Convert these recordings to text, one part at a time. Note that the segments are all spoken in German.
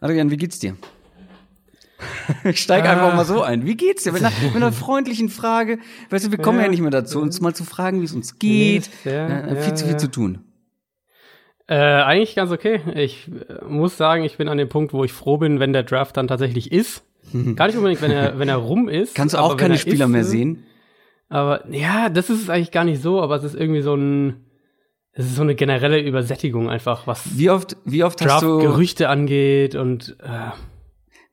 Adrian, wie geht's dir? Ich steig ah. einfach mal so ein. Wie geht's dir? Mit einer, mit einer freundlichen Frage. Weißt du, wir kommen ja, ja nicht mehr dazu, uns mal zu fragen, wie es uns geht. Ja, ja, viel zu viel zu tun. Äh, eigentlich ganz okay. Ich äh, muss sagen, ich bin an dem Punkt, wo ich froh bin, wenn der Draft dann tatsächlich ist. Gar nicht unbedingt, wenn er, wenn er rum ist. Kannst du auch keine Spieler ist, mehr sehen? Aber ja, das ist es eigentlich gar nicht so, aber es ist irgendwie so ein, es ist so eine generelle Übersättigung einfach, was wie oft, wie oft Draft hast du Gerüchte angeht und äh,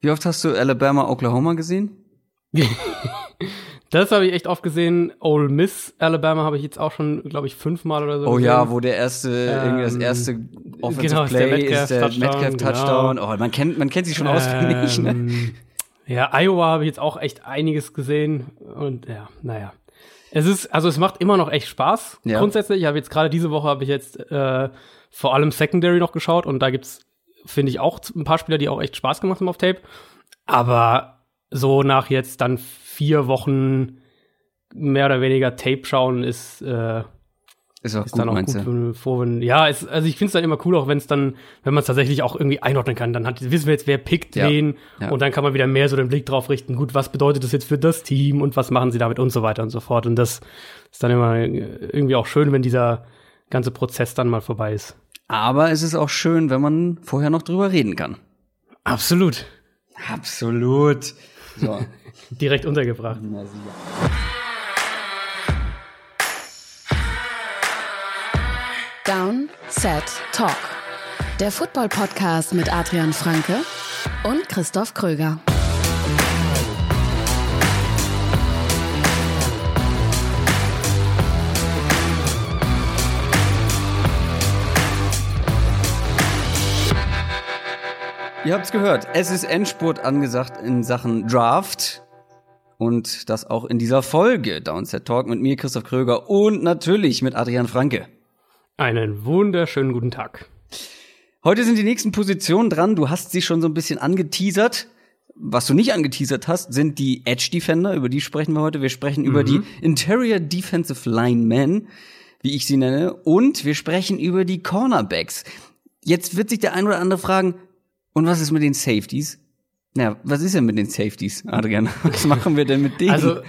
wie oft hast du Alabama, Oklahoma gesehen? das habe ich echt oft gesehen. Ole Miss, Alabama habe ich jetzt auch schon, glaube ich, fünfmal oder so. Oh gesehen. ja, wo der erste, ähm, irgendwie das erste Offensive genau, Play ist der Metcalf Touchdown. Genau. Oh, man kennt, man kennt sich schon ähm, auswendig. Ne? Ja, Iowa habe ich jetzt auch echt einiges gesehen und ja, naja. Es ist, also es macht immer noch echt Spaß. Ja. Grundsätzlich, ich habe jetzt gerade diese Woche habe ich jetzt äh, vor allem Secondary noch geschaut und da gibt's finde ich auch ein paar Spieler, die auch echt Spaß gemacht haben auf Tape. Aber so nach jetzt dann vier Wochen mehr oder weniger Tape schauen ist, äh, ist, auch ist gut, dann auch gut, wenn, vor, wenn, ja, ist, also ich finde es dann immer cool, auch wenn es dann, wenn man es tatsächlich auch irgendwie einordnen kann, dann hat, wissen wir jetzt, wer pickt ja. wen ja. und dann kann man wieder mehr so den Blick drauf richten, gut, was bedeutet das jetzt für das Team und was machen sie damit und so weiter und so fort. Und das ist dann immer irgendwie auch schön, wenn dieser ganze Prozess dann mal vorbei ist. Aber es ist auch schön, wenn man vorher noch drüber reden kann. Absolut. Absolut. So. Direkt untergebracht. Down, Set, Talk. Der Football-Podcast mit Adrian Franke und Christoph Kröger. Ihr habt's gehört. Es ist Endspurt angesagt in Sachen Draft. Und das auch in dieser Folge Downset Talk mit mir, Christoph Kröger und natürlich mit Adrian Franke. Einen wunderschönen guten Tag. Heute sind die nächsten Positionen dran. Du hast sie schon so ein bisschen angeteasert. Was du nicht angeteasert hast, sind die Edge Defender, über die sprechen wir heute. Wir sprechen mhm. über die Interior Defensive Linemen, wie ich sie nenne. Und wir sprechen über die Cornerbacks. Jetzt wird sich der ein oder andere fragen, und was ist mit den Safeties? Na, was ist denn mit den Safeties, Adrian? Was machen wir denn mit denen? Also,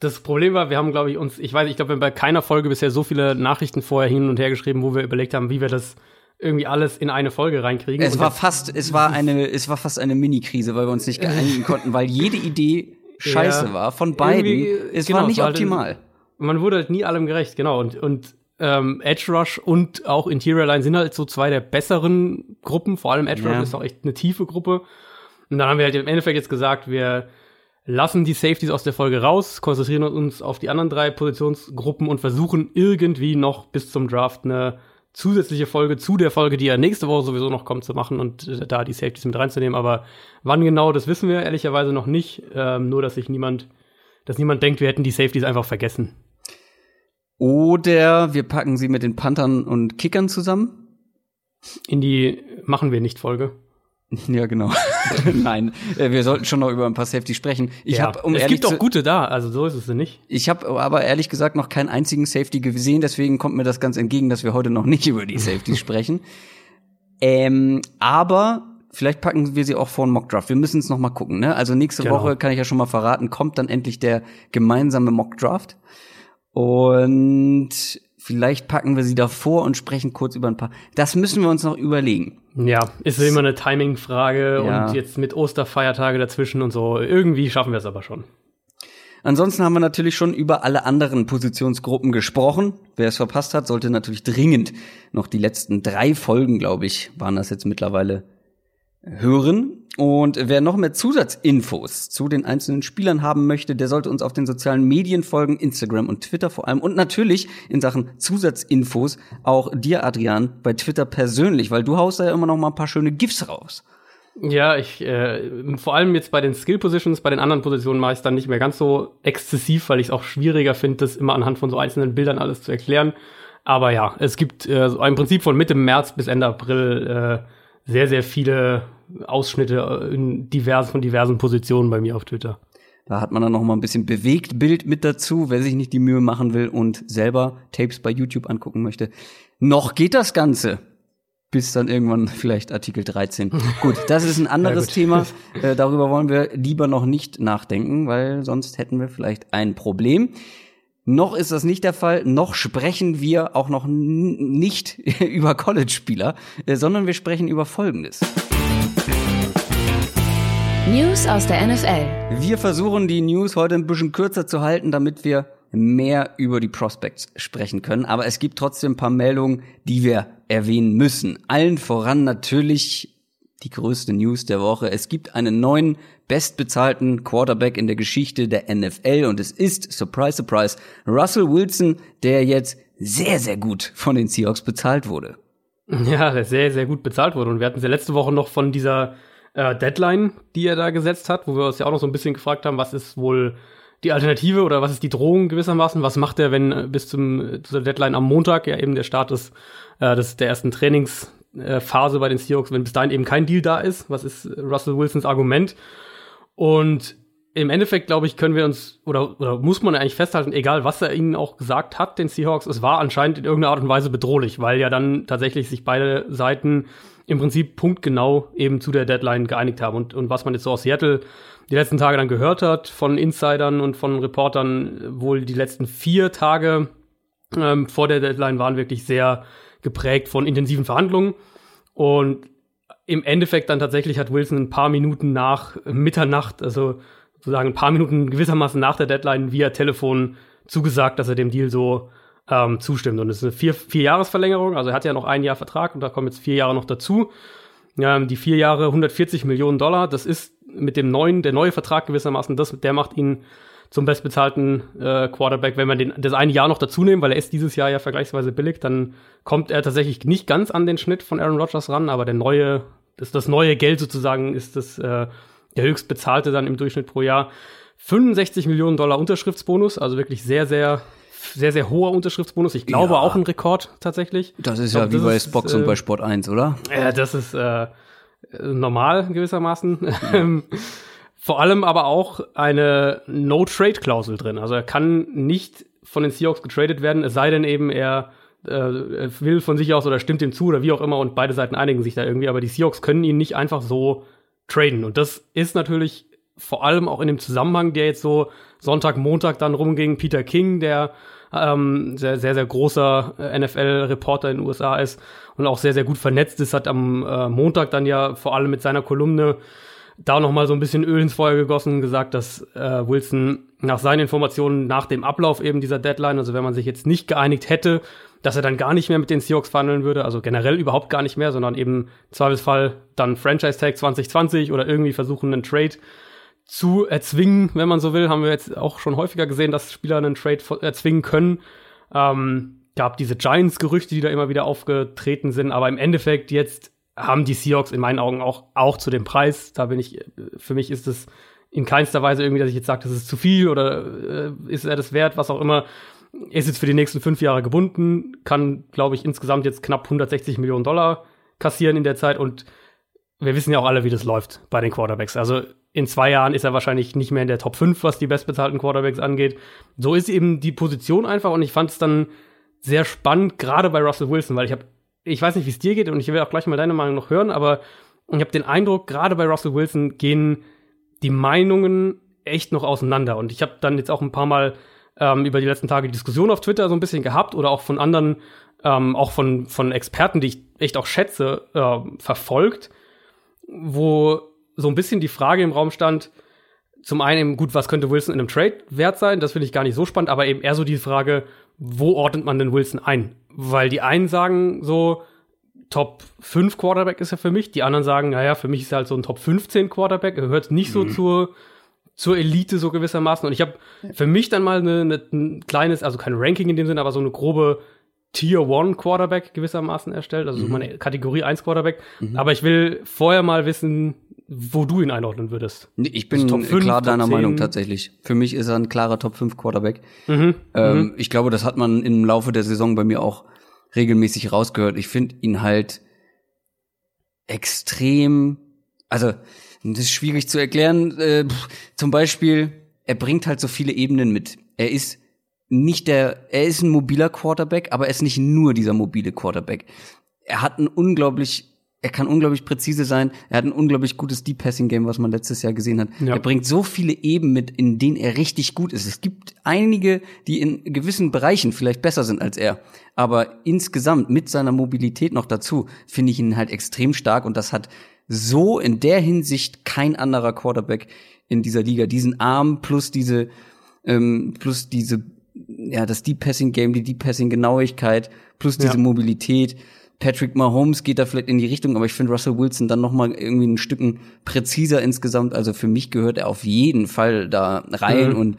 das Problem war, wir haben, glaube ich, uns, ich weiß, ich glaube, wir haben bei keiner Folge bisher so viele Nachrichten vorher hin und her geschrieben, wo wir überlegt haben, wie wir das irgendwie alles in eine Folge reinkriegen. Es war fast, es war eine, es war fast eine Mini-Krise, weil wir uns nicht einigen konnten, weil jede Idee scheiße ja, war von beiden. Es genau, war nicht optimal. Halt, man wurde halt nie allem gerecht, genau. Und, und ähm, Edge Rush und auch Interior Line sind halt so zwei der besseren Gruppen. Vor allem Edge Rush ja. ist auch echt eine tiefe Gruppe. Und dann haben wir halt im Endeffekt jetzt gesagt, wir lassen die Safeties aus der Folge raus, konzentrieren uns auf die anderen drei Positionsgruppen und versuchen irgendwie noch bis zum Draft eine zusätzliche Folge zu der Folge, die ja nächste Woche sowieso noch kommt, zu machen und äh, da die Safeties mit reinzunehmen. Aber wann genau, das wissen wir ehrlicherweise noch nicht. Ähm, nur, dass sich niemand, dass niemand denkt, wir hätten die Safeties einfach vergessen. Oder wir packen sie mit den Panthern und Kickern zusammen. In die machen wir nicht Folge. Ja, genau. Nein, äh, wir sollten schon noch über ein paar Safety sprechen. Ich ja, hab, um es gibt auch gute da, also so ist es nicht. Ich habe aber ehrlich gesagt noch keinen einzigen Safety gesehen, deswegen kommt mir das ganz entgegen, dass wir heute noch nicht über die Safety sprechen. Ähm, aber vielleicht packen wir sie auch vor einen Mockdraft. Wir müssen es noch mal gucken. Ne? Also nächste genau. Woche kann ich ja schon mal verraten, kommt dann endlich der gemeinsame Mockdraft. Und vielleicht packen wir sie davor und sprechen kurz über ein paar. Das müssen wir uns noch überlegen. Ja, ist immer eine Timing-Frage ja. und jetzt mit Osterfeiertage dazwischen und so. Irgendwie schaffen wir es aber schon. Ansonsten haben wir natürlich schon über alle anderen Positionsgruppen gesprochen. Wer es verpasst hat, sollte natürlich dringend noch die letzten drei Folgen, glaube ich, waren das jetzt mittlerweile hören. Und wer noch mehr Zusatzinfos zu den einzelnen Spielern haben möchte, der sollte uns auf den sozialen Medien folgen, Instagram und Twitter vor allem. Und natürlich in Sachen Zusatzinfos auch dir, Adrian, bei Twitter persönlich, weil du haust da ja immer noch mal ein paar schöne GIFs raus. Ja, ich äh, vor allem jetzt bei den Skill Positions, bei den anderen Positionen mache ich es dann nicht mehr ganz so exzessiv, weil ich es auch schwieriger finde, das immer anhand von so einzelnen Bildern alles zu erklären. Aber ja, es gibt äh, so ein Prinzip von Mitte März bis Ende April äh, sehr, sehr viele Ausschnitte in diversen, von diversen Positionen bei mir auf Twitter. Da hat man dann noch mal ein bisschen bewegt Bild mit dazu, wer sich nicht die Mühe machen will und selber Tapes bei YouTube angucken möchte. Noch geht das Ganze. bis dann irgendwann vielleicht Artikel 13. Gut, das ist ein anderes ja, Thema. Äh, darüber wollen wir lieber noch nicht nachdenken, weil sonst hätten wir vielleicht ein Problem. Noch ist das nicht der Fall, noch sprechen wir auch noch nicht über College-Spieler, äh, sondern wir sprechen über Folgendes. News aus der NFL. Wir versuchen die News heute ein bisschen kürzer zu halten, damit wir mehr über die Prospects sprechen können. Aber es gibt trotzdem ein paar Meldungen, die wir erwähnen müssen. Allen voran natürlich die größte News der Woche. Es gibt einen neuen bestbezahlten Quarterback in der Geschichte der NFL und es ist, surprise, surprise, Russell Wilson, der jetzt sehr, sehr gut von den Seahawks bezahlt wurde. Ja, der sehr, sehr gut bezahlt wurde. Und wir hatten es ja letzte Woche noch von dieser äh, Deadline, die er da gesetzt hat, wo wir uns ja auch noch so ein bisschen gefragt haben, was ist wohl die Alternative oder was ist die Drohung gewissermaßen? Was macht er, wenn äh, bis zum äh, zur Deadline am Montag ja eben der Start des, äh, des der ersten Trainingsphase bei den Seahawks, wenn bis dahin eben kein Deal da ist? Was ist Russell Wilsons Argument? Und im Endeffekt, glaube ich, können wir uns oder, oder muss man eigentlich festhalten, egal was er ihnen auch gesagt hat, den Seahawks, es war anscheinend in irgendeiner Art und Weise bedrohlich, weil ja dann tatsächlich sich beide Seiten im Prinzip punktgenau eben zu der Deadline geeinigt haben. Und, und was man jetzt so aus Seattle die letzten Tage dann gehört hat von Insidern und von Reportern, wohl die letzten vier Tage ähm, vor der Deadline waren wirklich sehr geprägt von intensiven Verhandlungen. Und im Endeffekt dann tatsächlich hat Wilson ein paar Minuten nach Mitternacht, also sozusagen ein paar Minuten gewissermaßen nach der Deadline via Telefon zugesagt, dass er dem Deal so ähm, zustimmt. Und es ist eine vier, vier Jahresverlängerung, also er hat ja noch ein Jahr Vertrag und da kommen jetzt vier Jahre noch dazu. Ähm, die vier Jahre 140 Millionen Dollar, das ist mit dem neuen, der neue Vertrag gewissermaßen, das, der macht ihn zum bestbezahlten äh, Quarterback. Wenn man den, das eine Jahr noch dazu nehmen, weil er ist dieses Jahr ja vergleichsweise billig, dann kommt er tatsächlich nicht ganz an den Schnitt von Aaron Rodgers ran, aber der neue, das, das neue Geld sozusagen ist das, äh, der höchst bezahlte dann im Durchschnitt pro Jahr. 65 Millionen Dollar Unterschriftsbonus, also wirklich sehr, sehr sehr, sehr hoher Unterschriftsbonus. Ich glaube ja. auch ein Rekord tatsächlich. Das ist glaub, ja wie bei Spox äh, und bei Sport 1, oder? Ja, das ist äh, normal gewissermaßen. Ja. Vor allem aber auch eine No-Trade-Klausel drin. Also er kann nicht von den Seahawks getradet werden, es sei denn eben er äh, will von sich aus oder stimmt ihm zu oder wie auch immer und beide Seiten einigen sich da irgendwie, aber die Seahawks können ihn nicht einfach so traden. Und das ist natürlich vor allem auch in dem Zusammenhang, der jetzt so Sonntag, Montag dann rumging, Peter King, der ähm, sehr, sehr, sehr großer äh, NFL-Reporter in den USA ist und auch sehr, sehr gut vernetzt ist, hat am äh, Montag dann ja vor allem mit seiner Kolumne da noch mal so ein bisschen Öl ins Feuer gegossen, gesagt, dass äh, Wilson nach seinen Informationen nach dem Ablauf eben dieser Deadline, also wenn man sich jetzt nicht geeinigt hätte, dass er dann gar nicht mehr mit den Seahawks verhandeln würde, also generell überhaupt gar nicht mehr, sondern eben Zweifelsfall dann Franchise Tag 2020 oder irgendwie versuchen einen Trade zu erzwingen, wenn man so will. Haben wir jetzt auch schon häufiger gesehen, dass Spieler einen Trade erzwingen können. Ähm, gab diese Giants-Gerüchte, die da immer wieder aufgetreten sind, aber im Endeffekt jetzt haben die Seahawks in meinen Augen auch, auch zu dem Preis. Da bin ich, für mich ist es in keinster Weise irgendwie, dass ich jetzt sage, das ist zu viel oder äh, ist er das wert, was auch immer. Ist jetzt für die nächsten fünf Jahre gebunden, kann, glaube ich, insgesamt jetzt knapp 160 Millionen Dollar kassieren in der Zeit und wir wissen ja auch alle, wie das läuft bei den Quarterbacks. Also in zwei Jahren ist er wahrscheinlich nicht mehr in der Top 5, was die bestbezahlten Quarterbacks angeht. So ist eben die Position einfach und ich fand es dann sehr spannend, gerade bei Russell Wilson, weil ich habe, ich weiß nicht, wie es dir geht und ich will auch gleich mal deine Meinung noch hören, aber ich habe den Eindruck, gerade bei Russell Wilson gehen die Meinungen echt noch auseinander und ich habe dann jetzt auch ein paar Mal ähm, über die letzten Tage die Diskussion auf Twitter so ein bisschen gehabt oder auch von anderen, ähm, auch von, von Experten, die ich echt auch schätze, äh, verfolgt, wo so ein bisschen die Frage im Raum stand, zum einen, gut, was könnte Wilson in einem Trade wert sein? Das finde ich gar nicht so spannend, aber eben eher so die Frage, wo ordnet man denn Wilson ein? Weil die einen sagen so, Top 5 Quarterback ist er für mich, die anderen sagen, naja, für mich ist er halt so ein Top 15 Quarterback, er gehört nicht so mhm. zur, zur Elite so gewissermaßen. Und ich habe für mich dann mal eine, eine, ein kleines, also kein Ranking in dem Sinne, aber so eine grobe Tier 1 Quarterback gewissermaßen erstellt, also mhm. so meine Kategorie 1 Quarterback. Mhm. Aber ich will vorher mal wissen, wo du ihn einordnen würdest. Ich bin Top 5, klar deiner Meinung tatsächlich. Für mich ist er ein klarer Top 5 Quarterback. Mhm. Ähm, mhm. Ich glaube, das hat man im Laufe der Saison bei mir auch regelmäßig rausgehört. Ich finde ihn halt extrem, also das ist schwierig zu erklären. Äh, zum Beispiel, er bringt halt so viele Ebenen mit. Er ist nicht der, er ist ein mobiler Quarterback, aber er ist nicht nur dieser mobile Quarterback er hat ein unglaublich er kann unglaublich präzise sein. Er hat ein unglaublich gutes Deep Passing Game, was man letztes Jahr gesehen hat. Ja. Er bringt so viele Eben mit, in denen er richtig gut ist. Es gibt einige, die in gewissen Bereichen vielleicht besser sind als er. Aber insgesamt mit seiner Mobilität noch dazu finde ich ihn halt extrem stark und das hat so in der Hinsicht kein anderer Quarterback in dieser Liga. Diesen Arm plus diese, ähm, plus diese, ja, das Deep Passing Game, die Deep Passing Genauigkeit plus diese ja. Mobilität Patrick Mahomes geht da vielleicht in die Richtung, aber ich finde Russell Wilson dann noch mal irgendwie ein Stücken präziser insgesamt. Also für mich gehört er auf jeden Fall da rein mhm. und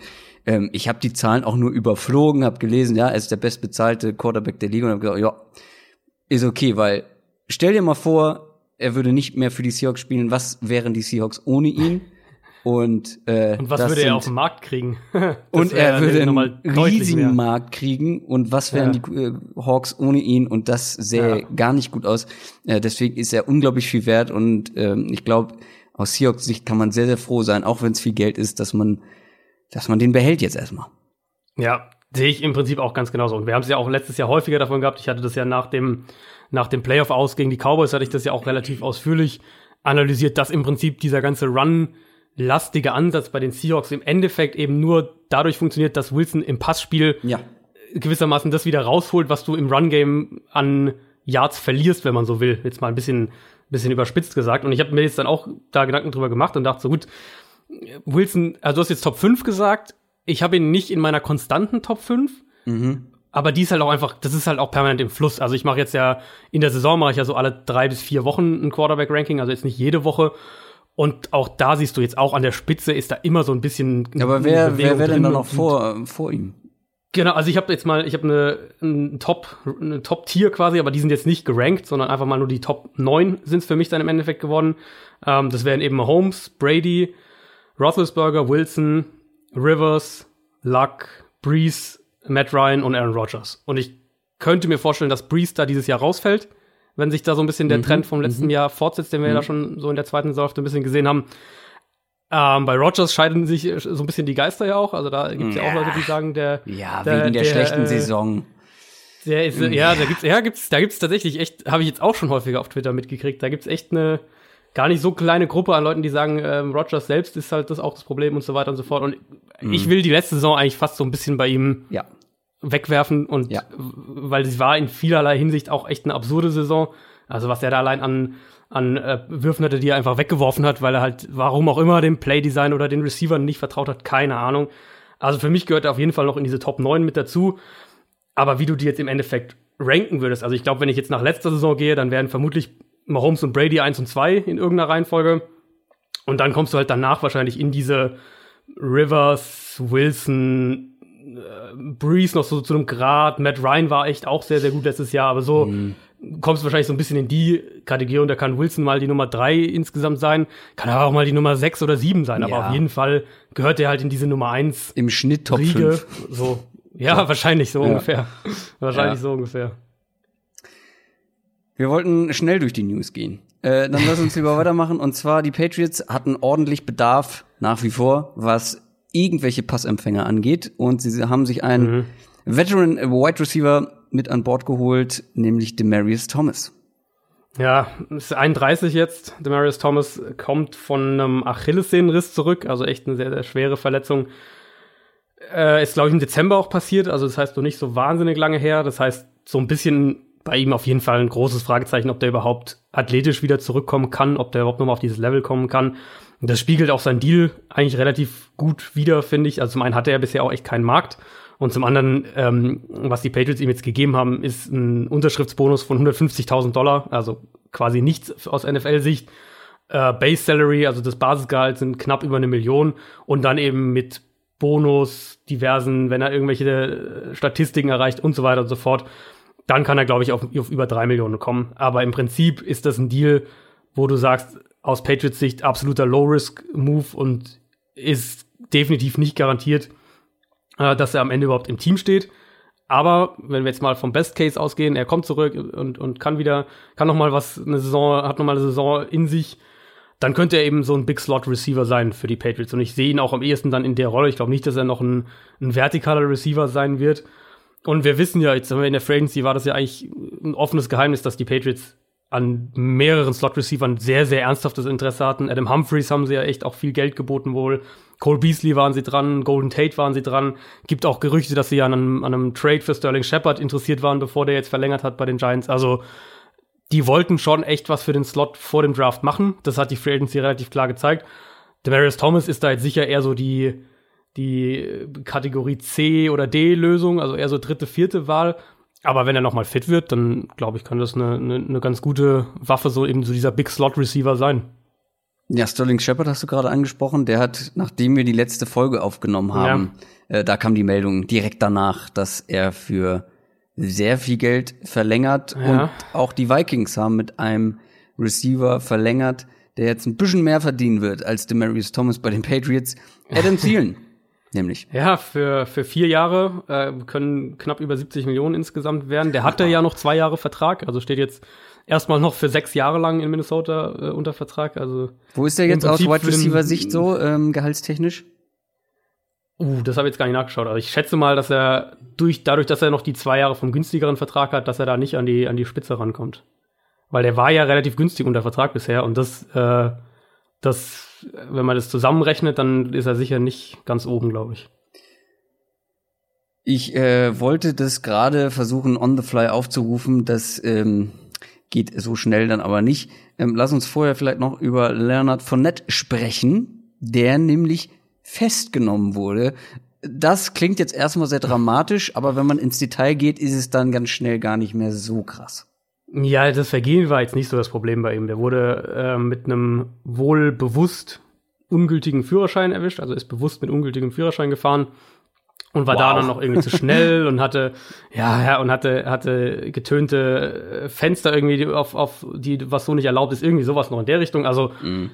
ähm, ich habe die Zahlen auch nur überflogen, habe gelesen, ja, er ist der bestbezahlte Quarterback der Liga und habe gesagt, ja, ist okay, weil stell dir mal vor, er würde nicht mehr für die Seahawks spielen. Was wären die Seahawks ohne ihn? Und, äh, und was würde er auf dem Markt kriegen? und er würde einen riesigen mehr. Markt kriegen. Und was wären ja. die äh, Hawks ohne ihn? Und das sähe ja. gar nicht gut aus. Äh, deswegen ist er unglaublich viel wert. Und ähm, ich glaube, aus Seahawks Sicht kann man sehr, sehr froh sein, auch wenn es viel Geld ist, dass man, dass man den behält jetzt erstmal. Ja, sehe ich im Prinzip auch ganz genauso. Und wir haben es ja auch letztes Jahr häufiger davon gehabt. Ich hatte das ja nach dem, nach dem Playoff aus gegen die Cowboys, hatte ich das ja auch relativ ausführlich analysiert, dass im Prinzip dieser ganze Run lastige Ansatz bei den Seahawks im Endeffekt eben nur dadurch funktioniert, dass Wilson im Passspiel ja. gewissermaßen das wieder rausholt, was du im Run-Game an Yards verlierst, wenn man so will. Jetzt mal ein bisschen, bisschen überspitzt gesagt. Und ich habe mir jetzt dann auch da Gedanken drüber gemacht und dachte so, gut, Wilson, also du hast jetzt Top 5 gesagt. Ich habe ihn nicht in meiner konstanten Top 5. Mhm. Aber die ist halt auch einfach, das ist halt auch permanent im Fluss. Also ich mache jetzt ja, in der Saison mache ich ja so alle drei bis vier Wochen ein Quarterback-Ranking, also jetzt nicht jede Woche. Und auch da siehst du jetzt auch an der Spitze ist da immer so ein bisschen. Aber wer, wer wäre denn da noch vor, vor ihm? Genau, also ich habe jetzt mal, ich habe eine, eine Top, eine Top-Tier quasi, aber die sind jetzt nicht gerankt, sondern einfach mal nur die Top 9 sind es für mich dann im Endeffekt geworden. Ähm, das wären eben Holmes, Brady, Roethlisberger, Wilson, Rivers, Luck, Breeze, Matt Ryan und Aaron Rodgers. Und ich könnte mir vorstellen, dass Breeze da dieses Jahr rausfällt wenn sich da so ein bisschen der mhm. Trend vom letzten mhm. Jahr fortsetzt, den wir mhm. ja schon so in der zweiten Saison ein bisschen gesehen haben. Ähm, bei Rogers scheiden sich so ein bisschen die Geister ja auch. Also da gibt es ja. ja. auch Leute, die sagen, der. Ja, der, wegen der, der schlechten äh, Saison. Der ist, mhm. ja, da gibt's, ja, gibt's, da gibt's tatsächlich echt, habe ich jetzt auch schon häufiger auf Twitter mitgekriegt. Da gibt's echt eine gar nicht so kleine Gruppe an Leuten, die sagen, ähm, Rogers selbst ist halt das auch das Problem und so weiter und so fort. Und mhm. ich will die letzte Saison eigentlich fast so ein bisschen bei ihm ja wegwerfen und ja. weil sie war in vielerlei Hinsicht auch echt eine absurde Saison. Also was er da allein an an äh, Würfen hatte, die er einfach weggeworfen hat, weil er halt, warum auch immer, dem Playdesign oder den Receivern nicht vertraut hat, keine Ahnung. Also für mich gehört er auf jeden Fall noch in diese Top 9 mit dazu. Aber wie du die jetzt im Endeffekt ranken würdest, also ich glaube, wenn ich jetzt nach letzter Saison gehe, dann wären vermutlich Mahomes und Brady 1 und 2 in irgendeiner Reihenfolge. Und dann kommst du halt danach wahrscheinlich in diese Rivers, Wilson, äh, Breeze noch so zu einem Grad. Matt Ryan war echt auch sehr, sehr gut letztes Jahr, aber so mhm. kommst du wahrscheinlich so ein bisschen in die Kategorie und da kann Wilson mal die Nummer drei insgesamt sein, kann aber auch mal die Nummer sechs oder sieben sein, aber auf jeden Fall gehört er halt in diese Nummer eins. Im Schnitt Top Riege, 5. So. Ja, so. wahrscheinlich so ja. ungefähr. Wahrscheinlich ja. so ungefähr. Wir wollten schnell durch die News gehen. Äh, dann lass uns lieber weitermachen. Und zwar, die Patriots hatten ordentlich Bedarf nach wie vor, was irgendwelche Passempfänger angeht. Und sie haben sich einen mhm. Veteran Wide Receiver mit an Bord geholt, nämlich Demarius Thomas. Ja, ist 31 jetzt. Demarius Thomas kommt von einem Achillessehnenriss zurück, also echt eine sehr, sehr schwere Verletzung. Äh, ist, glaube ich, im Dezember auch passiert, also das heißt noch nicht so wahnsinnig lange her. Das heißt, so ein bisschen bei ihm auf jeden Fall ein großes Fragezeichen, ob der überhaupt athletisch wieder zurückkommen kann, ob der überhaupt nochmal auf dieses Level kommen kann. Das spiegelt auch sein Deal eigentlich relativ gut wider, finde ich. Also zum einen hatte er bisher auch echt keinen Markt. Und zum anderen, ähm, was die Patriots ihm jetzt gegeben haben, ist ein Unterschriftsbonus von 150.000 Dollar, also quasi nichts aus NFL-Sicht. Äh, Base Salary, also das Basisgehalt, sind knapp über eine Million. Und dann eben mit Bonus, diversen, wenn er irgendwelche äh, Statistiken erreicht und so weiter und so fort, dann kann er, glaube ich, auf, auf über drei Millionen kommen. Aber im Prinzip ist das ein Deal, wo du sagst, aus Patriots Sicht absoluter Low-Risk-Move und ist definitiv nicht garantiert, äh, dass er am Ende überhaupt im Team steht. Aber wenn wir jetzt mal vom Best Case ausgehen, er kommt zurück und, und kann wieder, kann noch mal was, eine Saison, hat noch mal eine Saison in sich, dann könnte er eben so ein Big Slot Receiver sein für die Patriots. Und ich sehe ihn auch am ehesten dann in der Rolle. Ich glaube nicht, dass er noch ein, ein vertikaler Receiver sein wird. Und wir wissen ja, jetzt in der Free war das ja eigentlich ein offenes Geheimnis, dass die Patriots an mehreren Slot-Receivern sehr, sehr ernsthaftes Interesse hatten. Adam Humphreys haben sie ja echt auch viel Geld geboten wohl. Cole Beasley waren sie dran, Golden Tate waren sie dran. Gibt auch Gerüchte, dass sie an einem, an einem Trade für Sterling Shepard interessiert waren, bevor der jetzt verlängert hat bei den Giants. Also die wollten schon echt was für den Slot vor dem Draft machen. Das hat die Free Agency relativ klar gezeigt. Demarius Thomas ist da jetzt sicher eher so die, die Kategorie C oder D Lösung, also eher so dritte, vierte Wahl. Aber wenn er noch mal fit wird, dann glaube ich, kann das eine, eine, eine ganz gute Waffe so eben so dieser Big Slot Receiver sein. Ja, Sterling Shepard hast du gerade angesprochen. Der hat, nachdem wir die letzte Folge aufgenommen haben, ja. äh, da kam die Meldung direkt danach, dass er für sehr viel Geld verlängert ja. und auch die Vikings haben mit einem Receiver verlängert, der jetzt ein bisschen mehr verdienen wird als Demarius Thomas bei den Patriots. Adam Thielen. Nämlich. Ja, für, für vier Jahre äh, können knapp über 70 Millionen insgesamt werden. Der hatte ja noch zwei Jahre Vertrag, also steht jetzt erstmal noch für sechs Jahre lang in Minnesota äh, unter Vertrag. Also Wo ist der jetzt aus Wide Receiver Sicht so, ähm, gehaltstechnisch? Uh, das habe ich jetzt gar nicht nachgeschaut. Also ich schätze mal, dass er durch, dadurch, dass er noch die zwei Jahre vom günstigeren Vertrag hat, dass er da nicht an die, an die Spitze rankommt. Weil der war ja relativ günstig unter Vertrag bisher und das, äh, das, wenn man das zusammenrechnet, dann ist er sicher nicht ganz oben, glaube ich. Ich äh, wollte das gerade versuchen, on the fly aufzurufen. Das ähm, geht so schnell dann aber nicht. Ähm, lass uns vorher vielleicht noch über Leonard Fournette sprechen, der nämlich festgenommen wurde. Das klingt jetzt erstmal sehr dramatisch, aber wenn man ins Detail geht, ist es dann ganz schnell gar nicht mehr so krass. Ja, das Vergehen war jetzt nicht so das Problem bei ihm. Der wurde äh, mit einem wohl bewusst ungültigen Führerschein erwischt, also ist bewusst mit ungültigem Führerschein gefahren und war wow. da dann noch irgendwie zu schnell und hatte ja ja und hatte hatte getönte Fenster irgendwie auf auf die was so nicht erlaubt ist irgendwie sowas noch in der Richtung also mm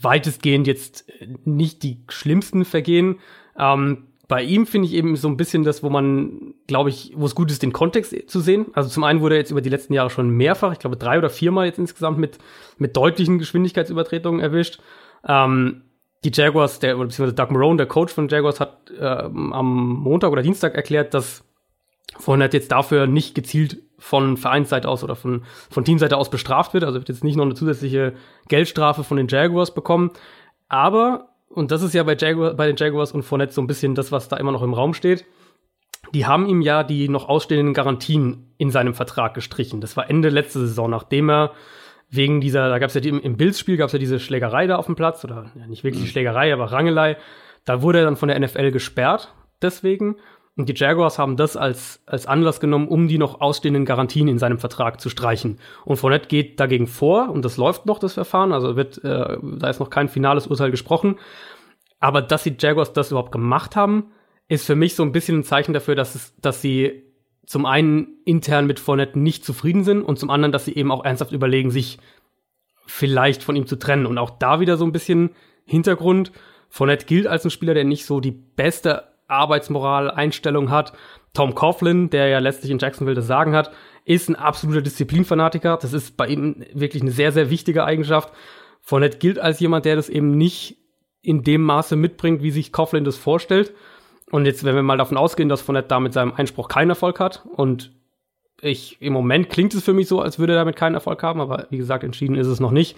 weitestgehend jetzt nicht die schlimmsten Vergehen. Ähm, bei ihm finde ich eben so ein bisschen das, wo man, glaube ich, wo es gut ist, den Kontext zu sehen. Also zum einen wurde er jetzt über die letzten Jahre schon mehrfach, ich glaube drei oder viermal jetzt insgesamt mit, mit deutlichen Geschwindigkeitsübertretungen erwischt. Ähm, die Jaguars, der, beziehungsweise Doug Marone, der Coach von Jaguars, hat äh, am Montag oder Dienstag erklärt, dass Fournette jetzt dafür nicht gezielt von Vereinsseite aus oder von, von Teamseite aus bestraft wird. Also wird jetzt nicht noch eine zusätzliche Geldstrafe von den Jaguars bekommen. Aber, und das ist ja bei, Jaguar, bei den Jaguars und Fournette so ein bisschen das, was da immer noch im Raum steht, die haben ihm ja die noch ausstehenden Garantien in seinem Vertrag gestrichen. Das war Ende letzte Saison, nachdem er wegen dieser, da gab es ja die, im Bills-Spiel gab es ja diese Schlägerei da auf dem Platz, oder ja, nicht wirklich Schlägerei, aber Rangelei. Da wurde er dann von der NFL gesperrt, deswegen. Und die Jaguars haben das als, als Anlass genommen, um die noch ausstehenden Garantien in seinem Vertrag zu streichen. Und Fournette geht dagegen vor und das läuft noch, das Verfahren. Also wird, äh, da ist noch kein finales Urteil gesprochen. Aber dass die Jaguars das überhaupt gemacht haben, ist für mich so ein bisschen ein Zeichen dafür, dass, es, dass sie zum einen intern mit Fournette nicht zufrieden sind und zum anderen, dass sie eben auch ernsthaft überlegen, sich vielleicht von ihm zu trennen. Und auch da wieder so ein bisschen Hintergrund. Fournette gilt als ein Spieler, der nicht so die beste Arbeitsmoral, Einstellung hat. Tom Coughlin, der ja letztlich in Jacksonville das Sagen hat, ist ein absoluter Disziplinfanatiker. Das ist bei ihm wirklich eine sehr, sehr wichtige Eigenschaft. Fournette gilt als jemand, der das eben nicht in dem Maße mitbringt, wie sich Coughlin das vorstellt. Und jetzt, wenn wir mal davon ausgehen, dass Fournette da mit seinem Einspruch keinen Erfolg hat und ich, im Moment klingt es für mich so, als würde er damit keinen Erfolg haben, aber wie gesagt, entschieden ist es noch nicht.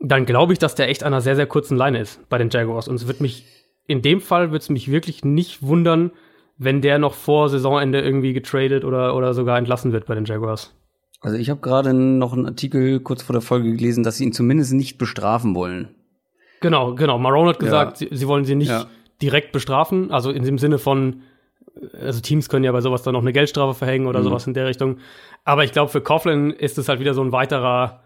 Dann glaube ich, dass der echt an einer sehr, sehr kurzen Leine ist bei den Jaguars. Und es wird mich in dem Fall würde es mich wirklich nicht wundern, wenn der noch vor Saisonende irgendwie getradet oder, oder sogar entlassen wird bei den Jaguars. Also ich habe gerade noch einen Artikel kurz vor der Folge gelesen, dass sie ihn zumindest nicht bestrafen wollen. Genau, genau. Marone hat gesagt, ja. sie, sie, wollen sie nicht ja. direkt bestrafen, also in dem Sinne von, also Teams können ja bei sowas dann noch eine Geldstrafe verhängen oder mhm. sowas in der Richtung. Aber ich glaube, für Coughlin ist es halt wieder so ein weiterer,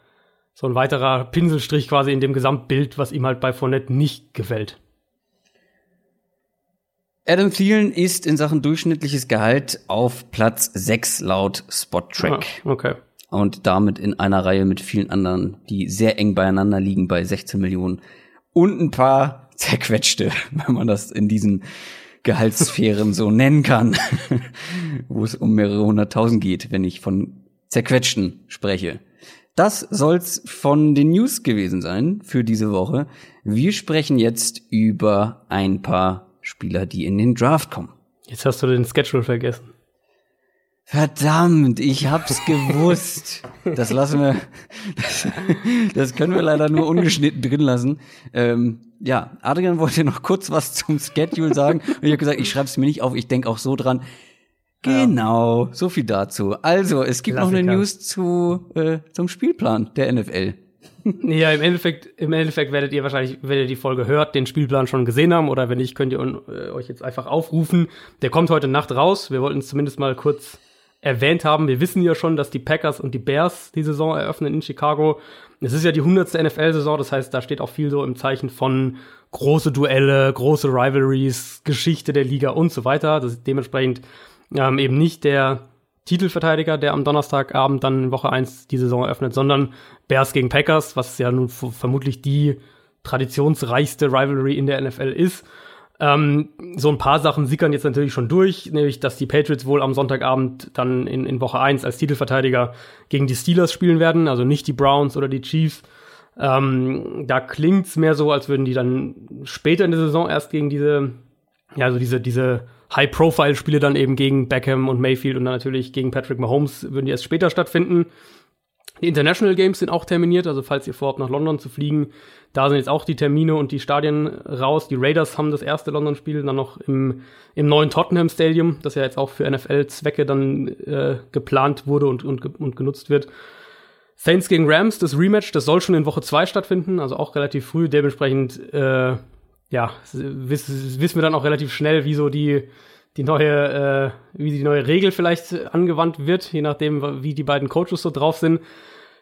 so ein weiterer Pinselstrich quasi in dem Gesamtbild, was ihm halt bei Fournette nicht gefällt. Adam Thielen ist in Sachen durchschnittliches Gehalt auf Platz 6 laut Spot-Track. Ah, okay. Und damit in einer Reihe mit vielen anderen, die sehr eng beieinander liegen bei 16 Millionen. Und ein paar zerquetschte, wenn man das in diesen Gehaltssphären so nennen kann, wo es um mehrere hunderttausend geht, wenn ich von zerquetschten spreche. Das soll's von den News gewesen sein für diese Woche. Wir sprechen jetzt über ein paar Spieler, die in den Draft kommen. Jetzt hast du den Schedule vergessen. Verdammt, ich hab's gewusst. Das lassen wir, das, das, können wir leider nur ungeschnitten drin lassen. Ähm, ja, Adrian wollte noch kurz was zum Schedule sagen. Und ich habe gesagt, ich schreibe es mir nicht auf, ich denk auch so dran. Genau, so viel dazu. Also, es gibt Klassiker. noch eine News zu, äh, zum Spielplan der NFL. Ja, im Endeffekt, im Endeffekt werdet ihr wahrscheinlich, wenn ihr die Folge hört, den Spielplan schon gesehen haben oder wenn nicht, könnt ihr äh, euch jetzt einfach aufrufen. Der kommt heute Nacht raus. Wir wollten es zumindest mal kurz erwähnt haben. Wir wissen ja schon, dass die Packers und die Bears die Saison eröffnen in Chicago. Es ist ja die hundertste NFL-Saison, das heißt, da steht auch viel so im Zeichen von große Duelle, große Rivalries, Geschichte der Liga und so weiter. Das ist dementsprechend ähm, eben nicht der Titelverteidiger, der am Donnerstagabend dann in Woche 1 die Saison eröffnet, sondern Bears gegen Packers, was ja nun vermutlich die traditionsreichste Rivalry in der NFL ist. Ähm, so ein paar Sachen sickern jetzt natürlich schon durch, nämlich dass die Patriots wohl am Sonntagabend dann in, in Woche 1 als Titelverteidiger gegen die Steelers spielen werden, also nicht die Browns oder die Chiefs. Ähm, da klingt's mehr so, als würden die dann später in der Saison erst gegen diese, ja, also diese, diese High-Profile-Spiele dann eben gegen Beckham und Mayfield und dann natürlich gegen Patrick Mahomes würden die erst später stattfinden. Die International Games sind auch terminiert, also falls ihr vorhabt, nach London zu fliegen, da sind jetzt auch die Termine und die Stadien raus. Die Raiders haben das erste London-Spiel dann noch im, im neuen Tottenham Stadium, das ja jetzt auch für NFL-Zwecke dann äh, geplant wurde und, und, und genutzt wird. Saints gegen Rams, das Rematch, das soll schon in Woche 2 stattfinden, also auch relativ früh. Dementsprechend, äh, ja, wissen wir dann auch relativ schnell, wie so die, die neue, äh, wie die neue Regel vielleicht angewandt wird, je nachdem, wie die beiden Coaches so drauf sind.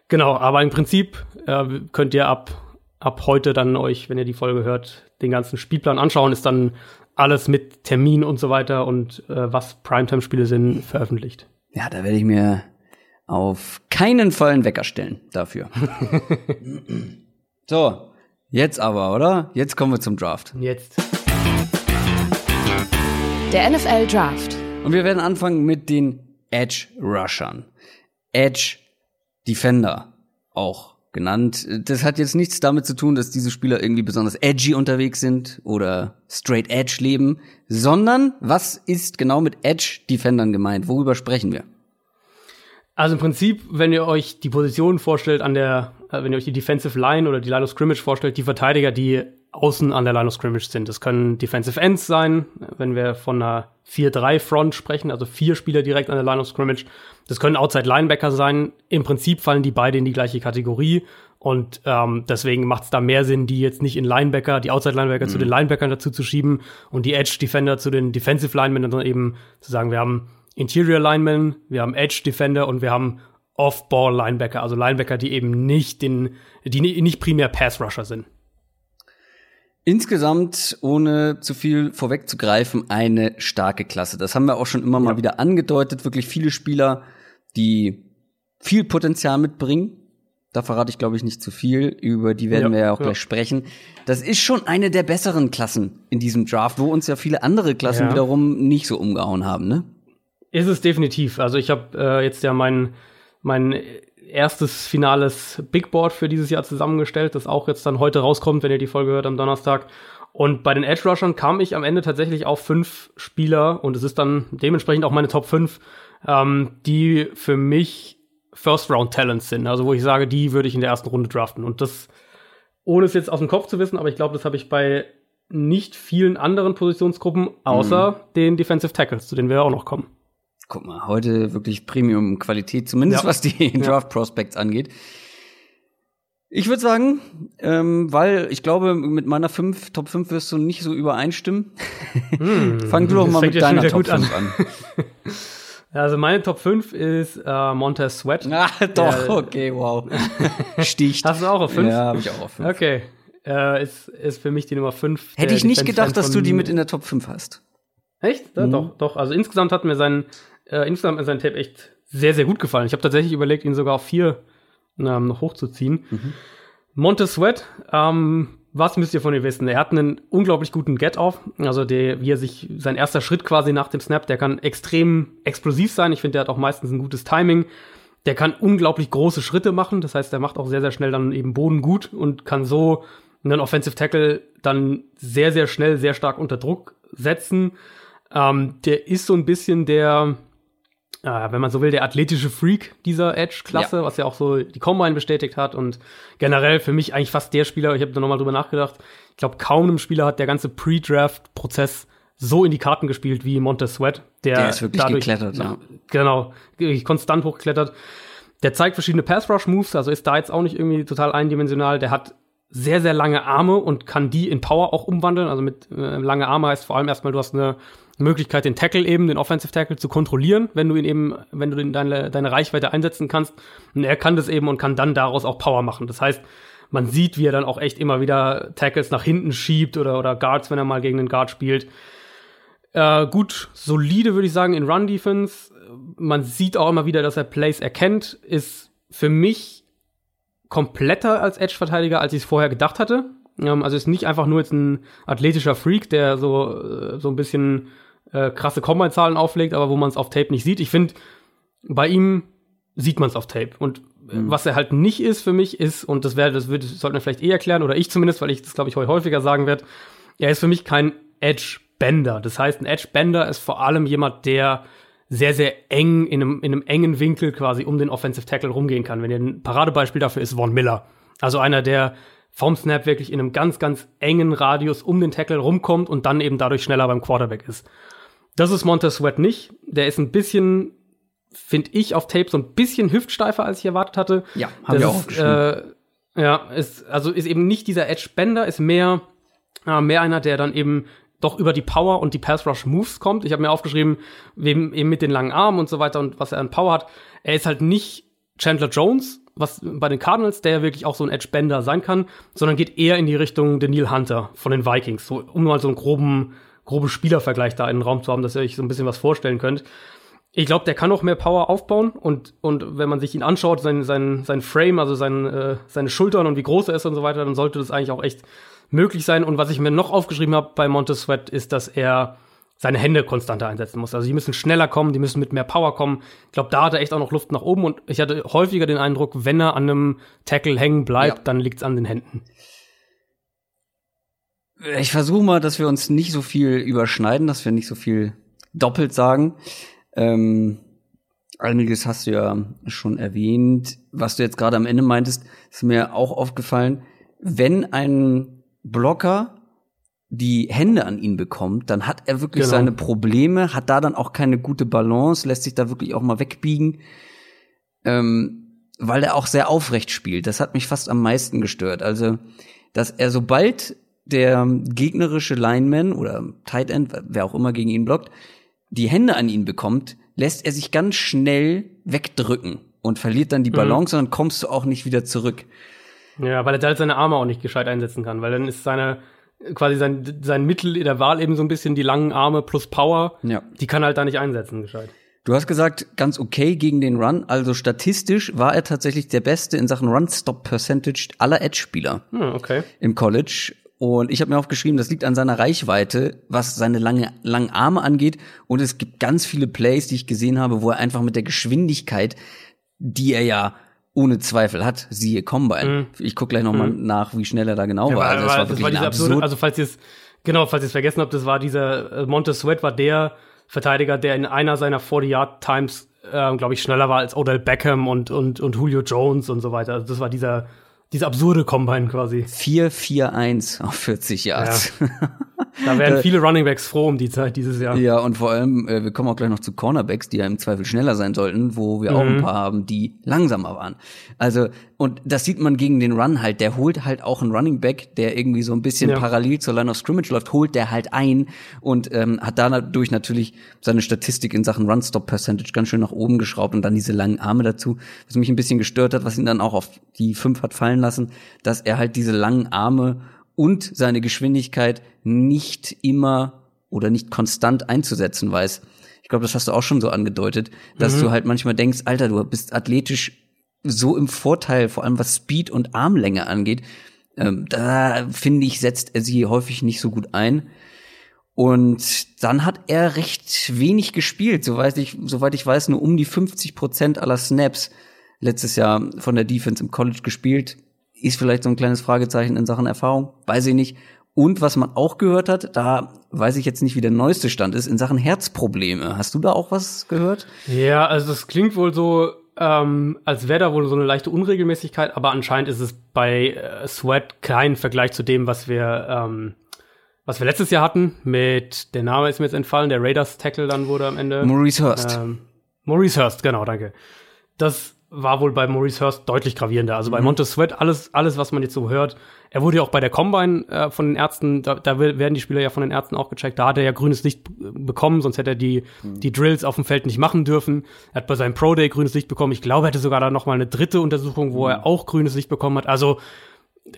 Genau, aber im Prinzip äh, könnt ihr ab, ab heute dann euch, wenn ihr die Folge hört, den ganzen Spielplan anschauen. Ist dann alles mit Termin und so weiter und äh, was Primetime-Spiele sind, veröffentlicht. Ja, da werde ich mir auf keinen Fall einen Wecker stellen dafür. so, jetzt aber, oder? Jetzt kommen wir zum Draft. Jetzt. Der NFL Draft. Und wir werden anfangen mit den Edge Rushern. Edge Defender auch genannt. Das hat jetzt nichts damit zu tun, dass diese Spieler irgendwie besonders edgy unterwegs sind oder straight edge leben, sondern was ist genau mit Edge Defendern gemeint? Worüber sprechen wir? Also im Prinzip, wenn ihr euch die Position vorstellt an der, äh, wenn ihr euch die Defensive Line oder die Line of Scrimmage vorstellt, die Verteidiger, die außen an der Line of Scrimmage sind. Das können Defensive Ends sein, wenn wir von einer 4-3-Front sprechen, also vier Spieler direkt an der Line of Scrimmage. Das können Outside Linebacker sein. Im Prinzip fallen die beide in die gleiche Kategorie. Und ähm, deswegen macht es da mehr Sinn, die jetzt nicht in Linebacker, die Outside Linebacker mhm. zu den Linebackern dazu zu schieben und die Edge Defender zu den Defensive Linemen, sondern eben zu sagen, wir haben Interior Linemen, wir haben Edge Defender und wir haben Off-Ball Linebacker, also Linebacker, die eben nicht den, die nicht primär Pass Rusher sind. Insgesamt, ohne zu viel vorwegzugreifen, eine starke Klasse. Das haben wir auch schon immer ja. mal wieder angedeutet. Wirklich viele Spieler, die viel Potenzial mitbringen. Da verrate ich, glaube ich, nicht zu viel. Über die werden ja, wir ja auch ja. gleich sprechen. Das ist schon eine der besseren Klassen in diesem Draft, wo uns ja viele andere Klassen wiederum nicht so umgehauen haben, ne? Ist es definitiv. Also ich habe äh, jetzt ja mein, mein erstes finales Big Board für dieses Jahr zusammengestellt, das auch jetzt dann heute rauskommt, wenn ihr die Folge hört am Donnerstag. Und bei den Edge Rushern kam ich am Ende tatsächlich auf fünf Spieler und es ist dann dementsprechend auch meine Top 5, ähm, die für mich First Round Talents sind. Also wo ich sage, die würde ich in der ersten Runde draften. Und das, ohne es jetzt aus dem Kopf zu wissen, aber ich glaube, das habe ich bei nicht vielen anderen Positionsgruppen, außer mhm. den Defensive Tackles, zu denen wir auch noch kommen. Guck mal, heute wirklich Premium-Qualität, zumindest ja. was die Draft Prospects angeht. Ich würde sagen, ähm, weil ich glaube, mit meiner 5, Top 5 wirst du nicht so übereinstimmen. Hm, Fang du doch mal mit deiner Top 5 an. an. Also meine Top 5 ist äh, Montez Sweat. Ah, doch, okay, wow. Sticht. Hast du auch auf 5? Ja, habe ich auch auf 5. Okay. Äh, ist, ist für mich die Nummer 5. Hätte ich nicht gedacht, dass du die mit in der Top 5 hast. Echt? Ja, mhm. Doch, doch. Also insgesamt hat mir sein, äh, insgesamt mir sein Tape echt sehr, sehr gut gefallen. Ich habe tatsächlich überlegt, ihn sogar auf 4 ähm, noch hochzuziehen. Mhm. Montez Sweat, ähm, was müsst ihr von ihm wissen? Er hat einen unglaublich guten Get-Off. Also der, wie er sich, sein erster Schritt quasi nach dem Snap, der kann extrem explosiv sein. Ich finde, der hat auch meistens ein gutes Timing. Der kann unglaublich große Schritte machen. Das heißt, der macht auch sehr, sehr schnell dann eben Boden gut und kann so einen Offensive Tackle dann sehr, sehr schnell, sehr stark unter Druck setzen. Ähm, der ist so ein bisschen der, äh, wenn man so will, der athletische Freak dieser Edge-Klasse, ja. was ja auch so die Combine bestätigt hat und generell für mich eigentlich fast der Spieler, ich habe da nochmal drüber nachgedacht, ich glaube, kaum einem Spieler hat der ganze Pre-Draft-Prozess so in die Karten gespielt wie Montez Sweat, der, der ist wirklich dadurch, geklettert, ja. Genau, konstant hochgeklettert. Der zeigt verschiedene Pass-Rush-Moves, also ist da jetzt auch nicht irgendwie total eindimensional. Der hat sehr, sehr lange Arme und kann die in Power auch umwandeln. Also mit äh, lange Arme heißt vor allem erstmal, du hast eine Möglichkeit, den Tackle eben, den Offensive Tackle zu kontrollieren, wenn du ihn eben, wenn du deine, deine Reichweite einsetzen kannst. Und er kann das eben und kann dann daraus auch Power machen. Das heißt, man sieht, wie er dann auch echt immer wieder Tackles nach hinten schiebt oder, oder Guards, wenn er mal gegen den Guard spielt. Äh, gut, solide würde ich sagen in Run Defense. Man sieht auch immer wieder, dass er Plays erkennt. Ist für mich kompletter als Edge-Verteidiger, als ich es vorher gedacht hatte. Ähm, also ist nicht einfach nur jetzt ein athletischer Freak, der so, äh, so ein bisschen äh, krasse Combine-Zahlen auflegt, aber wo man es auf Tape nicht sieht. Ich finde, bei ihm sieht man es auf Tape. Und äh, mhm. was er halt nicht ist für mich, ist, und das wäre, das, würde, das sollten wir vielleicht eh erklären, oder ich zumindest, weil ich das, glaube ich, heute häufiger sagen werde, er ist für mich kein Edge-Bender. Das heißt, ein Edge-Bender ist vor allem jemand, der sehr, sehr eng in einem, in einem engen Winkel quasi um den Offensive Tackle rumgehen kann. Wenn ihr ein Paradebeispiel dafür ist Von Miller. Also einer, der vom Snap wirklich in einem ganz, ganz engen Radius um den Tackle rumkommt und dann eben dadurch schneller beim Quarterback ist. Das ist Montez Sweat nicht. Der ist ein bisschen, finde ich, auf Tape so ein bisschen hüftsteifer, als ich erwartet hatte. Ja, haben wir auch ist, äh, Ja, ist, also ist eben nicht dieser Edge-Bender, ist mehr, äh, mehr einer, der dann eben doch über die Power und die Pass-Rush-Moves kommt. Ich habe mir aufgeschrieben, wem, eben mit den langen Armen und so weiter und was er an Power hat. Er ist halt nicht Chandler Jones, was bei den Cardinals, der ja wirklich auch so ein Edge-Bender sein kann, sondern geht eher in die Richtung Daniel Hunter von den Vikings. So, um mal so einen groben groben Spielervergleich da in den Raum zu haben, dass ihr euch so ein bisschen was vorstellen könnt. Ich glaube, der kann auch mehr Power aufbauen und, und wenn man sich ihn anschaut, sein, sein, sein Frame, also sein, äh, seine Schultern und wie groß er ist und so weiter, dann sollte das eigentlich auch echt möglich sein. Und was ich mir noch aufgeschrieben habe bei Montez Sweat, ist, dass er seine Hände konstanter einsetzen muss. Also die müssen schneller kommen, die müssen mit mehr Power kommen. Ich glaube, da hat er echt auch noch Luft nach oben und ich hatte häufiger den Eindruck, wenn er an einem Tackle hängen bleibt, ja. dann liegt's an den Händen. Ich versuche mal, dass wir uns nicht so viel überschneiden, dass wir nicht so viel doppelt sagen. Ähm, einiges hast du ja schon erwähnt. Was du jetzt gerade am Ende meintest, ist mir auch aufgefallen. Wenn ein Blocker die Hände an ihn bekommt, dann hat er wirklich genau. seine Probleme, hat da dann auch keine gute Balance, lässt sich da wirklich auch mal wegbiegen, ähm, weil er auch sehr aufrecht spielt. Das hat mich fast am meisten gestört. Also, dass er sobald der gegnerische Lineman oder Tight End, wer auch immer gegen ihn blockt, die Hände an ihn bekommt, lässt er sich ganz schnell wegdrücken und verliert dann die mhm. Balance mhm. und dann kommst du auch nicht wieder zurück. Ja, weil er halt seine Arme auch nicht gescheit einsetzen kann, weil dann ist seine quasi sein, sein Mittel der Wahl eben so ein bisschen die langen Arme plus Power. Ja. Die kann er halt da nicht einsetzen, gescheit. Du hast gesagt, ganz okay gegen den Run. Also statistisch war er tatsächlich der Beste in Sachen Run-Stop-Percentage aller Edge-Spieler. Hm, okay. Im College. Und ich habe mir aufgeschrieben, das liegt an seiner Reichweite, was seine lange, langen Arme angeht. Und es gibt ganz viele Plays, die ich gesehen habe, wo er einfach mit der Geschwindigkeit, die er ja ohne Zweifel hat, siehe Combine. Mhm. Ich gucke gleich noch mal mhm. nach, wie schnell er da genau ja, war. Also, das war, das war diese also falls ihr es genau, falls ihr es vergessen habt, das war dieser äh, Montez Sweat war der Verteidiger, der in einer seiner 40 Yard Times äh, glaube ich schneller war als Odell Beckham und und und Julio Jones und so weiter. Also das war dieser diese absurde Combine quasi. 4-4-1 auf 40 Yards. Ja. Da wären viele Runningbacks froh um die Zeit dieses Jahr. Ja, und vor allem, äh, wir kommen auch gleich noch zu Cornerbacks, die ja im Zweifel schneller sein sollten, wo wir mhm. auch ein mhm. paar haben, die langsamer waren. Also, und das sieht man gegen den Run halt. Der holt halt auch einen Running Back, der irgendwie so ein bisschen ja. parallel zur Line of Scrimmage läuft, holt der halt ein und ähm, hat dadurch natürlich seine Statistik in Sachen Run-Stop-Percentage ganz schön nach oben geschraubt und dann diese langen Arme dazu, was mich ein bisschen gestört hat, was ihn dann auch auf die fünf hat fallen lassen, dass er halt diese langen Arme und seine Geschwindigkeit nicht immer oder nicht konstant einzusetzen weiß. Ich glaube, das hast du auch schon so angedeutet, dass mhm. du halt manchmal denkst, Alter, du bist athletisch so im Vorteil, vor allem was Speed und Armlänge angeht. Ähm, da finde ich, setzt er sie häufig nicht so gut ein. Und dann hat er recht wenig gespielt, soweit ich, soweit ich weiß, nur um die 50 Prozent aller Snaps letztes Jahr von der Defense im College gespielt ist vielleicht so ein kleines Fragezeichen in Sachen Erfahrung, weiß ich nicht. Und was man auch gehört hat, da weiß ich jetzt nicht, wie der neueste Stand ist, in Sachen Herzprobleme. Hast du da auch was gehört? Ja, also das klingt wohl so, ähm, als wäre da wohl so eine leichte Unregelmäßigkeit, aber anscheinend ist es bei äh, Sweat kein Vergleich zu dem, was wir, ähm, was wir letztes Jahr hatten. Mit, der Name ist mir jetzt entfallen, der Raiders-Tackle dann wurde am Ende. Maurice Hurst. Ähm, Maurice Hurst, genau, danke. Das war wohl bei Maurice Hurst deutlich gravierender. Also bei mhm. Montez Sweat, alles, alles, was man jetzt so hört. Er wurde ja auch bei der Combine äh, von den Ärzten, da, da werden die Spieler ja von den Ärzten auch gecheckt. Da hat er ja grünes Licht bekommen, sonst hätte er die, mhm. die Drills auf dem Feld nicht machen dürfen. Er hat bei seinem Pro Day grünes Licht bekommen. Ich glaube, er hätte sogar da noch mal eine dritte Untersuchung, wo mhm. er auch grünes Licht bekommen hat. Also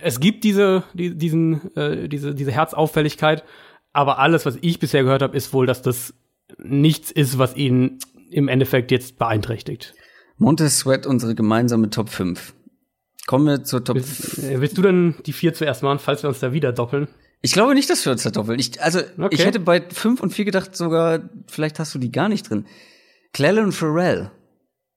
es gibt diese, die, diesen, äh, diese, diese Herzauffälligkeit. Aber alles, was ich bisher gehört habe, ist wohl, dass das nichts ist, was ihn im Endeffekt jetzt beeinträchtigt. Montez Sweat, unsere gemeinsame Top 5. Kommen wir zur Top willst, äh, willst du denn die vier zuerst machen, falls wir uns da wieder doppeln? Ich glaube nicht, dass wir uns da doppeln. Ich, also, okay. ich hätte bei 5 und 4 gedacht, sogar, vielleicht hast du die gar nicht drin. Clellan Farrell.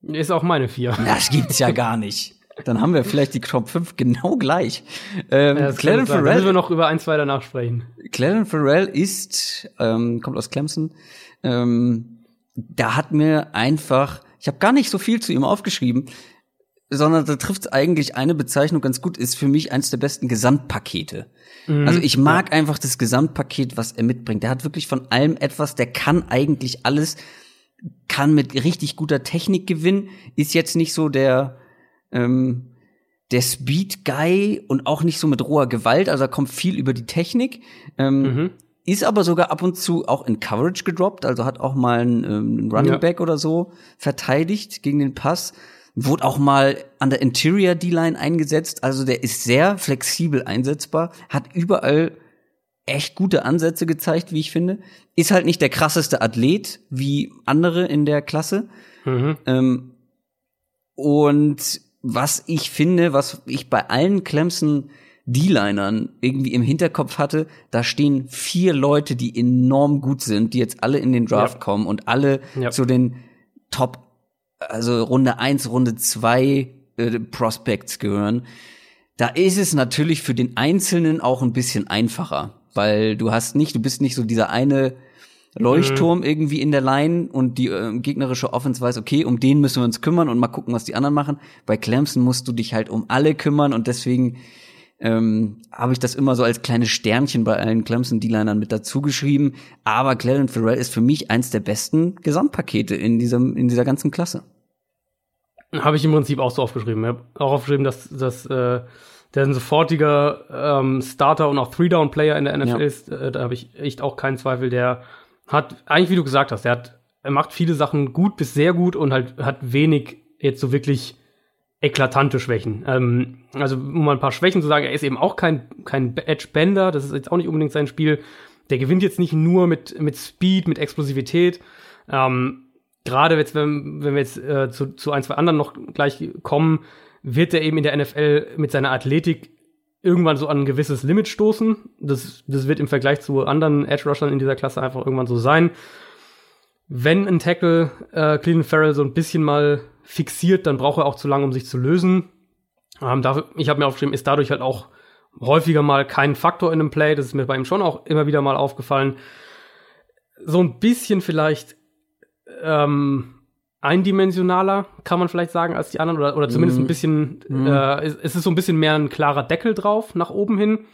Ist auch meine 4. Das gibt's ja gar nicht. Dann haben wir vielleicht die Top 5 genau gleich. Ähm, ja, Clellan Farrell. Da müssen wir noch über ein, zwei danach sprechen. Clellan Farrell ist, ähm, kommt aus Clemson. Ähm, da hat mir einfach ich habe gar nicht so viel zu ihm aufgeschrieben, sondern da trifft eigentlich eine Bezeichnung ganz gut, ist für mich eines der besten Gesamtpakete. Mhm. Also ich mag ja. einfach das Gesamtpaket, was er mitbringt. Der hat wirklich von allem etwas, der kann eigentlich alles, kann mit richtig guter Technik gewinnen, ist jetzt nicht so der, ähm, der Speed Guy und auch nicht so mit roher Gewalt, also er kommt viel über die Technik. Ähm, mhm ist aber sogar ab und zu auch in Coverage gedroppt, also hat auch mal einen, ähm, Running ja. Back oder so verteidigt gegen den Pass. Wurde auch mal an der Interior D-Line eingesetzt, also der ist sehr flexibel einsetzbar, hat überall echt gute Ansätze gezeigt, wie ich finde. Ist halt nicht der krasseste Athlet wie andere in der Klasse. Mhm. Ähm, und was ich finde, was ich bei allen Clemson D-Linern irgendwie im Hinterkopf hatte, da stehen vier Leute, die enorm gut sind, die jetzt alle in den Draft ja. kommen und alle ja. zu den Top, also Runde eins, Runde zwei äh, Prospects gehören. Da ist es natürlich für den Einzelnen auch ein bisschen einfacher, weil du hast nicht, du bist nicht so dieser eine Leuchtturm mhm. irgendwie in der Line und die äh, gegnerische Offense weiß, okay, um den müssen wir uns kümmern und mal gucken, was die anderen machen. Bei Clemson musst du dich halt um alle kümmern und deswegen ähm, habe ich das immer so als kleines Sternchen bei allen Clemson D-Linern mit dazu geschrieben. Aber Clarence Farrell ist für mich eins der besten Gesamtpakete in diesem in dieser ganzen Klasse. Habe ich im Prinzip auch so aufgeschrieben. Ich habe auch aufgeschrieben, dass, dass äh, der ein sofortiger ähm, Starter und auch Three-Down-Player in der NFL ja. ist. Äh, da habe ich echt auch keinen Zweifel. Der hat, eigentlich wie du gesagt hast, der hat, er macht viele Sachen gut bis sehr gut und halt hat wenig jetzt so wirklich eklatante Schwächen. Ähm, also, um mal ein paar Schwächen zu sagen, er ist eben auch kein, kein Edge-Bender, das ist jetzt auch nicht unbedingt sein Spiel. Der gewinnt jetzt nicht nur mit, mit Speed, mit Explosivität. Ähm, Gerade jetzt, wenn, wenn wir jetzt äh, zu, zu ein, zwei anderen noch gleich kommen, wird er eben in der NFL mit seiner Athletik irgendwann so an ein gewisses Limit stoßen. Das, das wird im Vergleich zu anderen Edge-Rushern in dieser Klasse einfach irgendwann so sein. Wenn ein Tackle äh, Cleveland Farrell so ein bisschen mal fixiert, dann braucht er auch zu lange, um sich zu lösen. Ähm, dafür, ich habe mir aufgeschrieben, ist dadurch halt auch häufiger mal kein Faktor in einem Play. Das ist mir bei ihm schon auch immer wieder mal aufgefallen. So ein bisschen vielleicht ähm, eindimensionaler, kann man vielleicht sagen, als die anderen. Oder, oder zumindest ein bisschen, mm. äh, es, ist so ein bisschen mehr ein klarer Deckel drauf, nach oben hin.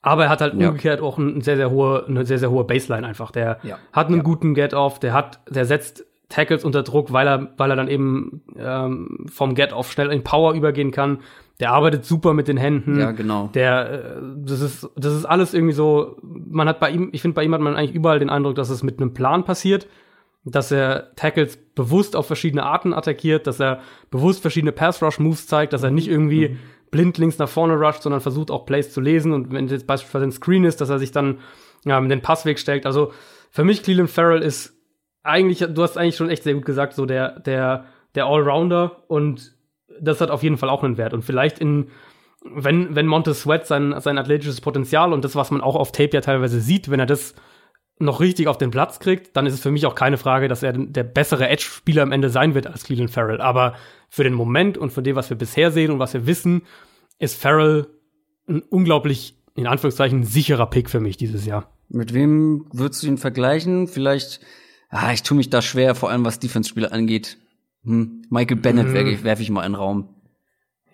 Aber er hat halt ja. umgekehrt auch ein sehr, sehr hohe, eine sehr, sehr hohe Baseline einfach. Der ja. hat einen ja. guten Get-Off, der hat, der setzt Tackles unter Druck, weil er, weil er dann eben ähm, vom Get-Off schnell in Power übergehen kann. Der arbeitet super mit den Händen. Ja, genau. Der, äh, das ist, das ist alles irgendwie so. Man hat bei ihm, ich finde, bei ihm hat man eigentlich überall den Eindruck, dass es mit einem Plan passiert, dass er Tackles bewusst auf verschiedene Arten attackiert, dass er bewusst verschiedene Pass-Rush-Moves zeigt, dass er nicht irgendwie mhm. blind links nach vorne rusht, sondern versucht auch Plays zu lesen und wenn jetzt beispielsweise ein Screen ist, dass er sich dann ja, mit den Passweg stellt. Also für mich Cleveland Farrell ist eigentlich, du hast eigentlich schon echt sehr gut gesagt, so der, der, der Allrounder und das hat auf jeden Fall auch einen Wert. Und vielleicht in, wenn, wenn Montez Sweat sein, sein athletisches Potenzial und das, was man auch auf Tape ja teilweise sieht, wenn er das noch richtig auf den Platz kriegt, dann ist es für mich auch keine Frage, dass er der bessere Edge-Spieler am Ende sein wird als Cleveland Farrell. Aber für den Moment und für dem, was wir bisher sehen und was wir wissen, ist Farrell ein unglaublich in Anführungszeichen sicherer Pick für mich dieses Jahr. Mit wem würdest du ihn vergleichen? Vielleicht, ah, ich tue mich da schwer, vor allem was Defense-Spiele angeht. Hm, Michael Bennett mhm. werfe ich, mal in den Raum.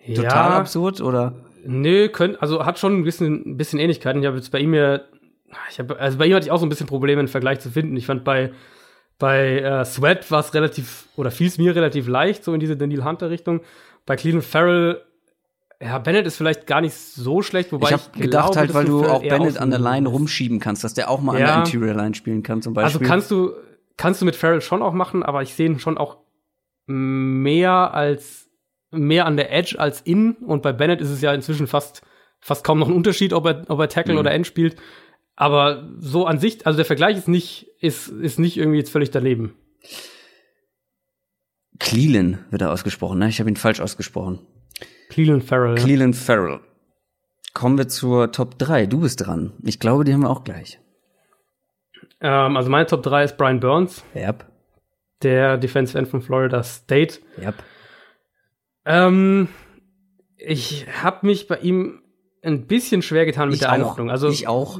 Total ja, absurd, oder? Nö, könnt, also hat schon ein bisschen, ein bisschen Ähnlichkeiten. Ich habe jetzt bei ihm ja, ich hab, also bei ihm hatte ich auch so ein bisschen Probleme, einen Vergleich zu finden. Ich fand bei, bei äh, Sweat war es relativ, oder fiel es mir relativ leicht, so in diese Daniel Hunter-Richtung. Bei Cleveland Farrell, ja, Bennett ist vielleicht gar nicht so schlecht, wobei ich habe gedacht glaube, halt, weil du auch Bennett an der Line rumschieben kannst, dass der auch mal ja. an der Interior Line spielen kann zum also Beispiel. Also kannst du kannst du mit Farrell schon auch machen, aber ich sehe ihn schon auch mehr als mehr an der Edge als in und bei Bennett ist es ja inzwischen fast fast kaum noch ein Unterschied, ob er ob er Tackle mhm. oder End spielt. Aber so an sich, also der Vergleich ist nicht ist ist nicht irgendwie jetzt völlig daneben. Cleland wird er ausgesprochen, ne? Ich habe ihn falsch ausgesprochen. Cleland Farrell. Cleland Farrell. Kommen wir zur Top 3. Du bist dran. Ich glaube, die haben wir auch gleich. Ähm, also meine Top 3 ist Brian Burns. Yep. Der Defensive End von Florida State. Yep. Ähm, ich habe mich bei ihm ein bisschen schwer getan mit ich der auch. Einordnung. Also ich auch.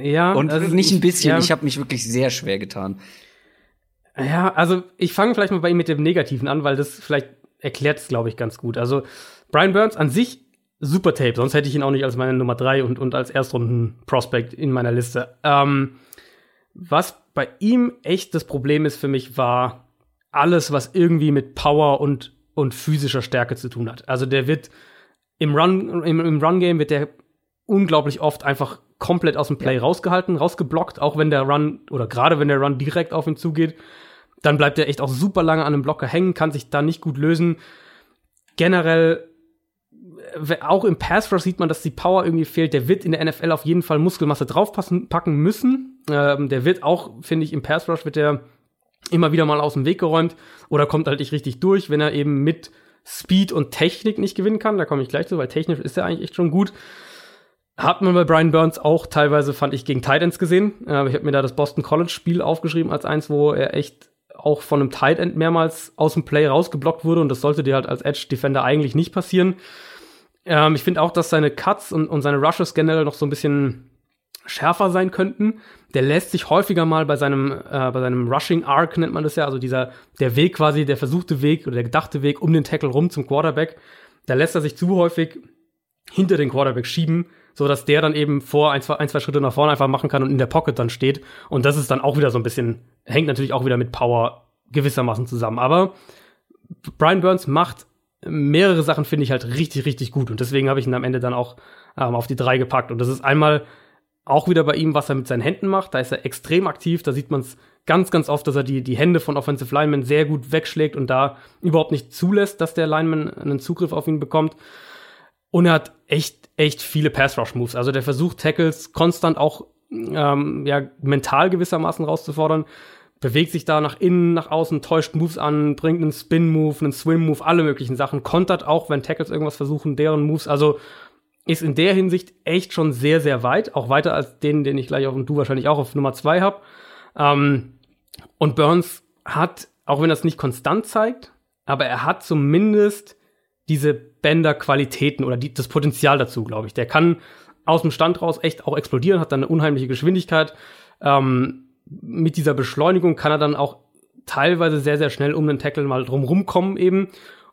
Ja. Und also nicht ein bisschen. Ja. Ich habe mich wirklich sehr schwer getan. Ja, also ich fange vielleicht mal bei ihm mit dem Negativen an, weil das vielleicht erklärt es, glaube ich, ganz gut. Also Brian Burns an sich super Tape, sonst hätte ich ihn auch nicht als meine Nummer drei und, und als Erstrunden-Prospect in meiner Liste. Ähm, was bei ihm echt das Problem ist für mich, war alles, was irgendwie mit Power und, und physischer Stärke zu tun hat. Also der wird im Run, im, im Run-Game wird der unglaublich oft einfach komplett aus dem Play ja. rausgehalten, rausgeblockt, auch wenn der Run oder gerade wenn der Run direkt auf ihn zugeht. Dann bleibt er echt auch super lange an einem Blocker hängen, kann sich da nicht gut lösen. Generell auch im Pass Rush sieht man, dass die Power irgendwie fehlt. Der wird in der NFL auf jeden Fall Muskelmasse draufpacken müssen. Ähm, der wird auch, finde ich, im Pass Rush wird der immer wieder mal aus dem Weg geräumt oder kommt halt nicht richtig durch, wenn er eben mit Speed und Technik nicht gewinnen kann. Da komme ich gleich zu, weil technisch ist er eigentlich echt schon gut. Hat man bei Brian Burns auch teilweise, fand ich, gegen Titans gesehen. Äh, ich habe mir da das Boston College Spiel aufgeschrieben als eins, wo er echt auch von einem Tight End mehrmals aus dem Play rausgeblockt wurde und das sollte dir halt als Edge Defender eigentlich nicht passieren. Ähm, ich finde auch, dass seine Cuts und, und seine Rushes generell noch so ein bisschen schärfer sein könnten. Der lässt sich häufiger mal bei seinem, äh, bei seinem Rushing Arc nennt man das ja, also dieser, der Weg quasi, der versuchte Weg oder der gedachte Weg um den Tackle rum zum Quarterback. Da lässt er sich zu häufig hinter den Quarterback schieben, so dass der dann eben vor ein zwei, ein, zwei Schritte nach vorne einfach machen kann und in der Pocket dann steht. Und das ist dann auch wieder so ein bisschen, hängt natürlich auch wieder mit Power gewissermaßen zusammen. Aber Brian Burns macht mehrere Sachen finde ich halt richtig, richtig gut. Und deswegen habe ich ihn am Ende dann auch ähm, auf die drei gepackt. Und das ist einmal auch wieder bei ihm, was er mit seinen Händen macht. Da ist er extrem aktiv. Da sieht man es ganz, ganz oft, dass er die, die Hände von Offensive Linemen sehr gut wegschlägt und da überhaupt nicht zulässt, dass der Lineman einen Zugriff auf ihn bekommt. Und er hat echt, echt viele Pass-Rush-Moves. Also der versucht, Tackles konstant auch ähm, ja, mental gewissermaßen rauszufordern bewegt sich da nach innen, nach außen, täuscht Moves an, bringt einen Spin-Move, einen Swim-Move, alle möglichen Sachen, kontert auch, wenn Tackles irgendwas versuchen, deren Moves, also ist in der Hinsicht echt schon sehr, sehr weit, auch weiter als den, den ich gleich auf und du wahrscheinlich auch auf Nummer zwei hab. Ähm, und Burns hat, auch wenn das nicht konstant zeigt, aber er hat zumindest diese Bänder-Qualitäten oder die, das Potenzial dazu, glaube ich. Der kann aus dem Stand raus echt auch explodieren, hat dann eine unheimliche Geschwindigkeit. Ähm, mit dieser Beschleunigung kann er dann auch teilweise sehr, sehr schnell um den Tackle mal drumrum kommen eben.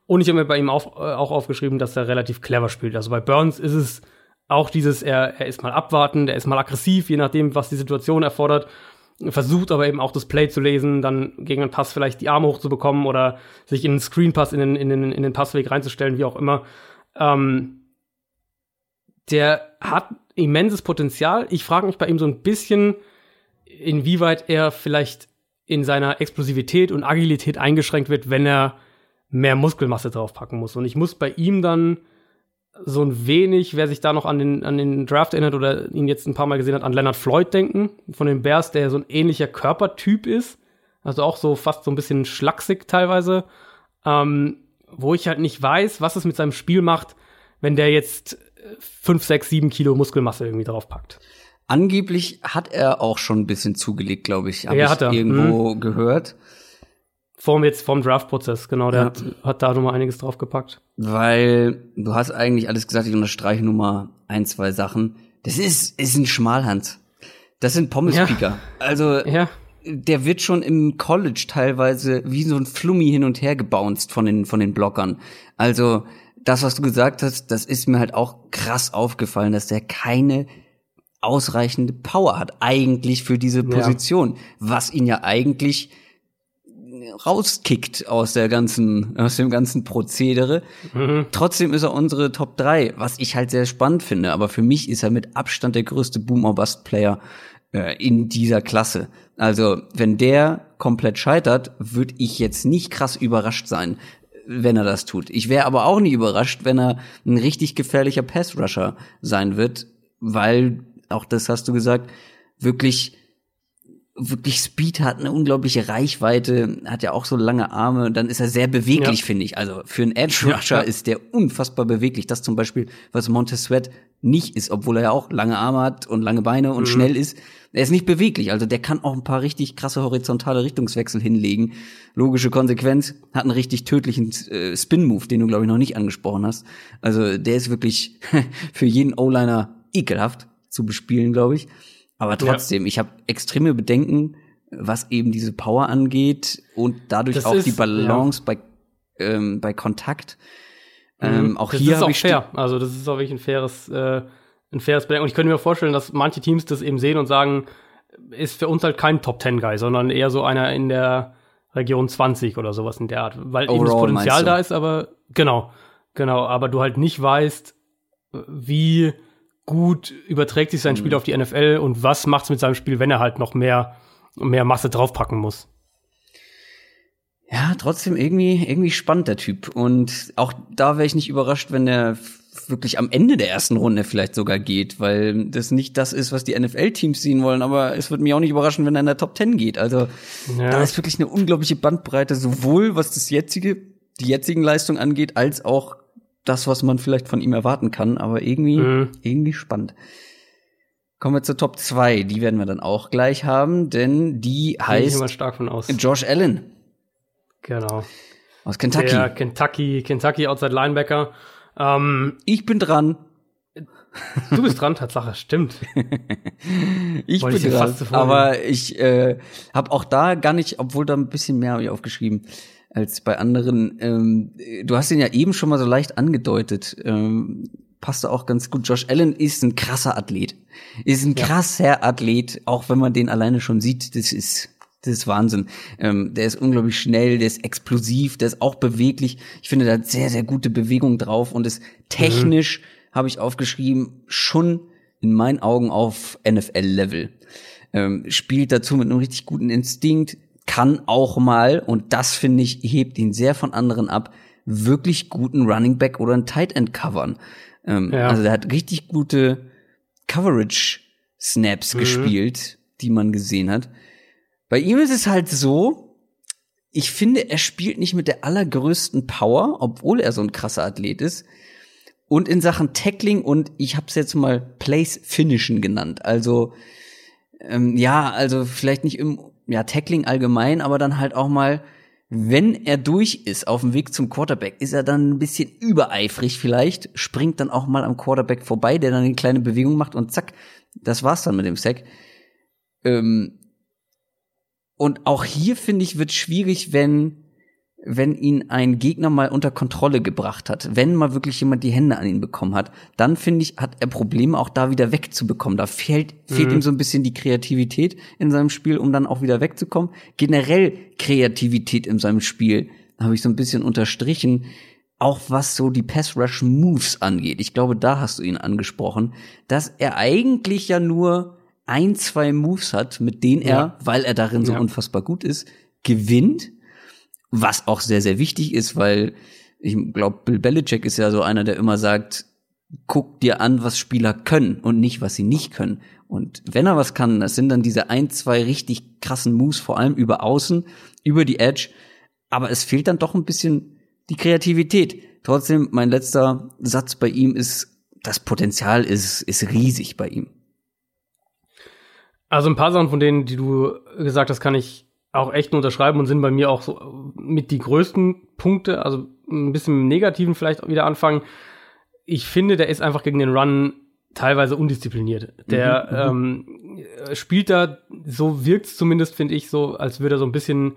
Und ich habe mir bei ihm auf, äh, auch aufgeschrieben, dass er relativ clever spielt. Also bei Burns ist es auch dieses, er, er ist mal abwartend, er ist mal aggressiv, je nachdem, was die Situation erfordert. Versucht aber eben auch das Play zu lesen, dann gegen einen Pass vielleicht die Arme hochzubekommen oder sich in einen Screenpass in den, in den, in den Passweg reinzustellen, wie auch immer. Ähm, der hat immenses Potenzial. Ich frage mich bei ihm so ein bisschen, inwieweit er vielleicht in seiner Explosivität und Agilität eingeschränkt wird, wenn er mehr Muskelmasse draufpacken muss. Und ich muss bei ihm dann so ein wenig, wer sich da noch an den, an den Draft erinnert oder ihn jetzt ein paar Mal gesehen hat, an Leonard Floyd denken, von den Bears, der so ein ähnlicher Körpertyp ist. Also auch so fast so ein bisschen schlaksig teilweise. Ähm, wo ich halt nicht weiß, was es mit seinem Spiel macht, wenn der jetzt 5, 6, 7 Kilo Muskelmasse irgendwie draufpackt. Angeblich hat er auch schon ein bisschen zugelegt, glaube ich. Hab ja, ich irgendwo mhm. gehört. Vorm jetzt vom Draft-Prozess, genau, der ja. hat, hat da nochmal einiges draufgepackt. Weil du hast eigentlich alles gesagt, ich unterstreiche nur mal ein, zwei Sachen. Das ist, ist ein Schmalhand. Das sind Pommes-Speaker. Ja. Also, ja. der wird schon im College teilweise wie so ein Flummi hin und her gebounced von den, von den Blockern. Also, das, was du gesagt hast, das ist mir halt auch krass aufgefallen, dass der keine ausreichende Power hat, eigentlich für diese Position, ja. was ihn ja eigentlich rauskickt aus der ganzen, aus dem ganzen Prozedere. Mhm. Trotzdem ist er unsere Top 3, was ich halt sehr spannend finde. Aber für mich ist er mit Abstand der größte Boom-or-Bust-Player äh, in dieser Klasse. Also, wenn der komplett scheitert, würde ich jetzt nicht krass überrascht sein, wenn er das tut. Ich wäre aber auch nicht überrascht, wenn er ein richtig gefährlicher Pass-Rusher sein wird, weil, auch das hast du gesagt, wirklich wirklich Speed hat, eine unglaubliche Reichweite, hat ja auch so lange Arme, dann ist er sehr beweglich, ja. finde ich. Also für einen Edge Rusher ja, ist der unfassbar beweglich. Das zum Beispiel, was Montez Sweat nicht ist, obwohl er ja auch lange Arme hat und lange Beine und mhm. schnell ist. Er ist nicht beweglich, also der kann auch ein paar richtig krasse horizontale Richtungswechsel hinlegen. Logische Konsequenz, hat einen richtig tödlichen äh, Spin-Move, den du, glaube ich, noch nicht angesprochen hast. Also der ist wirklich für jeden O-Liner ekelhaft zu bespielen, glaube ich. Aber trotzdem, ja. ich habe extreme Bedenken, was eben diese Power angeht und dadurch das auch ist, die Balance ja. bei, ähm, bei Kontakt. Mhm. Ähm, auch das hier habe ich fair. Also das ist auch wirklich ein faires, äh, ein faires Bedenken. Und ich könnte mir vorstellen, dass manche Teams das eben sehen und sagen, ist für uns halt kein Top Ten Guy, sondern eher so einer in der Region 20 oder sowas in der Art, weil Overall, eben das Potenzial da ist, aber genau, genau, aber du halt nicht weißt, wie gut überträgt sich sein mhm. Spiel auf die NFL und was macht es mit seinem Spiel, wenn er halt noch mehr, mehr Masse draufpacken muss. Ja, trotzdem irgendwie, irgendwie spannend, der Typ. Und auch da wäre ich nicht überrascht, wenn er wirklich am Ende der ersten Runde vielleicht sogar geht, weil das nicht das ist, was die NFL-Teams sehen wollen, aber es würde mich auch nicht überraschen, wenn er in der Top 10 geht. Also ja. da ist wirklich eine unglaubliche Bandbreite, sowohl was das jetzige, die jetzigen Leistungen angeht, als auch das, was man vielleicht von ihm erwarten kann, aber irgendwie, mhm. irgendwie spannend. Kommen wir zur Top 2. Die werden wir dann auch gleich haben, denn die Gehe heißt ich stark von aus. Josh Allen. Genau. Aus Kentucky. Der Kentucky, Kentucky Outside Linebacker. Ähm, ich bin dran. Du bist dran, Tatsache, stimmt. ich Wollte bin ich dran, aber ich äh, habe auch da gar nicht, obwohl da ein bisschen mehr habe ich aufgeschrieben, als bei anderen. Ähm, du hast ihn ja eben schon mal so leicht angedeutet. Ähm, passt auch ganz gut. Josh Allen ist ein krasser Athlet. Ist ein krasser ja. Athlet, auch wenn man den alleine schon sieht. Das ist das ist Wahnsinn. Ähm, der ist unglaublich schnell, der ist explosiv, der ist auch beweglich. Ich finde, der hat sehr, sehr gute Bewegung drauf und ist technisch, mhm. habe ich aufgeschrieben, schon in meinen Augen auf NFL-Level. Ähm, spielt dazu mit einem richtig guten Instinkt, kann auch mal, und das finde ich, hebt ihn sehr von anderen ab, wirklich guten Running Back oder ein Tight End covern. Ähm, ja. Also der hat richtig gute Coverage Snaps mhm. gespielt, die man gesehen hat. Bei ihm ist es halt so, ich finde, er spielt nicht mit der allergrößten Power, obwohl er so ein krasser Athlet ist. Und in Sachen Tackling und ich habe es jetzt mal Place Finishen genannt. Also ähm, ja, also vielleicht nicht im ja, Tackling allgemein, aber dann halt auch mal, wenn er durch ist auf dem Weg zum Quarterback, ist er dann ein bisschen übereifrig vielleicht, springt dann auch mal am Quarterback vorbei, der dann eine kleine Bewegung macht und zack, das war's dann mit dem Sack. Ähm, und auch hier finde ich, wird schwierig, wenn wenn ihn ein Gegner mal unter Kontrolle gebracht hat, wenn mal wirklich jemand die Hände an ihn bekommen hat, dann finde ich, hat er Probleme auch da wieder wegzubekommen. Da fehlt, mhm. fehlt ihm so ein bisschen die Kreativität in seinem Spiel, um dann auch wieder wegzukommen. Generell Kreativität in seinem Spiel habe ich so ein bisschen unterstrichen. Auch was so die Pass Rush Moves angeht. Ich glaube, da hast du ihn angesprochen, dass er eigentlich ja nur ein, zwei Moves hat, mit denen er, ja. weil er darin so ja. unfassbar gut ist, gewinnt was auch sehr, sehr wichtig ist, weil ich glaube, Bill Belichick ist ja so einer, der immer sagt, guck dir an, was Spieler können und nicht, was sie nicht können. Und wenn er was kann, das sind dann diese ein, zwei richtig krassen Moves, vor allem über Außen, über die Edge. Aber es fehlt dann doch ein bisschen die Kreativität. Trotzdem, mein letzter Satz bei ihm ist, das Potenzial ist, ist riesig bei ihm. Also ein paar Sachen von denen, die du gesagt hast, kann ich auch echt unterschreiben und sind bei mir auch so mit die größten Punkte, also ein bisschen im Negativen vielleicht auch wieder anfangen. Ich finde, der ist einfach gegen den Run teilweise undiszipliniert. Der mhm, mhm. ähm, spielt da, so wirkt's zumindest, finde ich, so, als würde er so ein bisschen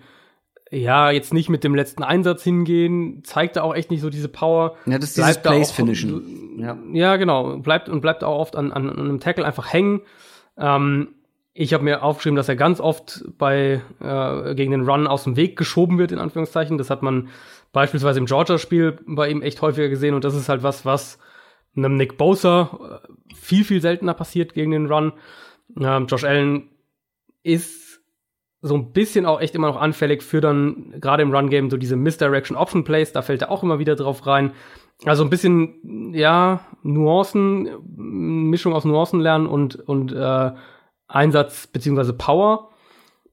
ja, jetzt nicht mit dem letzten Einsatz hingehen, zeigt er auch echt nicht so diese Power. Ja, das ist dieses Place finishen. Ja. ja, genau. Bleibt und bleibt auch oft an, an, an einem Tackle einfach hängen. Ähm, ich habe mir aufgeschrieben, dass er ganz oft bei äh, gegen den Run aus dem Weg geschoben wird, in Anführungszeichen. Das hat man beispielsweise im Georgia-Spiel bei ihm echt häufiger gesehen und das ist halt was, was einem Nick Bosa äh, viel, viel seltener passiert gegen den Run. Ähm, Josh Allen ist so ein bisschen auch echt immer noch anfällig für dann gerade im Run-Game so diese Misdirection Option Plays, da fällt er auch immer wieder drauf rein. Also ein bisschen, ja, Nuancen, Mischung aus Nuancen lernen und, und äh, Einsatz beziehungsweise Power.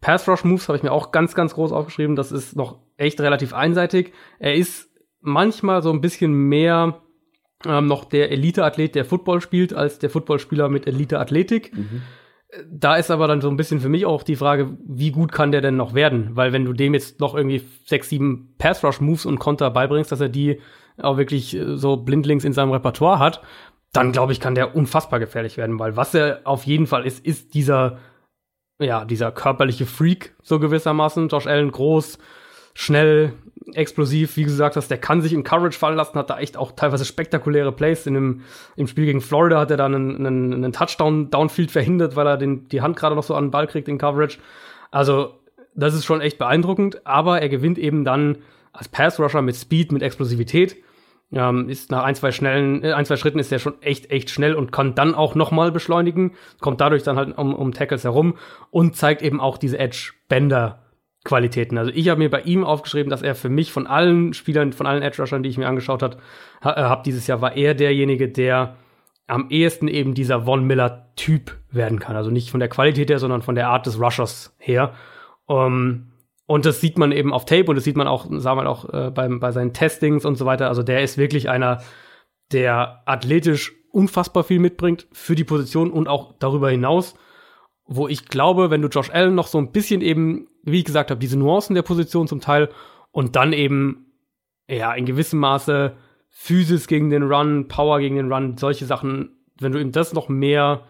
Pass Rush Moves habe ich mir auch ganz, ganz groß aufgeschrieben. Das ist noch echt relativ einseitig. Er ist manchmal so ein bisschen mehr ähm, noch der Elite-Athlet, der Football spielt, als der Footballspieler mit Elite-Athletik. Mhm da ist aber dann so ein bisschen für mich auch die Frage, wie gut kann der denn noch werden? Weil wenn du dem jetzt noch irgendwie sechs, sieben Pass-Rush-Moves und Konter beibringst, dass er die auch wirklich äh, so blindlings in seinem Repertoire hat, dann glaube ich, kann der unfassbar gefährlich werden, weil was er auf jeden Fall ist, ist dieser, ja, dieser körperliche Freak, so gewissermaßen. Josh Allen groß, schnell, explosiv, wie gesagt hast, der kann sich in Coverage fallen lassen, hat da echt auch teilweise spektakuläre Plays. In dem, Im Spiel gegen Florida hat er dann einen, einen, einen Touchdown Downfield verhindert, weil er den, die Hand gerade noch so an den Ball kriegt in Coverage. Also, das ist schon echt beeindruckend, aber er gewinnt eben dann als Pass Rusher mit Speed, mit Explosivität. Ähm, ist nach ein, zwei schnellen, äh, ein, zwei Schritten ist er schon echt, echt schnell und kann dann auch nochmal beschleunigen, kommt dadurch dann halt um, um Tackles herum und zeigt eben auch diese Edge-Bender Qualitäten. Also ich habe mir bei ihm aufgeschrieben, dass er für mich von allen Spielern, von allen Edge Rushern, die ich mir angeschaut habe, ha, äh, hab dieses Jahr, war er derjenige, der am ehesten eben dieser Von Miller Typ werden kann. Also nicht von der Qualität her, sondern von der Art des Rushers her. Um, und das sieht man eben auf Tape und das sieht man auch, sagen wir auch äh, beim, bei seinen Testings und so weiter. Also der ist wirklich einer, der athletisch unfassbar viel mitbringt für die Position und auch darüber hinaus wo ich glaube, wenn du Josh Allen noch so ein bisschen eben, wie ich gesagt habe, diese Nuancen der Position zum Teil und dann eben, ja, in gewissem Maße Physis gegen den Run, Power gegen den Run, solche Sachen, wenn du ihm das noch mehr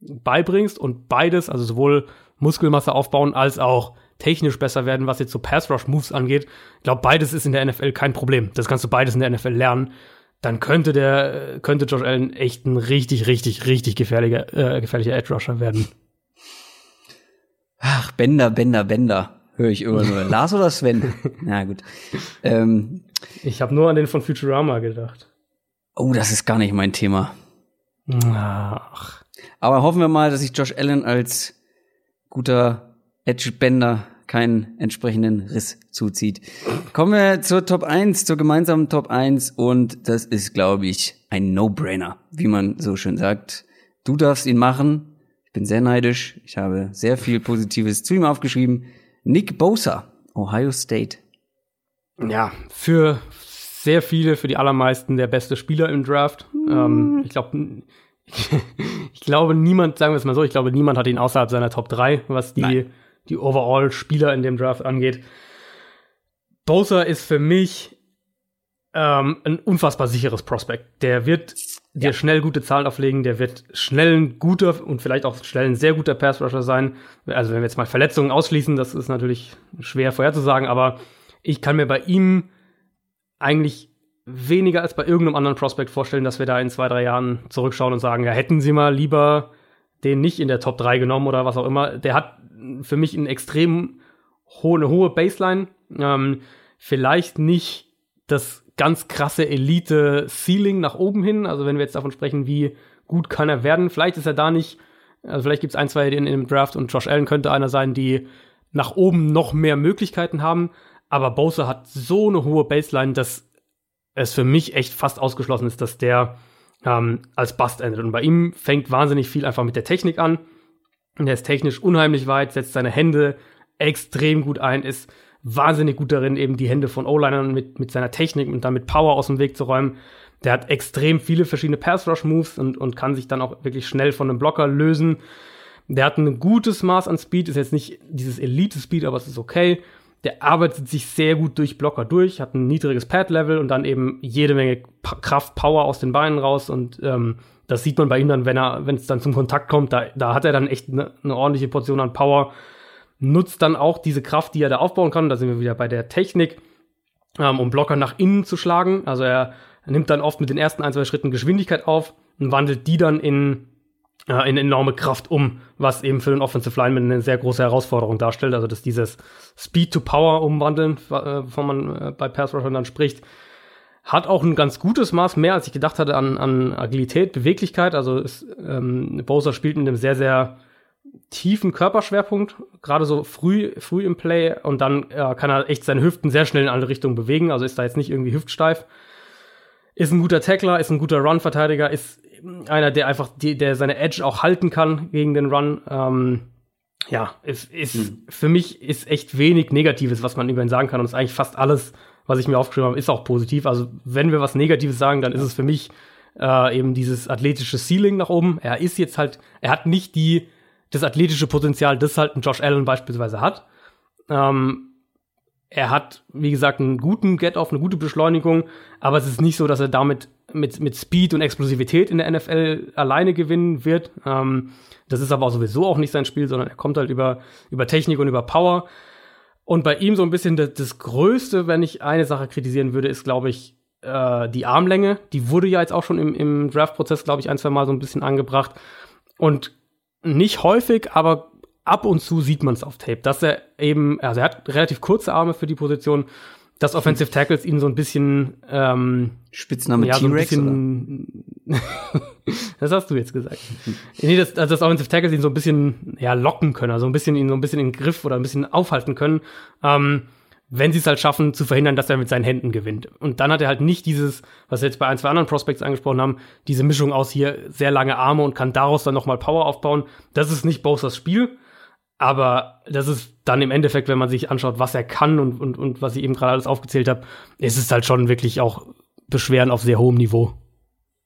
beibringst und beides, also sowohl Muskelmasse aufbauen als auch technisch besser werden, was jetzt so Pass-Rush-Moves angeht. Ich glaube, beides ist in der NFL kein Problem. Das kannst du beides in der NFL lernen. Dann könnte der, könnte Josh Allen echt ein richtig, richtig, richtig gefährlicher, äh, gefährlicher Edge-Rusher werden. Ach, Bender, Bender, Bender, höre ich immer nur. Lars oder Sven? Na gut. Ähm, ich habe nur an den von Futurama gedacht. Oh, das ist gar nicht mein Thema. Ach. Aber hoffen wir mal, dass sich Josh Allen als guter Edge-Bender keinen entsprechenden Riss zuzieht. Kommen wir zur Top 1, zur gemeinsamen Top 1 und das ist, glaube ich, ein No-Brainer, wie man so schön sagt. Du darfst ihn machen, ich bin sehr neidisch. Ich habe sehr viel Positives zu ihm aufgeschrieben. Nick Bosa, Ohio State. Ja, für sehr viele, für die allermeisten der beste Spieler im Draft. Mm. Ähm, ich glaube, ich glaube, niemand, sagen wir es mal so, ich glaube, niemand hat ihn außerhalb seiner Top 3, was die, die Overall-Spieler in dem Draft angeht. Bosa ist für mich ähm, ein unfassbar sicheres Prospect. Der wird dir schnell gute Zahlen auflegen, der wird schnell ein guter und vielleicht auch schnell ein sehr guter Pass-Rusher sein. Also wenn wir jetzt mal Verletzungen ausschließen, das ist natürlich schwer vorherzusagen, aber ich kann mir bei ihm eigentlich weniger als bei irgendeinem anderen Prospect vorstellen, dass wir da in zwei, drei Jahren zurückschauen und sagen, ja, hätten sie mal lieber den nicht in der Top 3 genommen oder was auch immer. Der hat für mich einen extrem hohe, eine hohe Baseline. Ähm, vielleicht nicht das ganz krasse Elite-Ceiling nach oben hin. Also wenn wir jetzt davon sprechen, wie gut kann er werden, vielleicht ist er da nicht, also vielleicht gibt es ein, zwei in, in dem Draft und Josh Allen könnte einer sein, die nach oben noch mehr Möglichkeiten haben. Aber Bowser hat so eine hohe Baseline, dass es für mich echt fast ausgeschlossen ist, dass der ähm, als Bust endet. Und bei ihm fängt wahnsinnig viel einfach mit der Technik an. Und er ist technisch unheimlich weit, setzt seine Hände extrem gut ein, ist wahnsinnig gut darin, eben die Hände von O-Linern mit, mit seiner Technik und damit Power aus dem Weg zu räumen. Der hat extrem viele verschiedene Pass-Rush-Moves und, und kann sich dann auch wirklich schnell von einem Blocker lösen. Der hat ein gutes Maß an Speed, ist jetzt nicht dieses Elite-Speed, aber es ist okay. Der arbeitet sich sehr gut durch Blocker durch, hat ein niedriges Pad-Level und dann eben jede Menge Kraft, Power aus den Beinen raus und ähm, das sieht man bei ihm dann, wenn er, wenn es dann zum Kontakt kommt, da, da hat er dann echt eine ne ordentliche Portion an Power. Nutzt dann auch diese Kraft, die er da aufbauen kann. Da sind wir wieder bei der Technik, ähm, um Blocker nach innen zu schlagen. Also er, er nimmt dann oft mit den ersten ein, zwei Schritten Geschwindigkeit auf und wandelt die dann in, äh, in enorme Kraft um, was eben für den Offensive Lineman eine sehr große Herausforderung darstellt. Also dass dieses Speed to Power umwandeln, äh, wovon man äh, bei Pass Rushern dann spricht, hat auch ein ganz gutes Maß mehr, als ich gedacht hatte, an, an Agilität, Beweglichkeit. Also ist, ähm, Bowser spielt mit einem sehr, sehr tiefen Körperschwerpunkt, gerade so früh, früh im Play und dann äh, kann er echt seine Hüften sehr schnell in alle Richtungen bewegen, also ist da jetzt nicht irgendwie hüftsteif. Ist ein guter Tackler, ist ein guter Run-Verteidiger, ist einer, der einfach, die, der seine Edge auch halten kann gegen den Run. Ähm, ja, ist, ist hm. für mich ist echt wenig Negatives, was man über ihn sagen kann und ist eigentlich fast alles was ich mir aufgeschrieben habe, ist auch positiv. Also wenn wir was Negatives sagen, dann ist es für mich äh, eben dieses athletische Ceiling nach oben. Er ist jetzt halt, er hat nicht die das athletische Potenzial, das halt ein Josh Allen beispielsweise hat. Ähm, er hat, wie gesagt, einen guten Get-Off, eine gute Beschleunigung, aber es ist nicht so, dass er damit mit, mit Speed und Explosivität in der NFL alleine gewinnen wird. Ähm, das ist aber auch sowieso auch nicht sein Spiel, sondern er kommt halt über, über Technik und über Power. Und bei ihm so ein bisschen das, das Größte, wenn ich eine Sache kritisieren würde, ist, glaube ich, äh, die Armlänge. Die wurde ja jetzt auch schon im, im Draft-Prozess, glaube ich, ein, zwei Mal so ein bisschen angebracht. Und nicht häufig, aber ab und zu sieht man es auf Tape, dass er eben, also er hat relativ kurze Arme für die Position, dass Offensive Tackles ihn so ein bisschen ähm, Spitzname ja, T-Rex. So das hast du jetzt gesagt. nee, das, also das Offensive Tackles ihn so ein bisschen ja locken können, also ein bisschen ihn so ein bisschen in den Griff oder ein bisschen aufhalten können. Ähm, wenn sie es halt schaffen, zu verhindern, dass er mit seinen Händen gewinnt. Und dann hat er halt nicht dieses, was wir jetzt bei ein, zwei anderen Prospects angesprochen haben, diese Mischung aus hier sehr lange Arme und kann daraus dann nochmal Power aufbauen. Das ist nicht Bowsers Spiel. Aber das ist dann im Endeffekt, wenn man sich anschaut, was er kann und, und, und was ich eben gerade alles aufgezählt habe, ist es halt schon wirklich auch Beschweren auf sehr hohem Niveau.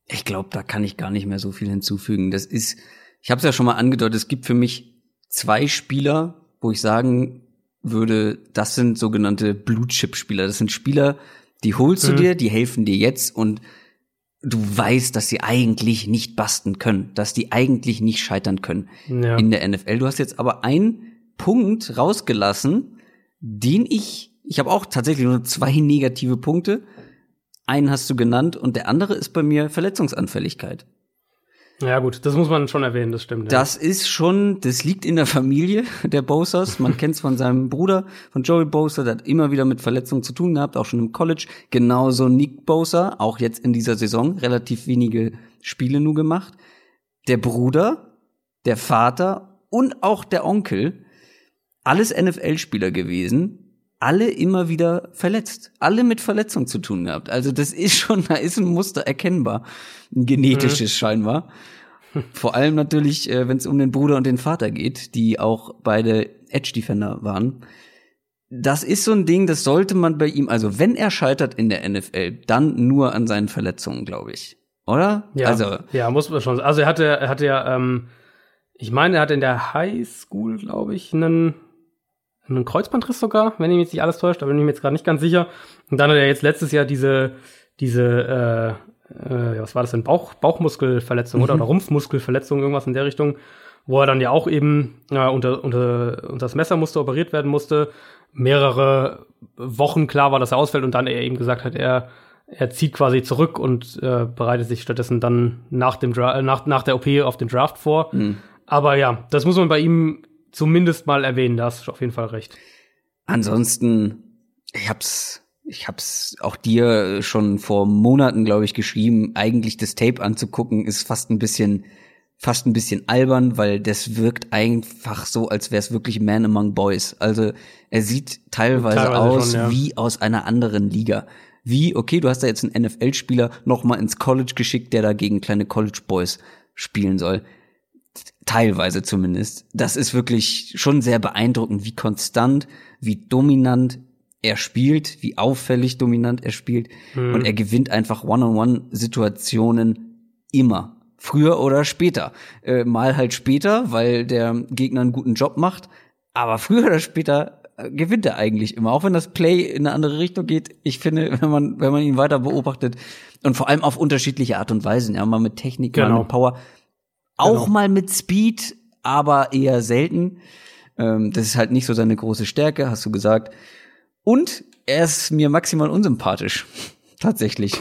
Ich glaube, da kann ich gar nicht mehr so viel hinzufügen. Das ist, ich habe es ja schon mal angedeutet, es gibt für mich zwei Spieler, wo ich sagen würde, das sind sogenannte Blue Chip Spieler. Das sind Spieler, die holst du mhm. dir, die helfen dir jetzt und du weißt, dass sie eigentlich nicht basten können, dass die eigentlich nicht scheitern können ja. in der NFL. Du hast jetzt aber einen Punkt rausgelassen, den ich, ich habe auch tatsächlich nur zwei negative Punkte. Einen hast du genannt und der andere ist bei mir Verletzungsanfälligkeit. Ja, gut, das muss man schon erwähnen, das stimmt. Ja. Das ist schon, das liegt in der Familie der Bosers. Man kennt es von seinem Bruder, von Joey Bosa, der hat immer wieder mit Verletzungen zu tun gehabt, auch schon im College. Genauso Nick Bosa, auch jetzt in dieser Saison, relativ wenige Spiele nur gemacht. Der Bruder, der Vater und auch der Onkel, alles NFL-Spieler gewesen, alle immer wieder verletzt. Alle mit Verletzung zu tun gehabt. Also das ist schon, da ist ein Muster erkennbar. Ein genetisches mhm. scheinbar. Vor allem natürlich, äh, wenn es um den Bruder und den Vater geht, die auch beide Edge-Defender waren. Das ist so ein Ding, das sollte man bei ihm, also wenn er scheitert in der NFL, dann nur an seinen Verletzungen, glaube ich. Oder? Ja, also, ja, muss man schon. Also er hatte, er hatte ja, ähm, ich meine, er hatte in der High School, glaube ich, einen einen Kreuzbandriss sogar, wenn ich mich nicht alles täuscht, da bin ich mir jetzt gerade nicht ganz sicher. Und dann hat er jetzt letztes Jahr diese, diese, äh, äh, was war das denn, Bauch, Bauchmuskelverletzung mhm. oder, oder Rumpfmuskelverletzung, irgendwas in der Richtung, wo er dann ja auch eben äh, unter, unter, unter das Messermuster operiert werden musste. Mehrere Wochen klar war, dass er ausfällt und dann er eben gesagt hat, er, er zieht quasi zurück und äh, bereitet sich stattdessen dann nach, dem Dra nach, nach der OP auf den Draft vor. Mhm. Aber ja, das muss man bei ihm zumindest mal erwähnen, da hast du auf jeden Fall recht. Ansonsten, ich hab's, ich hab's auch dir schon vor Monaten, glaube ich, geschrieben, eigentlich das Tape anzugucken, ist fast ein bisschen, fast ein bisschen albern, weil das wirkt einfach so, als wäre es wirklich Man Among Boys. Also er sieht teilweise, teilweise aus schon, ja. wie aus einer anderen Liga. Wie, okay, du hast da jetzt einen NFL-Spieler noch mal ins College geschickt, der da gegen kleine College Boys spielen soll teilweise zumindest. Das ist wirklich schon sehr beeindruckend, wie konstant, wie dominant er spielt, wie auffällig dominant er spielt. Mhm. Und er gewinnt einfach One-on-One-Situationen immer. Früher oder später. Äh, mal halt später, weil der Gegner einen guten Job macht. Aber früher oder später äh, gewinnt er eigentlich immer, auch wenn das Play in eine andere Richtung geht. Ich finde, wenn man wenn man ihn weiter beobachtet und vor allem auf unterschiedliche Art und Weisen, ja, mal mit Technik, genau. mal mit Power, auch genau. mal mit Speed, aber eher selten. Ähm, das ist halt nicht so seine große Stärke, hast du gesagt. Und er ist mir maximal unsympathisch. Tatsächlich.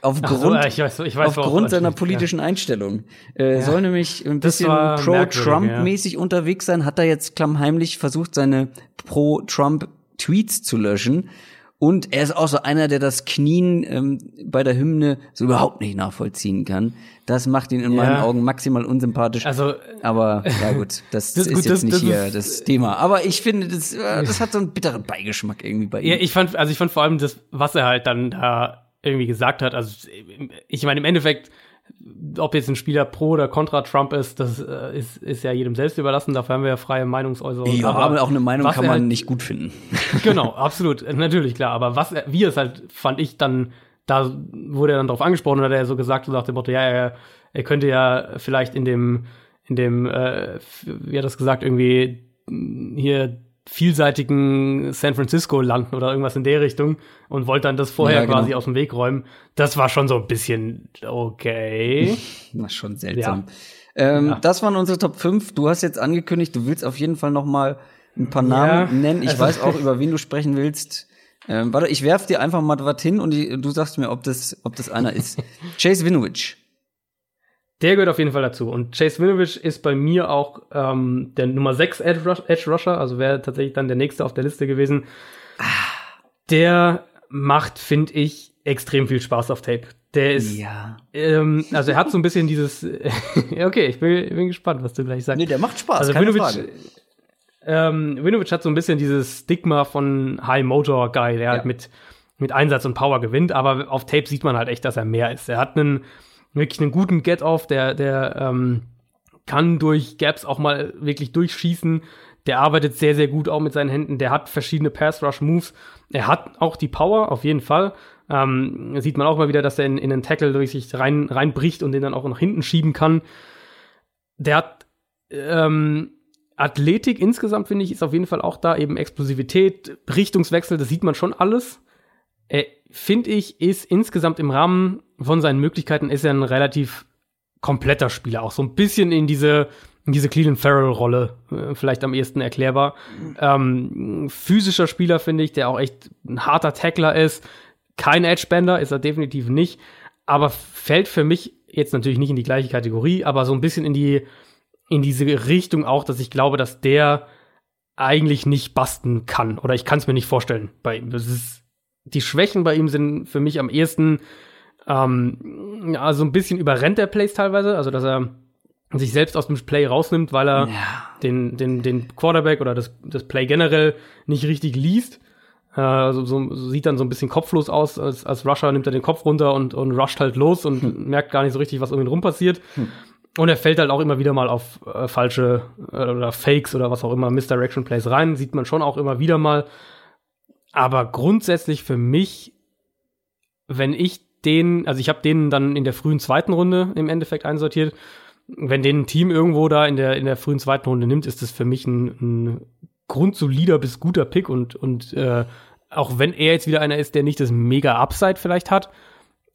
Aufgrund, so, ich weiß, ich weiß, aufgrund seiner politischen ja. Einstellung. Äh, ja. Soll nämlich ein bisschen pro-Trump-mäßig ja. unterwegs sein, hat er jetzt klammheimlich versucht, seine pro-Trump-Tweets zu löschen. Und er ist auch so einer, der das Knien ähm, bei der Hymne so überhaupt nicht nachvollziehen kann. Das macht ihn in ja. meinen Augen maximal unsympathisch. Also, aber ja gut, das, das ist gut, jetzt das, nicht das hier das Thema. Aber ich finde, das, äh, das hat so einen bitteren Beigeschmack irgendwie bei ihm. Ja, ich fand, also ich fand vor allem das, was er halt dann da irgendwie gesagt hat. Also ich meine, im Endeffekt ob jetzt ein Spieler pro oder contra Trump ist, das äh, ist, ist ja jedem selbst überlassen. Dafür haben wir ja freie Meinungsäußerung. Ja, aber, aber auch eine Meinung kann man halt, nicht gut finden. Genau, absolut, natürlich klar. Aber was, wie es halt fand ich dann, da wurde er dann drauf angesprochen und hat er so gesagt, so nach dem Motto, ja, er, er könnte ja vielleicht in dem, in dem, äh, wie hat das gesagt, irgendwie hier vielseitigen San Francisco landen oder irgendwas in der Richtung und wollte dann das vorher ja, genau. quasi aus dem Weg räumen. Das war schon so ein bisschen okay. Na, schon seltsam. Ja. Ähm, ja. Das waren unsere Top 5. Du hast jetzt angekündigt, du willst auf jeden Fall noch mal ein paar Namen nennen. Ich also weiß auch, über wen du sprechen willst. Ähm, warte, ich werf dir einfach mal was hin und die, du sagst mir, ob das, ob das einer ist. Chase Winovich. Der gehört auf jeden Fall dazu. Und Chase Winovich ist bei mir auch ähm, der Nummer 6 Edge, Rush, Edge Rusher, also wäre tatsächlich dann der nächste auf der Liste gewesen. Der macht, finde ich, extrem viel Spaß auf Tape. Der ist, ja. ähm, also er hat so ein bisschen dieses, okay, ich bin, bin gespannt, was du gleich sagst. Nee, der macht Spaß, also keine Winovich, Frage. Ähm, Winovich hat so ein bisschen dieses Stigma von High Motor Guy, der ja. halt mit, mit Einsatz und Power gewinnt, aber auf Tape sieht man halt echt, dass er mehr ist. Er hat einen wirklich einen guten Get-Off, der, der ähm, kann durch Gaps auch mal wirklich durchschießen. Der arbeitet sehr, sehr gut auch mit seinen Händen. Der hat verschiedene Pass-Rush-Moves. Er hat auch die Power, auf jeden Fall. Ähm, sieht man auch mal wieder, dass er in, in einen Tackle durch sich rein, reinbricht und den dann auch nach hinten schieben kann. Der hat ähm, Athletik insgesamt, finde ich, ist auf jeden Fall auch da. Eben Explosivität, Richtungswechsel, das sieht man schon alles. Er, finde ich, ist insgesamt im Rahmen von seinen Möglichkeiten ist er ein relativ kompletter Spieler, auch so ein bisschen in diese in diese Cleveland Farrell-Rolle äh, vielleicht am ehesten erklärbar. Ähm, physischer Spieler finde ich, der auch echt ein harter Tackler ist. Kein Edgebender ist er definitiv nicht, aber fällt für mich jetzt natürlich nicht in die gleiche Kategorie, aber so ein bisschen in die in diese Richtung auch, dass ich glaube, dass der eigentlich nicht basten kann oder ich kann es mir nicht vorstellen bei ihm. Das ist die Schwächen bei ihm sind für mich am ehesten ähm, ja, so ein bisschen überrennt der Plays teilweise, also dass er sich selbst aus dem Play rausnimmt, weil er ja. den, den, den Quarterback oder das, das Play generell nicht richtig liest. Äh, also so, so sieht dann so ein bisschen kopflos aus. Als, als Rusher nimmt er den Kopf runter und, und rusht halt los und hm. merkt gar nicht so richtig, was um ihn rum passiert. Hm. Und er fällt halt auch immer wieder mal auf äh, falsche äh, oder Fakes oder was auch immer, Misdirection Plays rein. Sieht man schon auch immer wieder mal. Aber grundsätzlich für mich, wenn ich den, also ich habe den dann in der frühen zweiten Runde im Endeffekt einsortiert. Wenn den ein Team irgendwo da in der, in der frühen zweiten Runde nimmt, ist das für mich ein, ein grundsolider bis guter Pick und, und äh, auch wenn er jetzt wieder einer ist, der nicht das mega Upside vielleicht hat,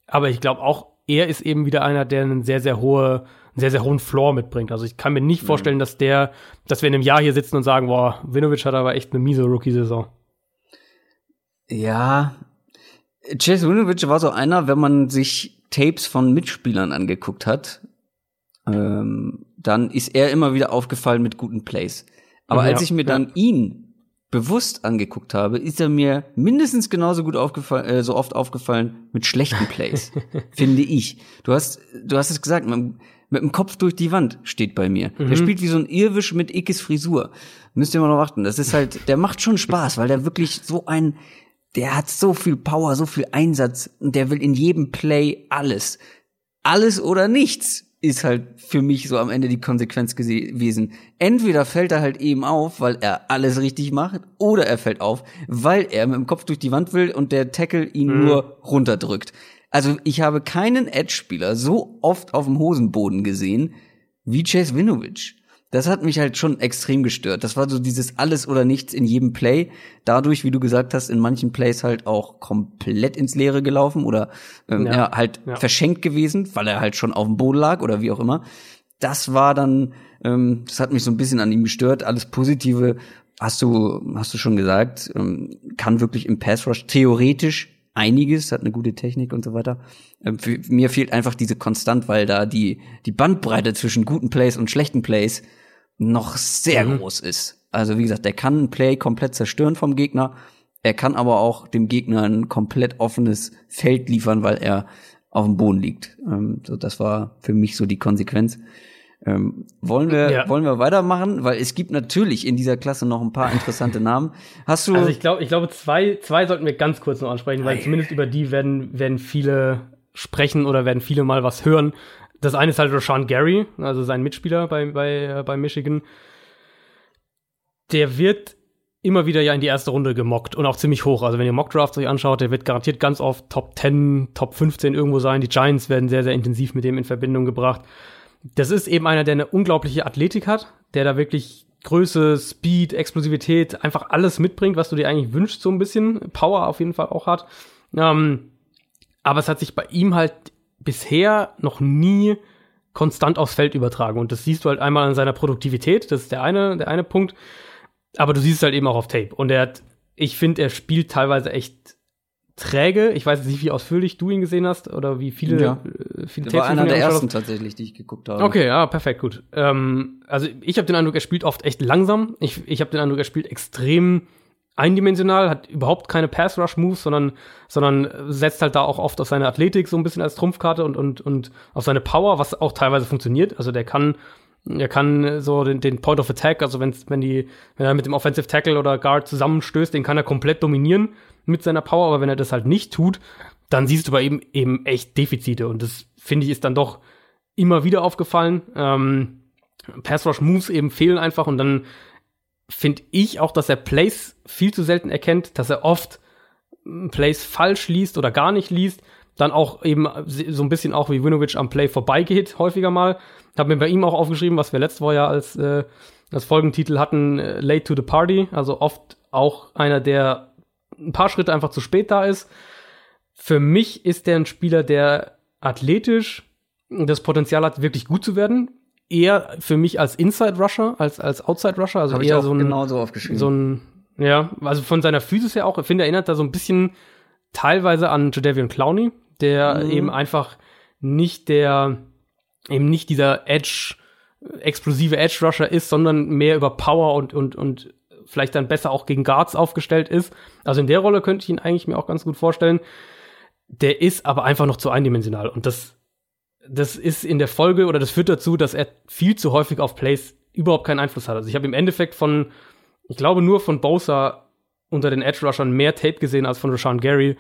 aber ich glaube auch, er ist eben wieder einer, der einen sehr, sehr hohe, einen sehr, sehr hohen Floor mitbringt. Also ich kann mir nicht mhm. vorstellen, dass der, dass wir in einem Jahr hier sitzen und sagen, boah, Vinovic hat aber echt eine miese Rookie-Saison. Ja, Chase Winovich war so einer, wenn man sich Tapes von Mitspielern angeguckt hat, ähm, dann ist er immer wieder aufgefallen mit guten Plays. Aber ja, als ich mir ja. dann ihn bewusst angeguckt habe, ist er mir mindestens genauso gut aufgefallen, äh, so oft aufgefallen mit schlechten Plays, finde ich. Du hast, du hast es gesagt, man, mit dem Kopf durch die Wand steht bei mir. Mhm. Der spielt wie so ein Irwisch mit Ickes Frisur. Müsst ihr mal noch warten. Das ist halt, der macht schon Spaß, weil der wirklich so ein der hat so viel Power, so viel Einsatz und der will in jedem Play alles. Alles oder nichts ist halt für mich so am Ende die Konsequenz gewesen. Entweder fällt er halt eben auf, weil er alles richtig macht, oder er fällt auf, weil er mit dem Kopf durch die Wand will und der Tackle ihn mhm. nur runterdrückt. Also ich habe keinen Edge-Spieler so oft auf dem Hosenboden gesehen wie Chase Winovich. Das hat mich halt schon extrem gestört. Das war so dieses alles oder nichts in jedem Play. Dadurch, wie du gesagt hast, in manchen Plays halt auch komplett ins Leere gelaufen oder ähm, ja. ja halt ja. verschenkt gewesen, weil er halt schon auf dem Boden lag oder wie auch immer. Das war dann, ähm, das hat mich so ein bisschen an ihm gestört. Alles Positive hast du, hast du schon gesagt, ähm, kann wirklich im Pass Rush theoretisch einiges, hat eine gute Technik und so weiter. Ähm, für, mir fehlt einfach diese Konstant, weil da die, die Bandbreite zwischen guten Plays und schlechten Plays noch sehr mhm. groß ist. Also wie gesagt, der kann ein Play komplett zerstören vom Gegner. Er kann aber auch dem Gegner ein komplett offenes Feld liefern, weil er auf dem Boden liegt. Ähm, so, das war für mich so die Konsequenz. Ähm, wollen wir ja. wollen wir weitermachen, weil es gibt natürlich in dieser Klasse noch ein paar interessante Namen. Hast du? Also ich glaube, ich glaube zwei zwei sollten wir ganz kurz noch ansprechen, weil Ei. zumindest über die werden werden viele sprechen oder werden viele mal was hören. Das eine ist halt Rashawn Gary, also sein Mitspieler bei, bei, äh, bei Michigan. Der wird immer wieder ja in die erste Runde gemockt und auch ziemlich hoch. Also wenn ihr Mockdrafts euch anschaut, der wird garantiert ganz oft Top 10, Top 15 irgendwo sein. Die Giants werden sehr, sehr intensiv mit dem in Verbindung gebracht. Das ist eben einer, der eine unglaubliche Athletik hat, der da wirklich Größe, Speed, Explosivität, einfach alles mitbringt, was du dir eigentlich wünschst, so ein bisschen. Power auf jeden Fall auch hat. Ähm, aber es hat sich bei ihm halt bisher noch nie konstant aufs Feld übertragen. Und das siehst du halt einmal an seiner Produktivität, das ist der eine, der eine Punkt. Aber du siehst es halt eben auch auf Tape. Und er hat, ich finde, er spielt teilweise echt träge. Ich weiß nicht, wie ausführlich du ihn gesehen hast oder wie viele, ja. äh, viele Tapes war einer der ersten tatsächlich, die ich geguckt habe. Okay, ja, perfekt, gut. Ähm, also ich habe den Eindruck, er spielt oft echt langsam. Ich, ich habe den Eindruck, er spielt extrem eindimensional, hat überhaupt keine Pass-Rush-Moves, sondern, sondern setzt halt da auch oft auf seine Athletik so ein bisschen als Trumpfkarte und, und, und auf seine Power, was auch teilweise funktioniert. Also der kann, er kann so den, den Point of Attack, also wenn, wenn die, wenn er mit dem Offensive Tackle oder Guard zusammenstößt, den kann er komplett dominieren mit seiner Power, aber wenn er das halt nicht tut, dann siehst du bei ihm eben echt Defizite und das finde ich ist dann doch immer wieder aufgefallen. Ähm, Pass Rush Moves eben fehlen einfach und dann finde ich auch, dass er Plays viel zu selten erkennt, dass er oft hm, Plays falsch liest oder gar nicht liest, dann auch eben so ein bisschen auch wie Winovich am Play vorbeigeht, häufiger mal. Hab mir bei ihm auch aufgeschrieben, was wir letzte Woche ja als, äh, als Folgentitel hatten, äh, Late to the Party, also oft auch einer, der ein paar Schritte einfach zu spät da ist. Für mich ist der ein Spieler, der athletisch das Potenzial hat, wirklich gut zu werden eher für mich als Inside Rusher als als Outside Rusher, also Hab eher so ein genauso aufgeschrieben. So ein ja, also von seiner Physis her auch, ich finde, erinnert er so ein bisschen teilweise an Jadavion Clowney, der mhm. eben einfach nicht der eben nicht dieser Edge explosive Edge Rusher ist, sondern mehr über Power und und und vielleicht dann besser auch gegen Guards aufgestellt ist. Also in der Rolle könnte ich ihn eigentlich mir auch ganz gut vorstellen. Der ist aber einfach noch zu eindimensional und das das ist in der Folge oder das führt dazu, dass er viel zu häufig auf Plays überhaupt keinen Einfluss hat. Also ich habe im Endeffekt von, ich glaube nur von Bosa unter den Edge Rushern mehr Tape gesehen als von Rashawn Gary.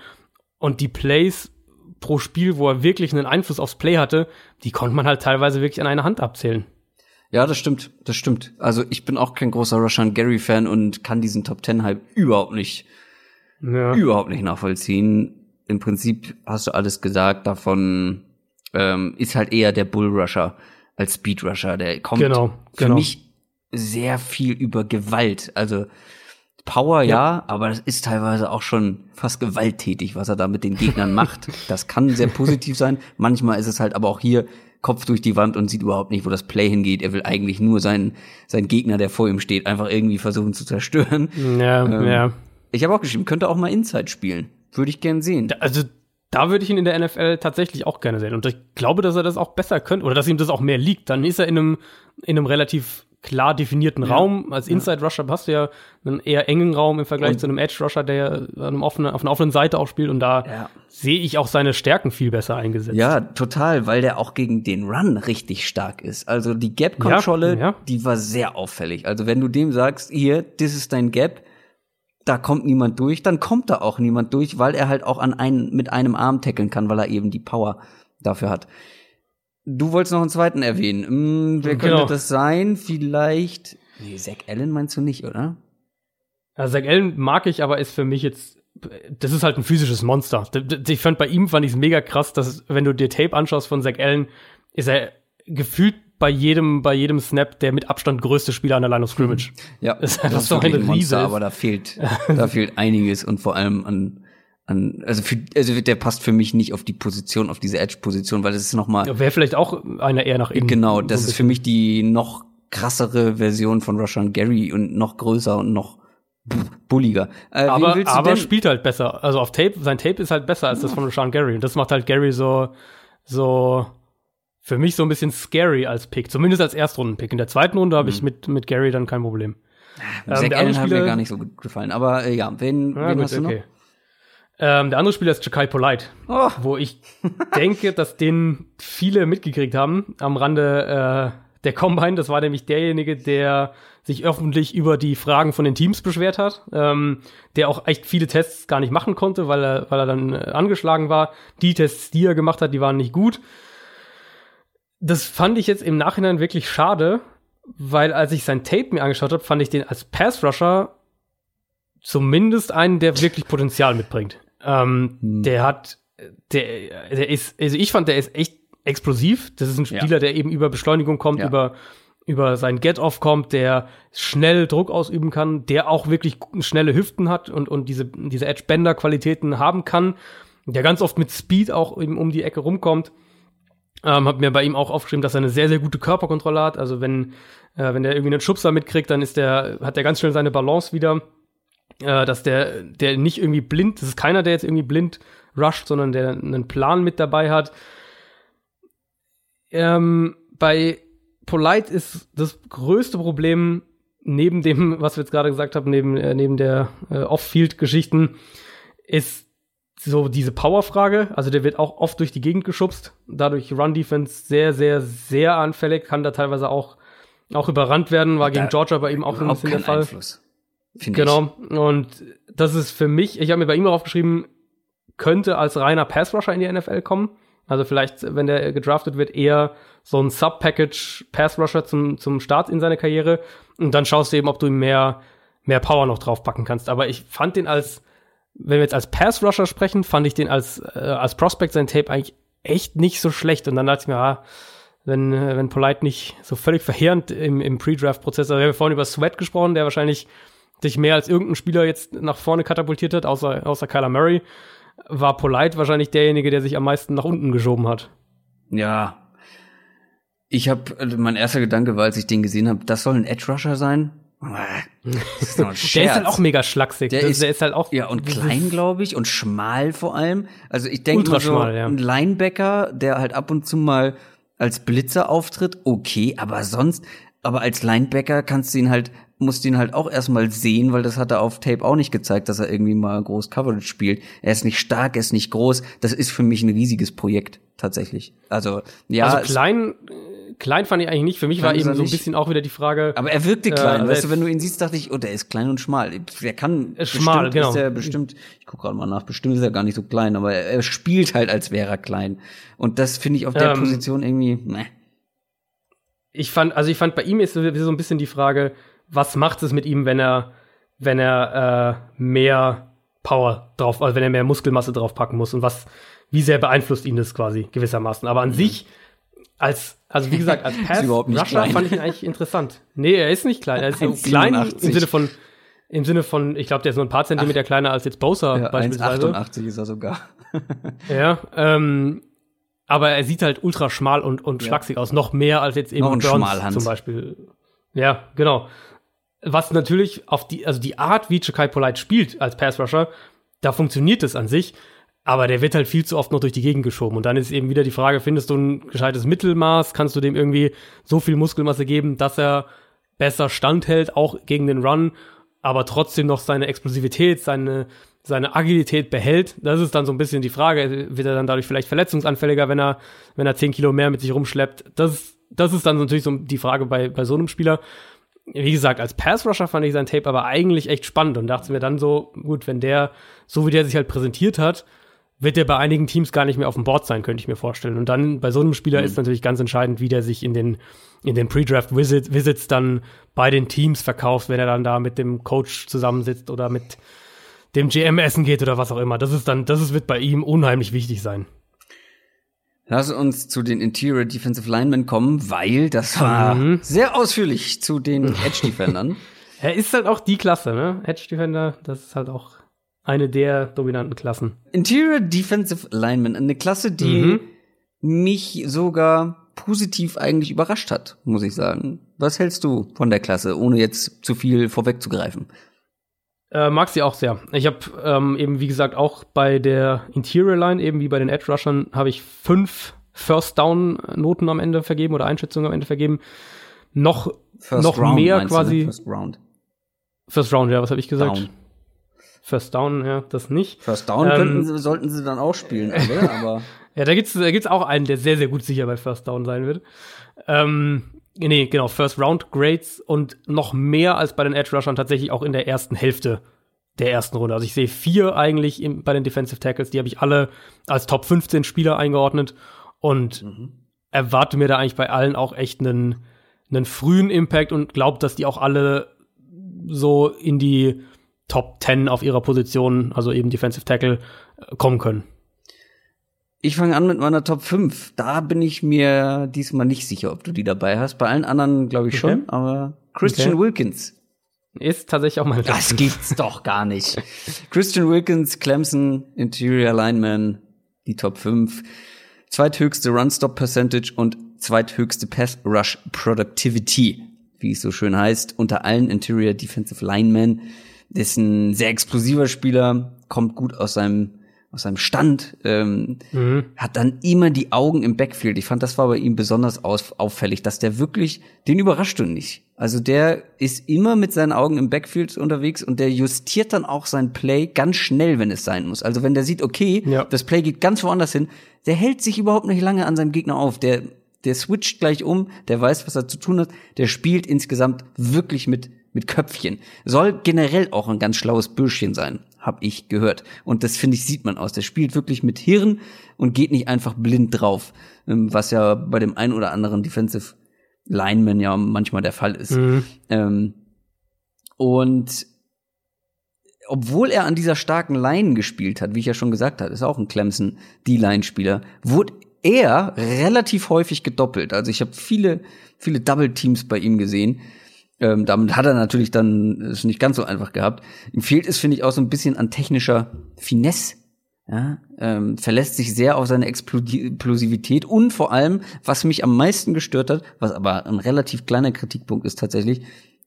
Und die Plays pro Spiel, wo er wirklich einen Einfluss aufs Play hatte, die konnte man halt teilweise wirklich an einer Hand abzählen. Ja, das stimmt, das stimmt. Also ich bin auch kein großer Rashawn Gary Fan und kann diesen Top Ten Hype überhaupt nicht, ja. überhaupt nicht nachvollziehen. Im Prinzip hast du alles gesagt davon, ähm, ist halt eher der Bullrusher als Speedrusher. Der kommt genau, für genau. mich sehr viel über Gewalt. Also Power ja. ja, aber das ist teilweise auch schon fast gewalttätig, was er da mit den Gegnern macht. Das kann sehr positiv sein. Manchmal ist es halt aber auch hier Kopf durch die Wand und sieht überhaupt nicht, wo das Play hingeht. Er will eigentlich nur seinen, seinen Gegner, der vor ihm steht, einfach irgendwie versuchen zu zerstören. Ja, ähm, ja. Ich habe auch geschrieben, könnte auch mal Inside spielen. Würde ich gern sehen. Also da würde ich ihn in der NFL tatsächlich auch gerne sehen. Und ich glaube, dass er das auch besser könnte oder dass ihm das auch mehr liegt. Dann ist er in einem, in einem relativ klar definierten ja. Raum. Als Inside Rusher hast du ja einen eher engen Raum im Vergleich und zu einem Edge Rusher, der einem offenen, auf einer offenen Seite auch spielt. Und da ja. sehe ich auch seine Stärken viel besser eingesetzt. Ja, total, weil der auch gegen den Run richtig stark ist. Also die Gap-Kontrolle, ja, die war sehr auffällig. Also wenn du dem sagst, hier, das ist dein Gap, da kommt niemand durch, dann kommt da auch niemand durch, weil er halt auch an einen, mit einem Arm tackeln kann, weil er eben die Power dafür hat. Du wolltest noch einen zweiten erwähnen. Hm, wer genau. könnte das sein? Vielleicht. Nee, Zach Allen meinst du nicht, oder? Ja, Zach Allen mag ich, aber ist für mich jetzt. Das ist halt ein physisches Monster. Ich fand bei ihm fand ich es mega krass, dass wenn du dir Tape anschaust von Zach Allen, ist er gefühlt bei jedem, bei jedem Snap der mit Abstand größte Spieler an der Line of Scrimmage. Ja, das ist einfach so ein Riese. Monster, aber da fehlt, da fehlt einiges und vor allem an, an, also für, also der passt für mich nicht auf die Position, auf diese Edge-Position, weil das ist nochmal. Ja, Wäre vielleicht auch einer eher nach innen. Genau, das so ist für mich die noch krassere Version von Rushan Gary und noch größer und noch bulliger. Äh, aber aber spielt halt besser. Also auf Tape, sein Tape ist halt besser als das von Rashawn Gary. Und das macht halt Gary so, so für mich so ein bisschen scary als Pick. Zumindest als Erstrunden-Pick. In der zweiten Runde habe mhm. ich mit, mit Gary dann kein Problem. Ähm, Zach Allen hat mir gar nicht so gut gefallen. Aber äh, ja, wen, ja, wen gut, hast du okay. noch? Ähm, der andere Spieler ist Jakai Polite, oh. wo ich denke, dass den viele mitgekriegt haben am Rande äh, der Combine. Das war nämlich derjenige, der sich öffentlich über die Fragen von den Teams beschwert hat, ähm, der auch echt viele Tests gar nicht machen konnte, weil er, weil er dann äh, angeschlagen war. Die Tests, die er gemacht hat, die waren nicht gut. Das fand ich jetzt im Nachhinein wirklich schade, weil als ich sein Tape mir angeschaut habe, fand ich den als Pass-Rusher zumindest einen, der wirklich Potenzial mitbringt. Ähm, hm. Der hat, der, der ist, also ich fand, der ist echt explosiv. Das ist ein Spieler, ja. der eben über Beschleunigung kommt, ja. über über sein Get-Off kommt, der schnell Druck ausüben kann, der auch wirklich schnelle Hüften hat und, und diese, diese Edge-Bender-Qualitäten haben kann, der ganz oft mit Speed auch eben um die Ecke rumkommt. Ähm, hab mir bei ihm auch aufgeschrieben, dass er eine sehr, sehr gute Körperkontrolle hat. Also wenn, äh, wenn der irgendwie einen Schubser mitkriegt, dann ist der, hat der ganz schnell seine Balance wieder. Äh, dass der, der nicht irgendwie blind, das ist keiner, der jetzt irgendwie blind rusht, sondern der einen Plan mit dabei hat. Ähm, bei Polite ist das größte Problem neben dem, was wir jetzt gerade gesagt haben, neben, äh, neben der äh, Off-Field-Geschichten, ist so diese Power-Frage. Also der wird auch oft durch die Gegend geschubst. Dadurch Run-Defense sehr, sehr, sehr anfällig, kann da teilweise auch, auch überrannt werden. War gegen Georgia bei ihm auch ein bisschen der Fall. Einfluss, genau. Ich. Und das ist für mich, ich habe mir bei ihm auch aufgeschrieben, könnte als reiner Pass-Rusher in die NFL kommen. Also vielleicht, wenn der gedraftet wird, eher so ein Sub-Package Pass Rusher zum, zum Start in seine Karriere. Und dann schaust du eben, ob du ihm mehr, mehr Power noch draufpacken kannst. Aber ich fand den als, wenn wir jetzt als Pass Rusher sprechen, fand ich den als, äh, als Prospect sein Tape eigentlich echt nicht so schlecht. Und dann dachte ich mir, ah, wenn, äh, wenn Polite nicht so völlig verheerend im, im Pre-Draft-Prozess, also wir haben vorhin über Sweat gesprochen, der wahrscheinlich sich mehr als irgendein Spieler jetzt nach vorne katapultiert hat, außer, außer Kyler Murray, war Polite wahrscheinlich derjenige, der sich am meisten nach unten geschoben hat. Ja, ich habe, also mein erster Gedanke war, als ich den gesehen habe, das soll ein Edge Rusher sein. Ist der ist halt auch mega schlaksig. Der, ist, der ist halt auch ja und klein, glaube ich, und schmal vor allem. Also ich denke so ja. ein Linebacker, der halt ab und zu mal als Blitzer auftritt, okay, aber sonst, aber als Linebacker kannst du ihn halt, musst du ihn halt auch erstmal sehen, weil das hat er auf Tape auch nicht gezeigt, dass er irgendwie mal groß Coverage spielt. Er ist nicht stark, er ist nicht groß. Das ist für mich ein riesiges Projekt tatsächlich. Also ja, also klein klein fand ich eigentlich nicht. Für mich war eben so ein bisschen auch wieder die Frage. Aber er wirkte klein. Äh, weißt du, wenn du ihn siehst, dachte ich, oh, der ist klein und schmal. Der kann ist schmal, genau. Ist er bestimmt, ich gucke gerade mal nach, bestimmt ist er gar nicht so klein, aber er, er spielt halt, als wäre er klein. Und das finde ich auf der ähm, Position irgendwie, ne. Ich fand, also ich fand, bei ihm ist so ein bisschen die Frage, was macht es mit ihm, wenn er, wenn er äh, mehr Power drauf, also wenn er mehr Muskelmasse draufpacken muss und was, wie sehr beeinflusst ihn das quasi gewissermaßen. Aber an mhm. sich als, also wie gesagt, als Pass Rusher fand ich ihn eigentlich interessant. Nee, er ist nicht klein. Er ist so klein im Sinne von, im Sinne von, ich glaube, der ist nur ein paar Zentimeter Ach. kleiner als jetzt Bosa ja, beispielsweise. 1,88 ist er sogar. ja, ähm, aber er sieht halt ultra schmal und, und ja. schlaksig aus. Noch mehr als jetzt eben Noch Burns zum Beispiel. Ja, genau. Was natürlich auf die, also die Art, wie Chakai Polite spielt als Pass Rusher, da funktioniert es an sich. Aber der wird halt viel zu oft noch durch die Gegend geschoben. Und dann ist eben wieder die Frage, findest du ein gescheites Mittelmaß? Kannst du dem irgendwie so viel Muskelmasse geben, dass er besser standhält, auch gegen den Run, aber trotzdem noch seine Explosivität, seine, seine Agilität behält? Das ist dann so ein bisschen die Frage. Wird er dann dadurch vielleicht verletzungsanfälliger, wenn er, wenn er zehn Kilo mehr mit sich rumschleppt? Das, das ist dann natürlich so die Frage bei, bei so einem Spieler wie gesagt, als Pass-Rusher fand ich sein Tape aber eigentlich echt spannend und dachte mir dann so, gut, wenn der, so wie der sich halt präsentiert hat, wird der bei einigen Teams gar nicht mehr auf dem Board sein, könnte ich mir vorstellen. Und dann bei so einem Spieler mhm. ist natürlich ganz entscheidend, wie der sich in den, in den Pre-Draft Visit, Visits dann bei den Teams verkauft, wenn er dann da mit dem Coach zusammensitzt oder mit dem GM essen geht oder was auch immer. Das ist dann, das ist, wird bei ihm unheimlich wichtig sein. Lass uns zu den Interior Defensive Linemen kommen, weil das war mhm. sehr ausführlich zu den Edge Defendern. er ist halt auch die Klasse, ne? Edge Defender, das ist halt auch eine der dominanten Klassen. Interior Defensive Lineman, eine Klasse, die mhm. mich sogar positiv eigentlich überrascht hat, muss ich sagen. Was hältst du von der Klasse, ohne jetzt zu viel vorwegzugreifen? Äh, mag sie auch sehr. Ich habe ähm, eben, wie gesagt, auch bei der Interior Line, eben wie bei den Edge Rushern, habe ich fünf First Down Noten am Ende vergeben oder Einschätzungen am Ende vergeben. Noch, First noch Round, mehr quasi. Du, First Round. First Round, ja, was habe ich gesagt? Down. First Down, ja, das nicht. First Down ähm, könnten sie, sollten sie dann auch spielen, oder? aber. ja, da gibt's, da gibt's auch einen, der sehr, sehr gut sicher bei First Down sein wird. Ähm, nee, genau, First Round Grades und noch mehr als bei den Edge Rushern tatsächlich auch in der ersten Hälfte der ersten Runde. Also ich sehe vier eigentlich im, bei den Defensive Tackles, die habe ich alle als Top 15 Spieler eingeordnet und mhm. erwarte mir da eigentlich bei allen auch echt einen, einen frühen Impact und glaube, dass die auch alle so in die Top 10 auf ihrer Position, also eben Defensive Tackle, äh, kommen können. Ich fange an mit meiner Top 5. Da bin ich mir diesmal nicht sicher, ob du die dabei hast. Bei allen anderen glaube ich okay. schon, aber Christian okay. Wilkins. Ist tatsächlich auch Top Das gibt's doch gar nicht. Christian Wilkins, Clemson, Interior Lineman, die Top 5. Zweithöchste Run-Stop Percentage und zweithöchste Pass Rush Productivity, wie es so schön heißt, unter allen Interior Defensive Linemen. Ist ein sehr explosiver Spieler, kommt gut aus seinem aus seinem Stand, ähm, mhm. hat dann immer die Augen im Backfield. Ich fand, das war bei ihm besonders auffällig, dass der wirklich, den überrascht du nicht. Also der ist immer mit seinen Augen im Backfield unterwegs und der justiert dann auch sein Play ganz schnell, wenn es sein muss. Also wenn der sieht, okay, ja. das Play geht ganz woanders hin, der hält sich überhaupt nicht lange an seinem Gegner auf. Der, der switcht gleich um, der weiß, was er zu tun hat, der spielt insgesamt wirklich mit mit Köpfchen. Soll generell auch ein ganz schlaues Bürschchen sein, hab ich gehört. Und das finde ich sieht man aus. Der spielt wirklich mit Hirn und geht nicht einfach blind drauf, ähm, was ja bei dem einen oder anderen Defensive Lineman ja manchmal der Fall ist. Mhm. Ähm, und obwohl er an dieser starken Line gespielt hat, wie ich ja schon gesagt habe, ist auch ein Clemson D-Line-Spieler, wurde er relativ häufig gedoppelt. Also ich habe viele, viele Double Teams bei ihm gesehen ähm, damit hat er natürlich dann es nicht ganz so einfach gehabt. Ihm fehlt es, finde ich, auch so ein bisschen an technischer Finesse. Ja, ähm, verlässt sich sehr auf seine Explosivität und vor allem, was mich am meisten gestört hat, was aber ein relativ kleiner Kritikpunkt ist tatsächlich,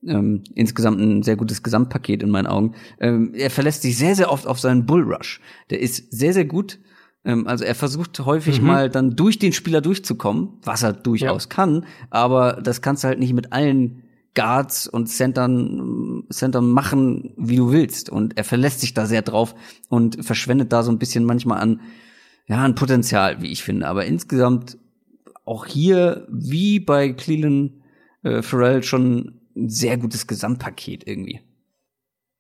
ähm, insgesamt ein sehr gutes Gesamtpaket in meinen Augen. Ähm, er verlässt sich sehr, sehr oft auf seinen Bullrush. Der ist sehr, sehr gut. Ähm, also er versucht häufig mhm. mal dann durch den Spieler durchzukommen, was er durchaus ja. kann, aber das kannst du halt nicht mit allen Guards und Centern, Centern machen, wie du willst. Und er verlässt sich da sehr drauf und verschwendet da so ein bisschen manchmal an, ja, an Potenzial, wie ich finde. Aber insgesamt auch hier, wie bei Cleveland äh, Pharrell, schon ein sehr gutes Gesamtpaket irgendwie.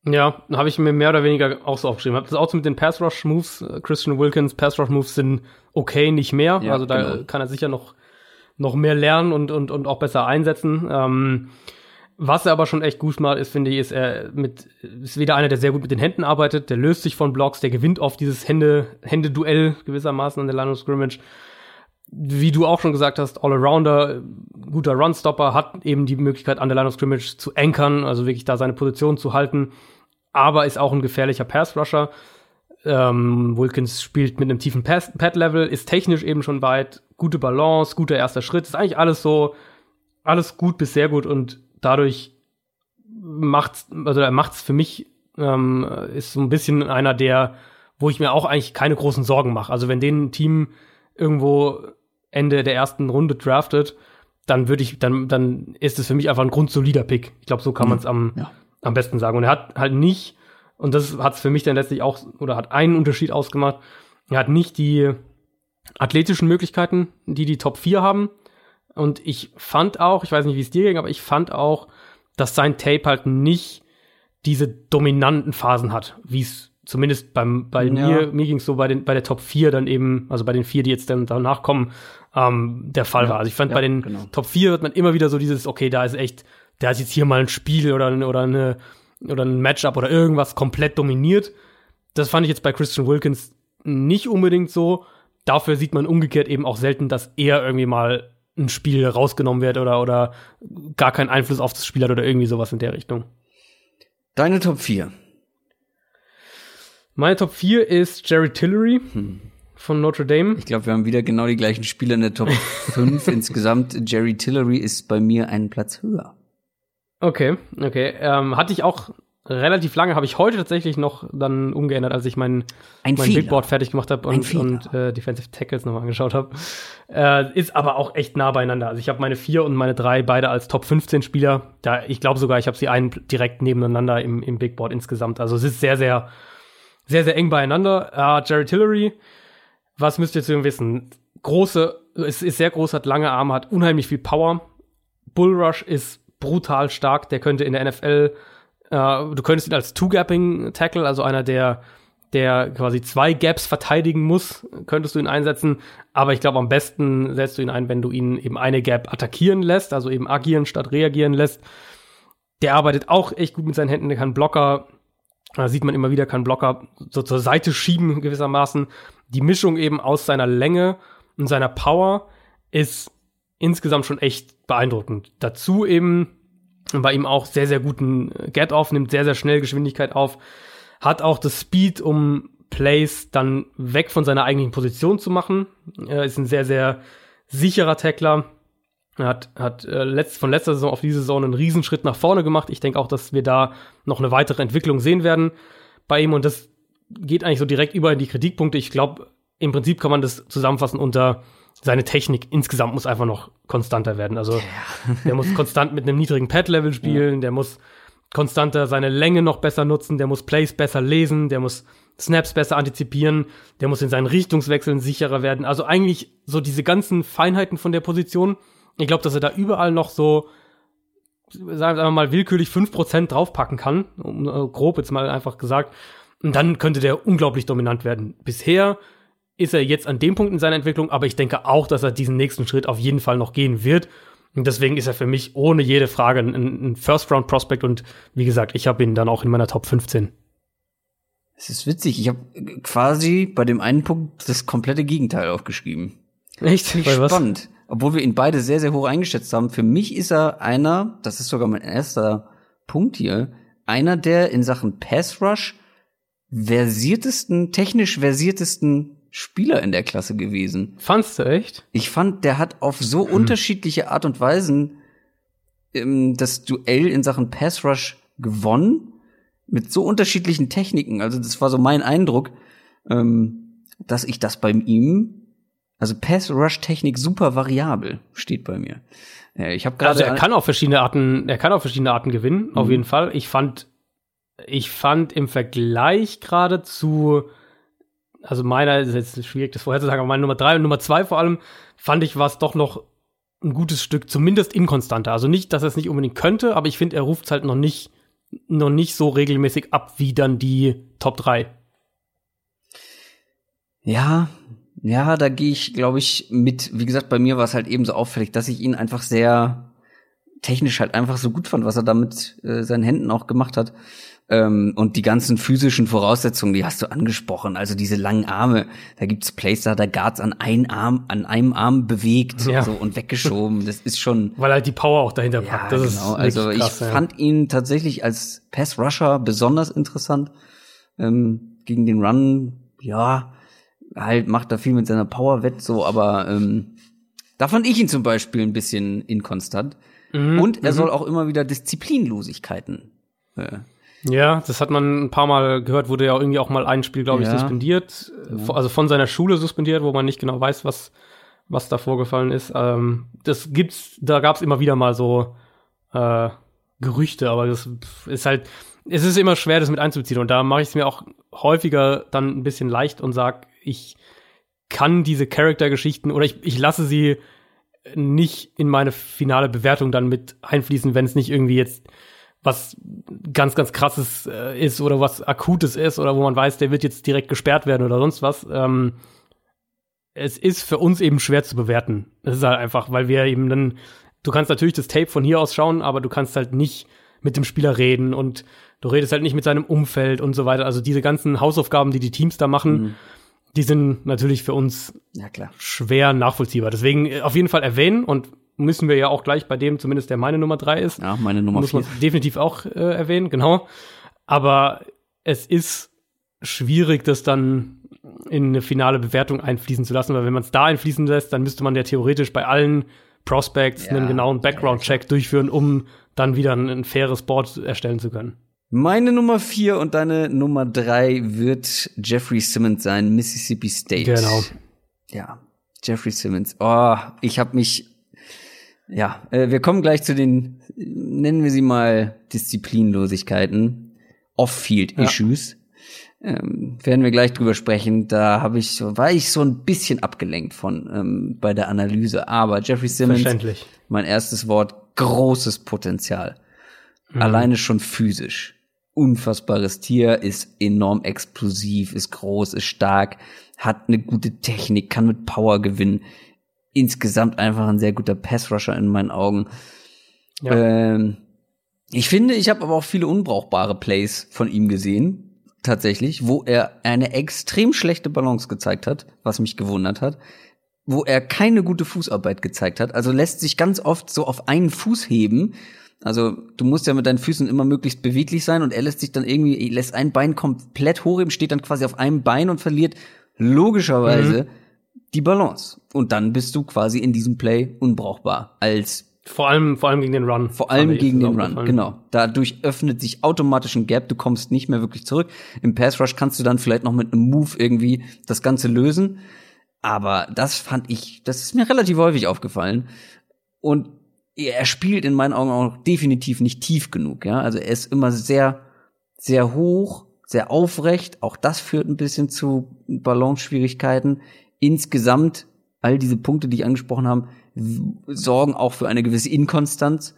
Ja, habe ich mir mehr oder weniger auch so aufgeschrieben. Hab das auch so mit den Pass Rush Moves. Christian Wilkins Pass Rush Moves sind okay, nicht mehr. Ja, also da genau. kann er sicher noch noch mehr lernen und und und auch besser einsetzen. Ähm, was er aber schon echt gut macht, ist, finde ich, ist er mit, ist wieder einer, der sehr gut mit den Händen arbeitet, der löst sich von Blocks, der gewinnt oft dieses Hände, Hände-Duell gewissermaßen an der Line of Scrimmage. Wie du auch schon gesagt hast, All-Arounder, guter Runstopper, hat eben die Möglichkeit, an der Line of Scrimmage zu ankern, also wirklich da seine Position zu halten, aber ist auch ein gefährlicher Pass-Rusher. Ähm, Wilkins spielt mit einem tiefen Pad-Level, ist technisch eben schon weit, gute Balance, guter erster Schritt, ist eigentlich alles so, alles gut bis sehr gut und dadurch macht's, also er macht's für mich, ähm, ist so ein bisschen einer der, wo ich mir auch eigentlich keine großen Sorgen mache. Also wenn den Team irgendwo Ende der ersten Runde draftet, dann würde ich, dann, dann ist es für mich einfach ein grundsolider Pick. Ich glaube, so kann man es am, ja. am besten sagen. Und er hat halt nicht, und das hat es für mich dann letztlich auch, oder hat einen Unterschied ausgemacht, er hat nicht die athletischen Möglichkeiten, die die Top 4 haben. Und ich fand auch, ich weiß nicht, wie es dir ging, aber ich fand auch, dass sein Tape halt nicht diese dominanten Phasen hat, wie es zumindest beim, bei ja. mir, mir ging es so bei, den, bei der Top 4 dann eben, also bei den vier, die jetzt dann danach kommen, ähm, der Fall ja. war. Also ich fand ja, bei den genau. Top 4 hat man immer wieder so dieses, okay, da ist echt, da ist jetzt hier mal ein Spiel oder, oder eine oder ein Matchup oder irgendwas komplett dominiert. Das fand ich jetzt bei Christian Wilkins nicht unbedingt so. dafür sieht man umgekehrt eben auch selten, dass er irgendwie mal ein Spiel rausgenommen wird oder, oder gar keinen Einfluss auf das Spiel hat oder irgendwie sowas in der Richtung. Deine Top 4. Meine Top 4 ist Jerry Tillery hm. von Notre Dame. Ich glaube, wir haben wieder genau die gleichen Spieler in der Top 5 insgesamt. Jerry Tillery ist bei mir einen Platz höher. Okay, okay. Ähm, hatte ich auch relativ lange, habe ich heute tatsächlich noch dann umgeändert, als ich mein, mein Big Board fertig gemacht habe und, und äh, Defensive Tackles nochmal angeschaut habe. Äh, ist aber auch echt nah beieinander. Also ich habe meine vier und meine drei beide als Top 15 Spieler. Da, ich glaube sogar, ich habe sie einen direkt nebeneinander im, im Big Board insgesamt. Also es ist sehr, sehr sehr, sehr eng beieinander. Uh, Jared Tillery, was müsst ihr zu ihm wissen? Große, es ist sehr groß, hat lange Arme, hat unheimlich viel Power. Bullrush ist brutal stark, der könnte in der NFL, uh, du könntest ihn als Two-Gapping-Tackle, also einer, der der quasi zwei Gaps verteidigen muss, könntest du ihn einsetzen. Aber ich glaube, am besten setzt du ihn ein, wenn du ihn eben eine Gap attackieren lässt, also eben agieren statt reagieren lässt. Der arbeitet auch echt gut mit seinen Händen, der kann Blocker da sieht man immer wieder, kann Blocker so zur Seite schieben gewissermaßen. Die Mischung eben aus seiner Länge und seiner Power ist insgesamt schon echt beeindruckend. Dazu eben bei ihm auch sehr, sehr guten Get-Off, nimmt sehr, sehr schnell Geschwindigkeit auf, hat auch das Speed, um Plays dann weg von seiner eigentlichen Position zu machen. Er ist ein sehr, sehr sicherer Tackler. Er hat, hat äh, letzt, von letzter Saison auf diese Saison einen Riesenschritt nach vorne gemacht. Ich denke auch, dass wir da noch eine weitere Entwicklung sehen werden bei ihm. Und das geht eigentlich so direkt über in die Kritikpunkte. Ich glaube, im Prinzip kann man das zusammenfassen unter seine Technik insgesamt muss einfach noch konstanter werden. Also ja. der muss konstant mit einem niedrigen Pad-Level spielen, ja. der muss konstanter seine Länge noch besser nutzen, der muss Plays besser lesen, der muss Snaps besser antizipieren, der muss in seinen Richtungswechseln sicherer werden. Also eigentlich so diese ganzen Feinheiten von der Position, ich glaube, dass er da überall noch so, sagen wir mal, willkürlich 5% draufpacken kann, äh, grob jetzt mal einfach gesagt. Und dann könnte der unglaublich dominant werden. Bisher ist er jetzt an dem Punkt in seiner Entwicklung, aber ich denke auch, dass er diesen nächsten Schritt auf jeden Fall noch gehen wird. Und deswegen ist er für mich ohne jede Frage ein, ein First-Round-Prospect und wie gesagt, ich habe ihn dann auch in meiner Top 15. Es ist witzig, ich habe quasi bei dem einen Punkt das komplette Gegenteil aufgeschrieben. Echt? Ich spannend obwohl wir ihn beide sehr, sehr hoch eingeschätzt haben, für mich ist er einer, das ist sogar mein erster Punkt hier, einer der in Sachen Pass Rush versiertesten, technisch versiertesten Spieler in der Klasse gewesen. Fandst du echt? Ich fand, der hat auf so hm. unterschiedliche Art und Weisen ähm, das Duell in Sachen Pass Rush gewonnen mit so unterschiedlichen Techniken. Also das war so mein Eindruck, ähm, dass ich das bei ihm also Pass-Rush-Technik super variabel, steht bei mir. Ich habe gerade. Also er kann auch verschiedene Arten, er kann auch verschiedene Arten gewinnen, mhm. auf jeden Fall. Ich fand, ich fand im Vergleich gerade zu, also meiner ist jetzt schwierig, das vorher zu sagen, aber meine Nummer drei und Nummer zwei vor allem, fand ich, war es doch noch ein gutes Stück, zumindest inkonstanter. Also nicht, dass er es nicht unbedingt könnte, aber ich finde, er ruft es halt noch nicht, noch nicht so regelmäßig ab wie dann die Top 3. Ja, ja, da gehe ich, glaube ich, mit. Wie gesagt, bei mir war es halt eben so auffällig, dass ich ihn einfach sehr technisch halt einfach so gut fand, was er da mit äh, seinen Händen auch gemacht hat. Ähm, und die ganzen physischen Voraussetzungen, die hast du angesprochen. Also diese langen Arme, da gibt's Plays, da der Guards an einen Arm, an einem Arm bewegt ja. so, und weggeschoben. Das ist schon. Weil halt die Power auch dahinter packt. Ja, das genau. also krass, ich ja. fand ihn tatsächlich als Pass Rusher besonders interessant. Ähm, gegen den Run, ja, halt macht da viel mit seiner Power wett, so, aber ähm, da fand ich ihn zum Beispiel ein bisschen inkonstant. Mhm, und er mhm. soll auch immer wieder Disziplinlosigkeiten. Äh, ja, das hat man ein paar Mal gehört, wurde ja irgendwie auch mal ein Spiel, glaube ich, ja. suspendiert. Ja. Also von seiner Schule suspendiert, wo man nicht genau weiß, was, was da vorgefallen ist. Ähm, das gibt's, da gab's immer wieder mal so äh, Gerüchte, aber das ist halt, es ist immer schwer, das mit einzubeziehen. Und da mache ich es mir auch häufiger dann ein bisschen leicht und sag, ich kann diese Charaktergeschichten oder ich, ich lasse sie nicht in meine finale Bewertung dann mit einfließen, wenn es nicht irgendwie jetzt was ganz, ganz krasses äh, ist oder was Akutes ist oder wo man weiß, der wird jetzt direkt gesperrt werden oder sonst was. Ähm, es ist für uns eben schwer zu bewerten. Das ist halt einfach, weil wir eben dann, du kannst natürlich das Tape von hier aus schauen, aber du kannst halt nicht mit dem Spieler reden und du redest halt nicht mit seinem Umfeld und so weiter. Also diese ganzen Hausaufgaben, die die Teams da machen, mhm die sind natürlich für uns ja, klar. schwer nachvollziehbar. Deswegen äh, auf jeden Fall erwähnen und müssen wir ja auch gleich bei dem, zumindest der meine Nummer drei ist. Ja, meine Nummer muss man vier. definitiv auch äh, erwähnen, genau. Aber es ist schwierig, das dann in eine finale Bewertung einfließen zu lassen, weil wenn man es da einfließen lässt, dann müsste man ja theoretisch bei allen Prospects Ja. einen genauen Background-Check durchführen, um dann wieder ein, ein faires Board erstellen zu können. Meine Nummer vier und deine Nummer drei wird Jeffrey Simmons sein, Mississippi State. Genau. Ja, Jeffrey Simmons. Oh, ich habe mich. Ja, äh, wir kommen gleich zu den, nennen wir sie mal Disziplinlosigkeiten, Off-Field-Issues. Ähm, werden wir gleich drüber sprechen. Da habe ich so, war ich so ein bisschen abgelenkt von ähm, bei der Analyse. Aber Jeffrey Simmons, mein erstes Wort, großes Potenzial. Alleine schon physisch. Unfassbares Tier, ist enorm explosiv, ist groß, ist stark, hat eine gute Technik, kann mit Power gewinnen. Insgesamt einfach ein sehr guter Passrusher in meinen Augen. Ja. Ähm, ich finde, ich habe aber auch viele unbrauchbare Plays von ihm gesehen, tatsächlich, wo er eine extrem schlechte Balance gezeigt hat, was mich gewundert hat, wo er keine gute Fußarbeit gezeigt hat. Also lässt sich ganz oft so auf einen Fuß heben. Also du musst ja mit deinen Füßen immer möglichst beweglich sein und er lässt sich dann irgendwie, lässt ein Bein komplett hochheben, steht dann quasi auf einem Bein und verliert logischerweise die Balance. Und dann bist du quasi in diesem Play unbrauchbar als Vor allem, vor allem gegen den Run. vor allem gegen den Run, genau. Dadurch öffnet sich automatisch ein Gap, du kommst nicht mehr wirklich zurück. Im Pass Rush kannst du dann vielleicht noch mit einem Move irgendwie das Ganze lösen. Aber das fand ich, das ist mir relativ häufig aufgefallen. Und er spielt in meinen Augen auch definitiv nicht tief genug, ja. Also er ist immer sehr, sehr hoch, sehr aufrecht. Auch das führt ein bisschen zu Balance-Schwierigkeiten. Insgesamt, all diese Punkte, die ich angesprochen habe, sorgen auch für eine gewisse Inkonstanz.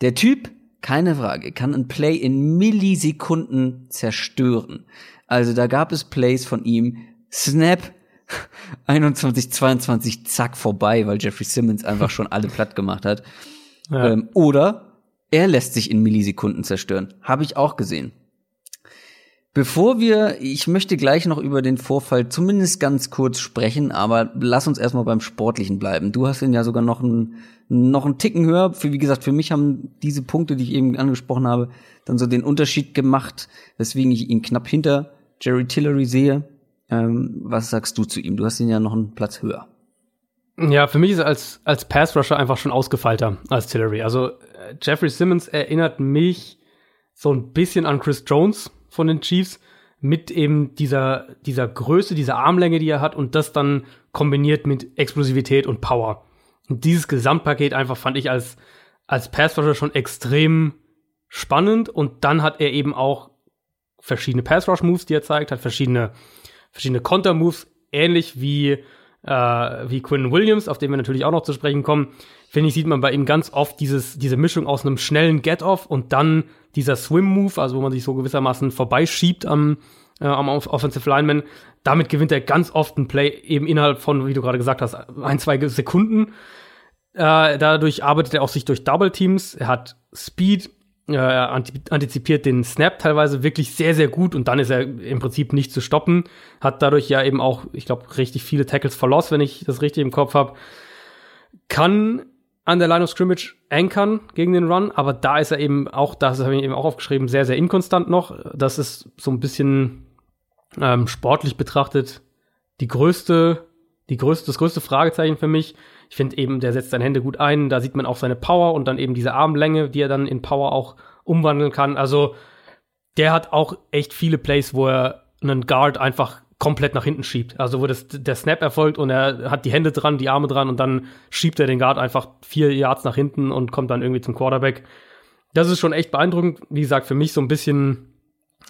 Der Typ, keine Frage, kann ein Play in Millisekunden zerstören. Also da gab es Plays von ihm, Snap, 21, 22, zack, vorbei, weil Jeffrey Simmons einfach schon alle platt gemacht hat. Ja. Ähm, oder er lässt sich in Millisekunden zerstören. Habe ich auch gesehen. Bevor wir, ich möchte gleich noch über den Vorfall zumindest ganz kurz sprechen, aber lass uns erstmal beim Sportlichen bleiben. Du hast ihn ja sogar noch einen, noch einen Ticken höher. Für, wie gesagt, für mich haben diese Punkte, die ich eben angesprochen habe, dann so den Unterschied gemacht, weswegen ich ihn knapp hinter Jerry Tillery sehe. Ähm, was sagst du zu ihm? Du hast ihn ja noch einen Platz höher. Ja, für mich ist er als, als Pass-Rusher einfach schon ausgefeilter als Tillery. Also äh, Jeffrey Simmons erinnert mich so ein bisschen an Chris Jones von den Chiefs mit eben dieser, dieser Größe, dieser Armlänge, die er hat und das dann kombiniert mit Explosivität und Power. Und dieses Gesamtpaket einfach fand ich als, als Pass-Rusher schon extrem spannend und dann hat er eben auch verschiedene Pass-Rush-Moves, die er zeigt, hat verschiedene, verschiedene Konter-Moves, ähnlich wie äh, wie Quinn Williams, auf den wir natürlich auch noch zu sprechen kommen, finde ich, sieht man bei ihm ganz oft dieses, diese Mischung aus einem schnellen Get-Off und dann dieser Swim-Move, also wo man sich so gewissermaßen vorbeischiebt am, äh, am Off- Offensive Lineman. Damit gewinnt er ganz oft ein Play eben innerhalb von, wie du gerade gesagt hast, ein, zwei Sekunden. Äh, dadurch arbeitet er auch sich durch Double Teams. Er hat Speed, äh, er anti- antizipiert den Snap teilweise wirklich sehr, sehr gut und dann ist er im Prinzip nicht zu stoppen. Hat dadurch ja eben auch, ich glaube, richtig viele Tackles verlost, wenn ich das richtig im Kopf habe. Kann an der Line of Scrimmage ankern gegen den Run, aber da ist er eben auch, das habe ich eben auch aufgeschrieben, sehr, sehr inkonstant noch. Das ist so ein bisschen ähm, sportlich betrachtet die größte, die größte, das größte Fragezeichen für mich. Ich finde eben, der setzt seine Hände gut ein, da sieht man auch seine Power und dann eben diese Armlänge, die er dann in Power auch umwandeln kann. Also der hat auch echt viele Plays, wo er einen Guard einfach komplett nach hinten schiebt. Also wo das, der Snap erfolgt und er hat die Hände dran, die Arme dran und dann schiebt er den Guard einfach vier Yards nach hinten und kommt dann irgendwie zum Quarterback. Das ist schon echt beeindruckend. Wie gesagt, für mich so ein bisschen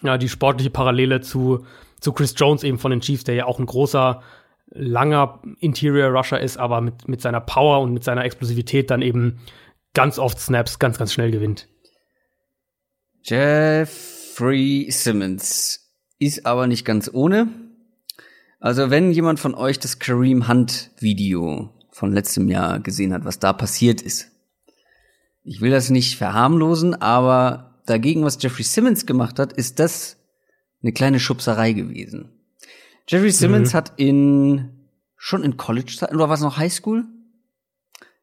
ja, die sportliche Parallele zu, zu Chris Jones eben von den Chiefs, der ja auch ein großer, langer Interior Rusher ist, aber mit, mit seiner Power und mit seiner Explosivität dann eben ganz oft Snaps ganz, ganz schnell gewinnt. Jeffrey Simmons ist aber nicht ganz ohne. Also wenn jemand von euch das Kareem Hunt Video von letztem Jahr gesehen hat, was da passiert ist. Ich will das nicht verharmlosen, aber dagegen, was Jeffrey Simmons gemacht hat, ist das eine kleine Schubserei gewesen. Jeffrey Simmons mhm. hat in schon in College oder war es noch Highschool?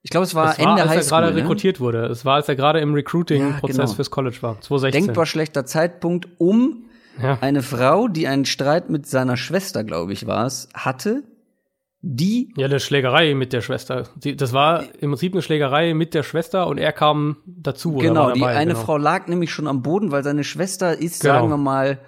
Ich glaube, es war, es war Ende als Highschool. er gerade ne? rekrutiert wurde. Es war, als er gerade im Recruiting-Prozess ja, genau. fürs College war. 2016. Denkbar schlechter Zeitpunkt, um ja. eine Frau, die einen Streit mit seiner Schwester, glaube ich, war es, hatte, die. Ja, eine Schlägerei mit der Schwester. Das war im Prinzip eine Schlägerei mit der Schwester und er kam dazu. Genau, dabei, die eine genau. Frau lag nämlich schon am Boden, weil seine Schwester ist, genau. sagen wir mal,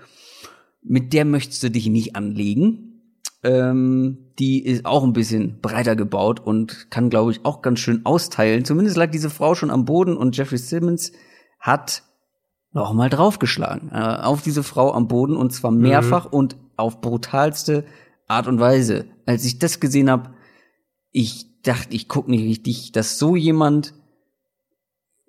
mit der möchtest du dich nicht anlegen. Ähm, die ist auch ein bisschen breiter gebaut und kann, glaube ich, auch ganz schön austeilen. Zumindest lag diese Frau schon am Boden und Jeffrey Simmons hat noch mal draufgeschlagen äh, auf diese Frau am Boden und zwar mehrfach mhm. und auf brutalste Art und Weise. Als ich das gesehen habe, ich dachte, ich guck nicht richtig, dass so jemand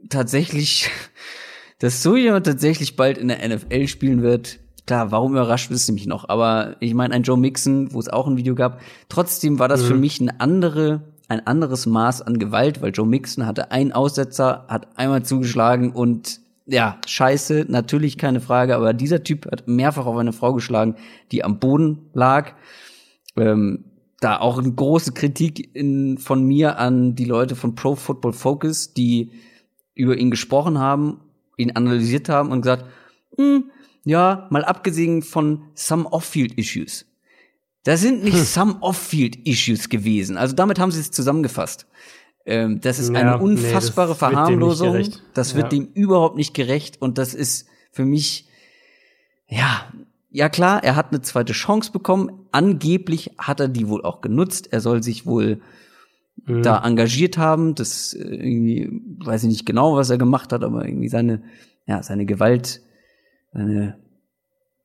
tatsächlich, dass so jemand tatsächlich bald in der NFL spielen wird klar, warum überrascht es mich noch? Aber ich meine, ein Joe Mixon, wo es auch ein Video gab, trotzdem war das mhm. für mich eine andere, ein anderes Maß an Gewalt, weil Joe Mixon hatte einen Aussetzer, hat einmal zugeschlagen und ja, scheiße, natürlich keine Frage, aber dieser Typ hat mehrfach auf eine Frau geschlagen, die am Boden lag. Ähm, da auch eine große Kritik in, von mir an die Leute von Pro Football Focus, die über ihn gesprochen haben, ihn analysiert haben und gesagt, hm, ja, mal abgesehen von some off-field Issues. Da sind nicht hm. some off-field Issues gewesen. Also damit haben sie es zusammengefasst. Ähm, das ist ja, eine unfassbare nee, das Verharmlosung. Wird das wird ja. dem überhaupt nicht gerecht und das ist für mich, ja, ja klar, er hat eine zweite Chance bekommen. Angeblich hat er die wohl auch genutzt. Er soll sich wohl mhm. da engagiert haben. Das äh, irgendwie, weiß ich nicht genau, was er gemacht hat, aber irgendwie seine, ja, seine Gewalt seine,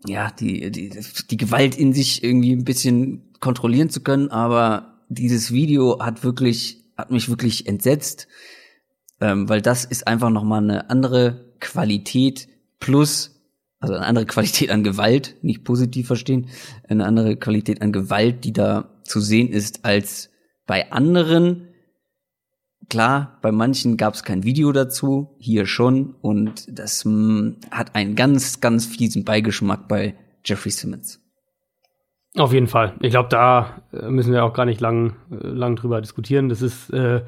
ja, die, die, die Gewalt in sich irgendwie ein bisschen kontrollieren zu können, aber dieses Video hat wirklich, hat mich wirklich entsetzt, ähm, weil das ist einfach nochmal eine andere Qualität plus, also eine andere Qualität an Gewalt, nicht positiv verstehen, eine andere Qualität an Gewalt, die da zu sehen ist als bei anderen Klar, bei manchen gab es kein Video dazu, hier schon. Und das mh, hm, hat einen ganz, ganz fiesen Beigeschmack bei Jeffrey Simmons. Auf jeden Fall. Ich glaube, da äh, müssen wir auch gar nicht lang, äh, lang drüber diskutieren. Das ist, äh,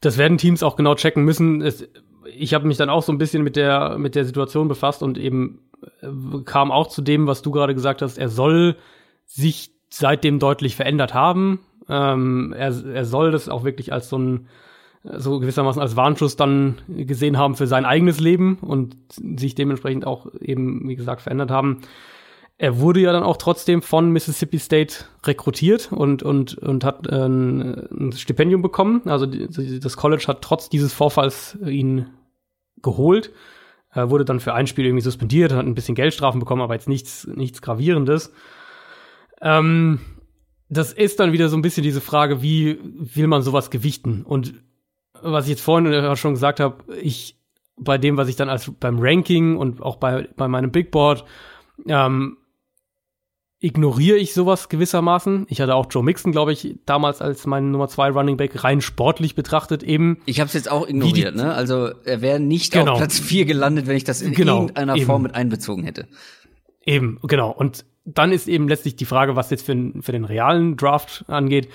das werden Teams auch genau checken müssen. Es, ich habe mich dann auch so ein bisschen mit der, mit der Situation befasst und eben äh, kam auch zu dem, was du gerade gesagt hast. Er soll sich seitdem deutlich verändert haben. Ähm, er, er soll das auch wirklich als so ein so gewissermaßen als Warnschuss dann gesehen haben für sein eigenes Leben und sich dementsprechend auch eben, wie gesagt, verändert haben. Er wurde ja dann auch trotzdem von Mississippi State rekrutiert und, und, und hat äh, ein Stipendium bekommen. Also das College hat trotz dieses Vorfalls ihn geholt. Er wurde dann für ein Spiel irgendwie suspendiert, hat ein bisschen Geldstrafen bekommen, aber jetzt nichts, nichts Gravierendes. Ähm, das ist dann wieder so ein bisschen diese Frage, wie will man sowas gewichten? Und was ich jetzt vorhin schon gesagt habe, ich bei dem, was ich dann als beim Ranking und auch bei, bei meinem Big Board, ähm, ignoriere ich sowas gewissermaßen. Ich hatte auch Joe Mixon, glaube ich, damals als mein Nummer zwei Running Back rein sportlich betrachtet eben. Ich habe es jetzt auch ignoriert, ne? Also er wäre nicht genau. auf Platz vier gelandet, wenn ich das in genau, irgendeiner eben. Form mit einbezogen hätte. Eben, genau. Und dann ist eben letztlich die Frage, was jetzt für, für den realen Draft angeht,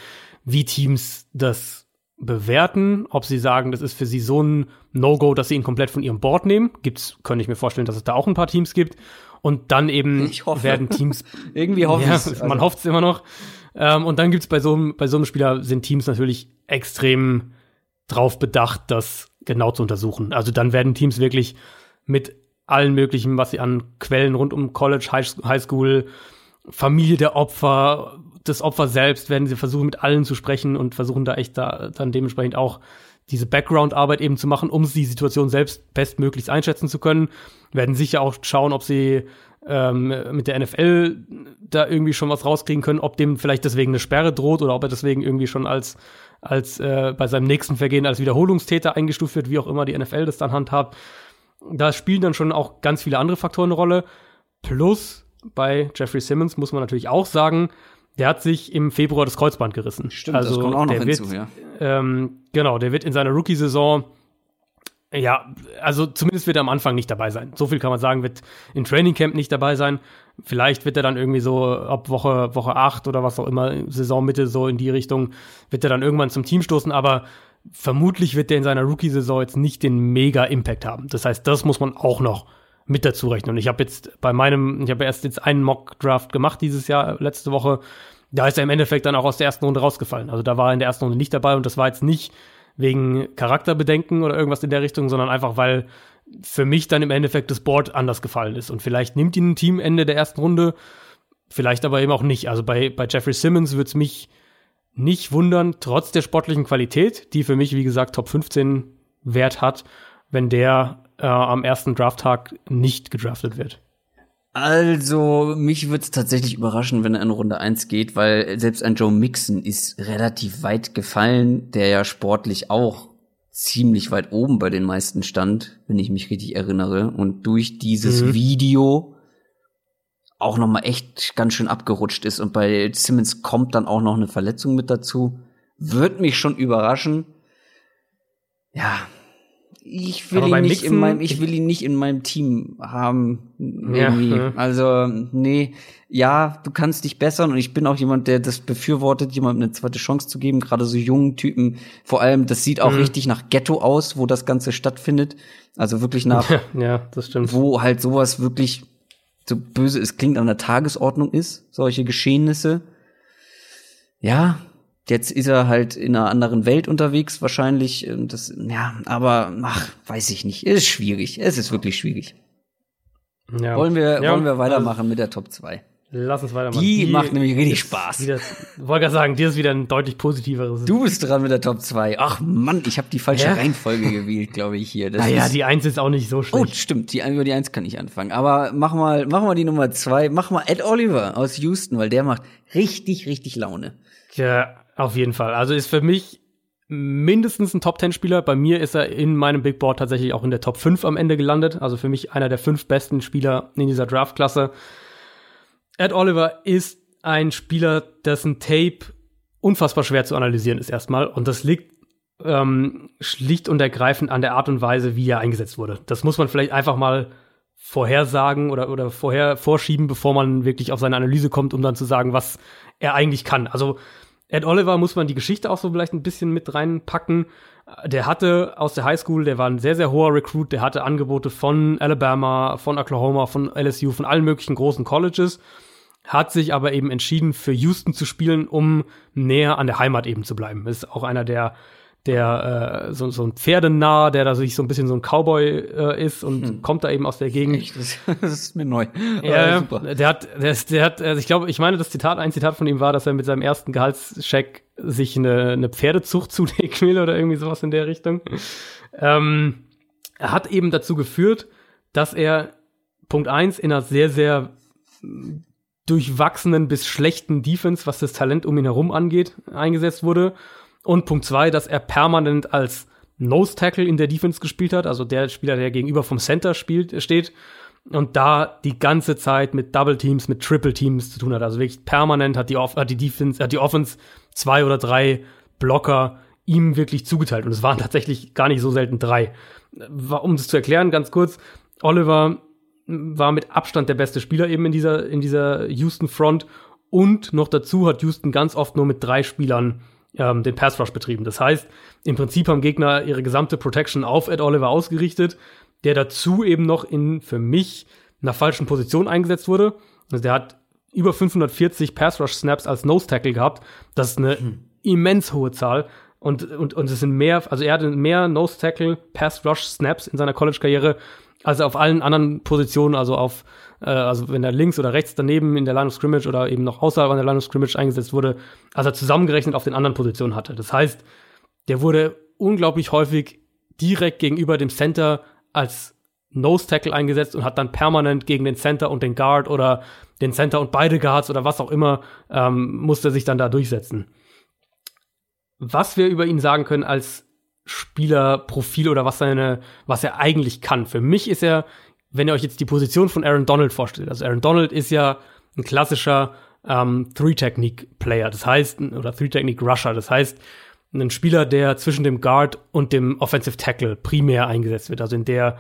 wie Teams das bewerten, ob sie sagen, das ist für sie so ein No-Go, dass sie ihn komplett von ihrem Board nehmen. Gibt's, könnte ich mir vorstellen, dass es da auch ein paar Teams gibt. Und dann eben werden Teams. Irgendwie hoffe ja, ich Man also. hofft es immer noch. Ähm, und dann gibt's bei so einem, bei so einem Spieler sind Teams natürlich extrem drauf bedacht, das genau zu untersuchen. Also dann werden Teams wirklich mit allen möglichen, was sie an Quellen rund um College, High School, Familie der Opfer, das Opfer selbst werden sie versuchen, mit allen zu sprechen und versuchen da echt da dann dementsprechend auch diese Background-Arbeit eben zu machen, um die Situation selbst bestmöglichst einschätzen zu können. Werden sicher auch schauen, ob sie ähm, mit der NFL da irgendwie schon was rauskriegen können, ob dem vielleicht deswegen eine Sperre droht oder ob er deswegen irgendwie schon als, als äh, bei seinem nächsten Vergehen als Wiederholungstäter eingestuft wird, wie auch immer die NFL das dann handhabt. Da spielen dann schon auch ganz viele andere Faktoren eine Rolle. Plus bei Jeffrey Simmons muss man natürlich auch sagen, der hat sich im Februar das Kreuzband gerissen. Stimmt, also, das kommt auch noch hinzu, wird, ja. Ähm, genau, der wird in seiner Rookie-Saison Ja, also zumindest wird er am Anfang nicht dabei sein. So viel kann man sagen, wird im Training Camp nicht dabei sein. Vielleicht wird er dann irgendwie so ab Woche, Woche 8 oder was auch immer, Saisonmitte so in die Richtung, wird er dann irgendwann zum Team stoßen, aber vermutlich wird er in seiner Rookie-Saison jetzt nicht den Mega-Impact haben. Das heißt, das muss man auch noch mit dazu rechnen. Und ich habe jetzt bei meinem, ich habe erst jetzt einen Mock-Draft gemacht dieses Jahr, letzte Woche. Da ist er im Endeffekt dann auch aus der ersten Runde rausgefallen. Also da war er in der ersten Runde nicht dabei und das war jetzt nicht wegen Charakterbedenken oder irgendwas in der Richtung, sondern einfach, weil für mich dann im Endeffekt das Board anders gefallen ist. Und vielleicht nimmt ihn ein Team Ende der ersten Runde, vielleicht aber eben auch nicht. Also bei, bei Jeffrey Simmons würde es mich nicht wundern, trotz der sportlichen Qualität, die für mich, wie gesagt, Top 15 Wert hat, wenn der äh, am ersten Drafttag nicht gedraftet wird. Also, mich würde es tatsächlich überraschen, wenn er in Runde 1 geht, weil selbst ein Joe Mixon ist relativ weit gefallen, der ja sportlich auch ziemlich weit oben bei den meisten stand, wenn ich mich richtig erinnere. Und durch dieses mhm. Video auch noch mal echt ganz schön abgerutscht ist. Und bei Simmons kommt dann auch noch eine Verletzung mit dazu. Wird mich schon überraschen. Ja, ich will ihn nicht Mixen, in meinem, ich will ihn nicht in meinem Team haben. Irgendwie. Ja, ja. Also, nee, ja, du kannst dich bessern und ich bin auch jemand, der das befürwortet, jemandem eine zweite Chance zu geben, gerade so jungen Typen. Vor allem, das sieht auch mhm. richtig nach Ghetto aus, wo das Ganze stattfindet. Also wirklich nach, ja, ja, das stimmt. wo halt sowas wirklich so böse es klingt an der Tagesordnung ist, solche Geschehnisse. Ja, Jetzt ist er halt in einer anderen Welt unterwegs, wahrscheinlich. Das, ja, aber ach, weiß ich nicht. Es ist schwierig. Es ist wirklich schwierig. Ja. Wollen wir, ja, wollen wir weitermachen also, mit der Top 2? Lass uns weitermachen. Die, die macht nämlich richtig Spaß. Wollte gerade sagen, dir ist wieder ein deutlich positiveres. Du bist dran mit der Top 2. Ach Mann, ich habe die falsche ja? Reihenfolge gewählt, glaube ich, hier. Das naja, ist, die 1 ist auch nicht so schlecht. Oh, stimmt, die, über die 1 kann ich anfangen. Aber mach mal, mach mal die Nummer 2. Mach mal Ed Oliver aus Houston, weil der macht richtig, richtig Laune. Ja, auf jeden Fall. Also ist für mich mindestens ein Top 10 Spieler. Bei mir ist er in meinem Big Board tatsächlich auch in der Top 5 am Ende gelandet. Also für mich einer der fünf besten Spieler in dieser Draftklasse. Ed Oliver ist ein Spieler, dessen Tape unfassbar schwer zu analysieren ist erstmal. Und das liegt ähm, schlicht und ergreifend an der Art und Weise, wie er eingesetzt wurde. Das muss man vielleicht einfach mal vorhersagen oder, oder vorher vorschieben, bevor man wirklich auf seine Analyse kommt, um dann zu sagen, was er eigentlich kann. Also Ed Oliver muss man die Geschichte auch so vielleicht ein bisschen mit reinpacken. Der hatte aus der Highschool, der war ein sehr, sehr hoher Recruit, der hatte Angebote von Alabama, von Oklahoma, von LSU, von allen möglichen großen Colleges, hat sich aber eben entschieden, für Houston zu spielen, um näher an der Heimat eben zu bleiben. Ist auch einer der der äh, so, so ein Pferdenah, der da sich so ein bisschen so ein Cowboy äh, ist und hm. kommt da eben aus der Gegend. Echt? Das, das ist mir neu. Ja, super. Der hat, der, der hat, also ich glaube, ich meine, das Zitat, ein Zitat von ihm war, dass er mit seinem ersten Gehaltscheck sich eine, eine Pferdezucht zulegen will oder irgendwie sowas in der Richtung. ähm, er hat eben dazu geführt, dass er Punkt eins in einer sehr, sehr durchwachsenen bis schlechten Defense, was das Talent um ihn herum angeht, eingesetzt wurde und Punkt zwei, dass er permanent als Nose Tackle in der Defense gespielt hat, also der Spieler, der gegenüber vom Center spielt, steht und da die ganze Zeit mit Double Teams, mit Triple Teams zu tun hat. Also wirklich permanent hat die, Off hat die Defense, hat die Offense zwei oder drei Blocker ihm wirklich zugeteilt. Und es waren tatsächlich gar nicht so selten drei. Um das zu erklären, ganz kurz, Oliver war mit Abstand der beste Spieler eben in dieser, in dieser Houston Front. Und noch dazu hat Houston ganz oft nur mit drei Spielern ähm, den Pass Rush betrieben. Das heißt, im Prinzip haben Gegner ihre gesamte Protection auf Ed Oliver ausgerichtet, der dazu eben noch in, für mich, einer falschen Position eingesetzt wurde. Also der hat über 540 Pass Rush Snaps als Nose Tackle gehabt. Das ist eine hm. immens hohe Zahl. Und, und, und es sind mehr, also er hatte mehr Nose Tackle, Pass Rush Snaps in seiner College-Karriere als auf allen anderen Positionen, also auf äh, also wenn er links oder rechts daneben in der Line of Scrimmage oder eben noch außerhalb an der Line of Scrimmage eingesetzt wurde, als er zusammengerechnet auf den anderen Positionen hatte. Das heißt, der wurde unglaublich häufig direkt gegenüber dem Center als Nose Tackle eingesetzt und hat dann permanent gegen den Center und den Guard oder den Center und beide Guards oder was auch immer ähm, musste sich dann da durchsetzen. Was wir über ihn sagen können als Spielerprofil oder was seine, was er eigentlich kann. Für mich ist er wenn ihr euch jetzt die Position von Aaron Donald vorstellt, also Aaron Donald ist ja ein klassischer ähm, Three-Technique-Player, das heißt, oder Three-Technique-Rusher, das heißt, ein Spieler, der zwischen dem Guard und dem Offensive Tackle primär eingesetzt wird, also in der,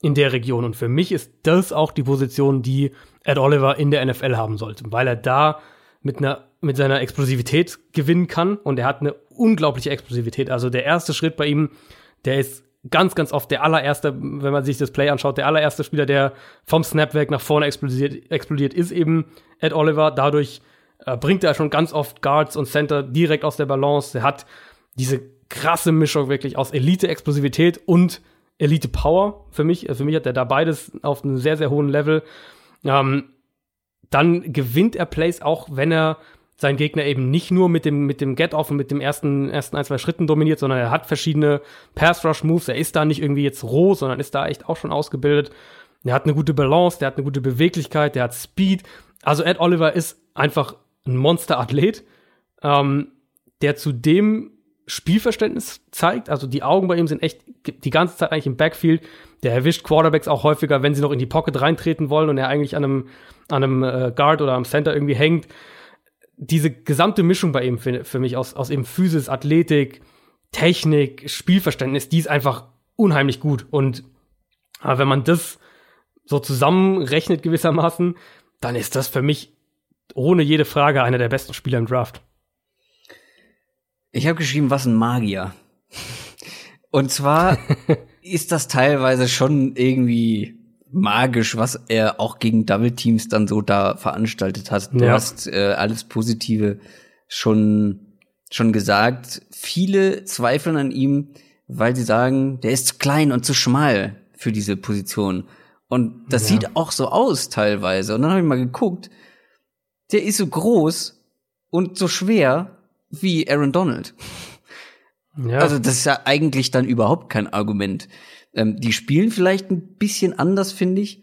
in der Region. Und für mich ist das auch die Position, die Ed Oliver in der NFL haben sollte, weil er da mit einer, mit seiner Explosivität gewinnen kann. Und er hat eine unglaubliche Explosivität. Also der erste Schritt bei ihm, der ist ganz, ganz oft der allererste, wenn man sich das Play anschaut, der allererste Spieler, der vom Snap weg nach vorne explodiert, explodiert ist eben Ed Oliver. Dadurch äh, bringt er schon ganz oft Guards und Center direkt aus der Balance. Er hat diese krasse Mischung wirklich aus Elite-Explosivität und Elite-Power für mich. Für mich hat er da beides auf einem sehr, sehr hohen Level. Ähm, dann gewinnt er Plays auch, wenn er seinen Gegner eben nicht nur mit dem, mit dem Get-Off und mit dem ersten, ersten ein, zwei Schritten dominiert, sondern er hat verschiedene Pass-Rush-Moves. Er ist da nicht irgendwie jetzt roh, sondern ist da echt auch schon ausgebildet. Er hat eine gute Balance, der hat eine gute Beweglichkeit, der hat Speed. Also Ed Oliver ist einfach ein Monster-Athlet, ähm, der zu dem Spielverständnis zeigt. Also die Augen bei ihm sind echt die ganze Zeit eigentlich im Backfield. Der erwischt Quarterbacks auch häufiger, wenn sie noch in die Pocket reintreten wollen und er eigentlich an einem, an einem äh, Guard oder am Center irgendwie hängt diese gesamte Mischung bei ihm für, für mich aus, aus eben Physis, Athletik, Technik, Spielverständnis, die ist einfach unheimlich gut. Und äh, wenn man das so zusammenrechnet gewissermaßen, dann ist das für mich ohne jede Frage einer der besten Spieler im Draft. Ich habe geschrieben, was ein Magier. Und zwar ist das teilweise schon irgendwie magisch, was er auch gegen Double Teams dann so da veranstaltet hat. Du ja. hast äh, alles Positive schon schon gesagt. Viele zweifeln an ihm, weil sie sagen, der ist zu klein und zu schmal für diese Position. Und das ja. sieht auch so aus teilweise. Und dann habe ich mal geguckt, der ist so groß und so schwer wie Aaron Donald. Ja. Also das ist ja eigentlich dann überhaupt kein Argument. Ähm, die spielen vielleicht ein bisschen anders, finde ich.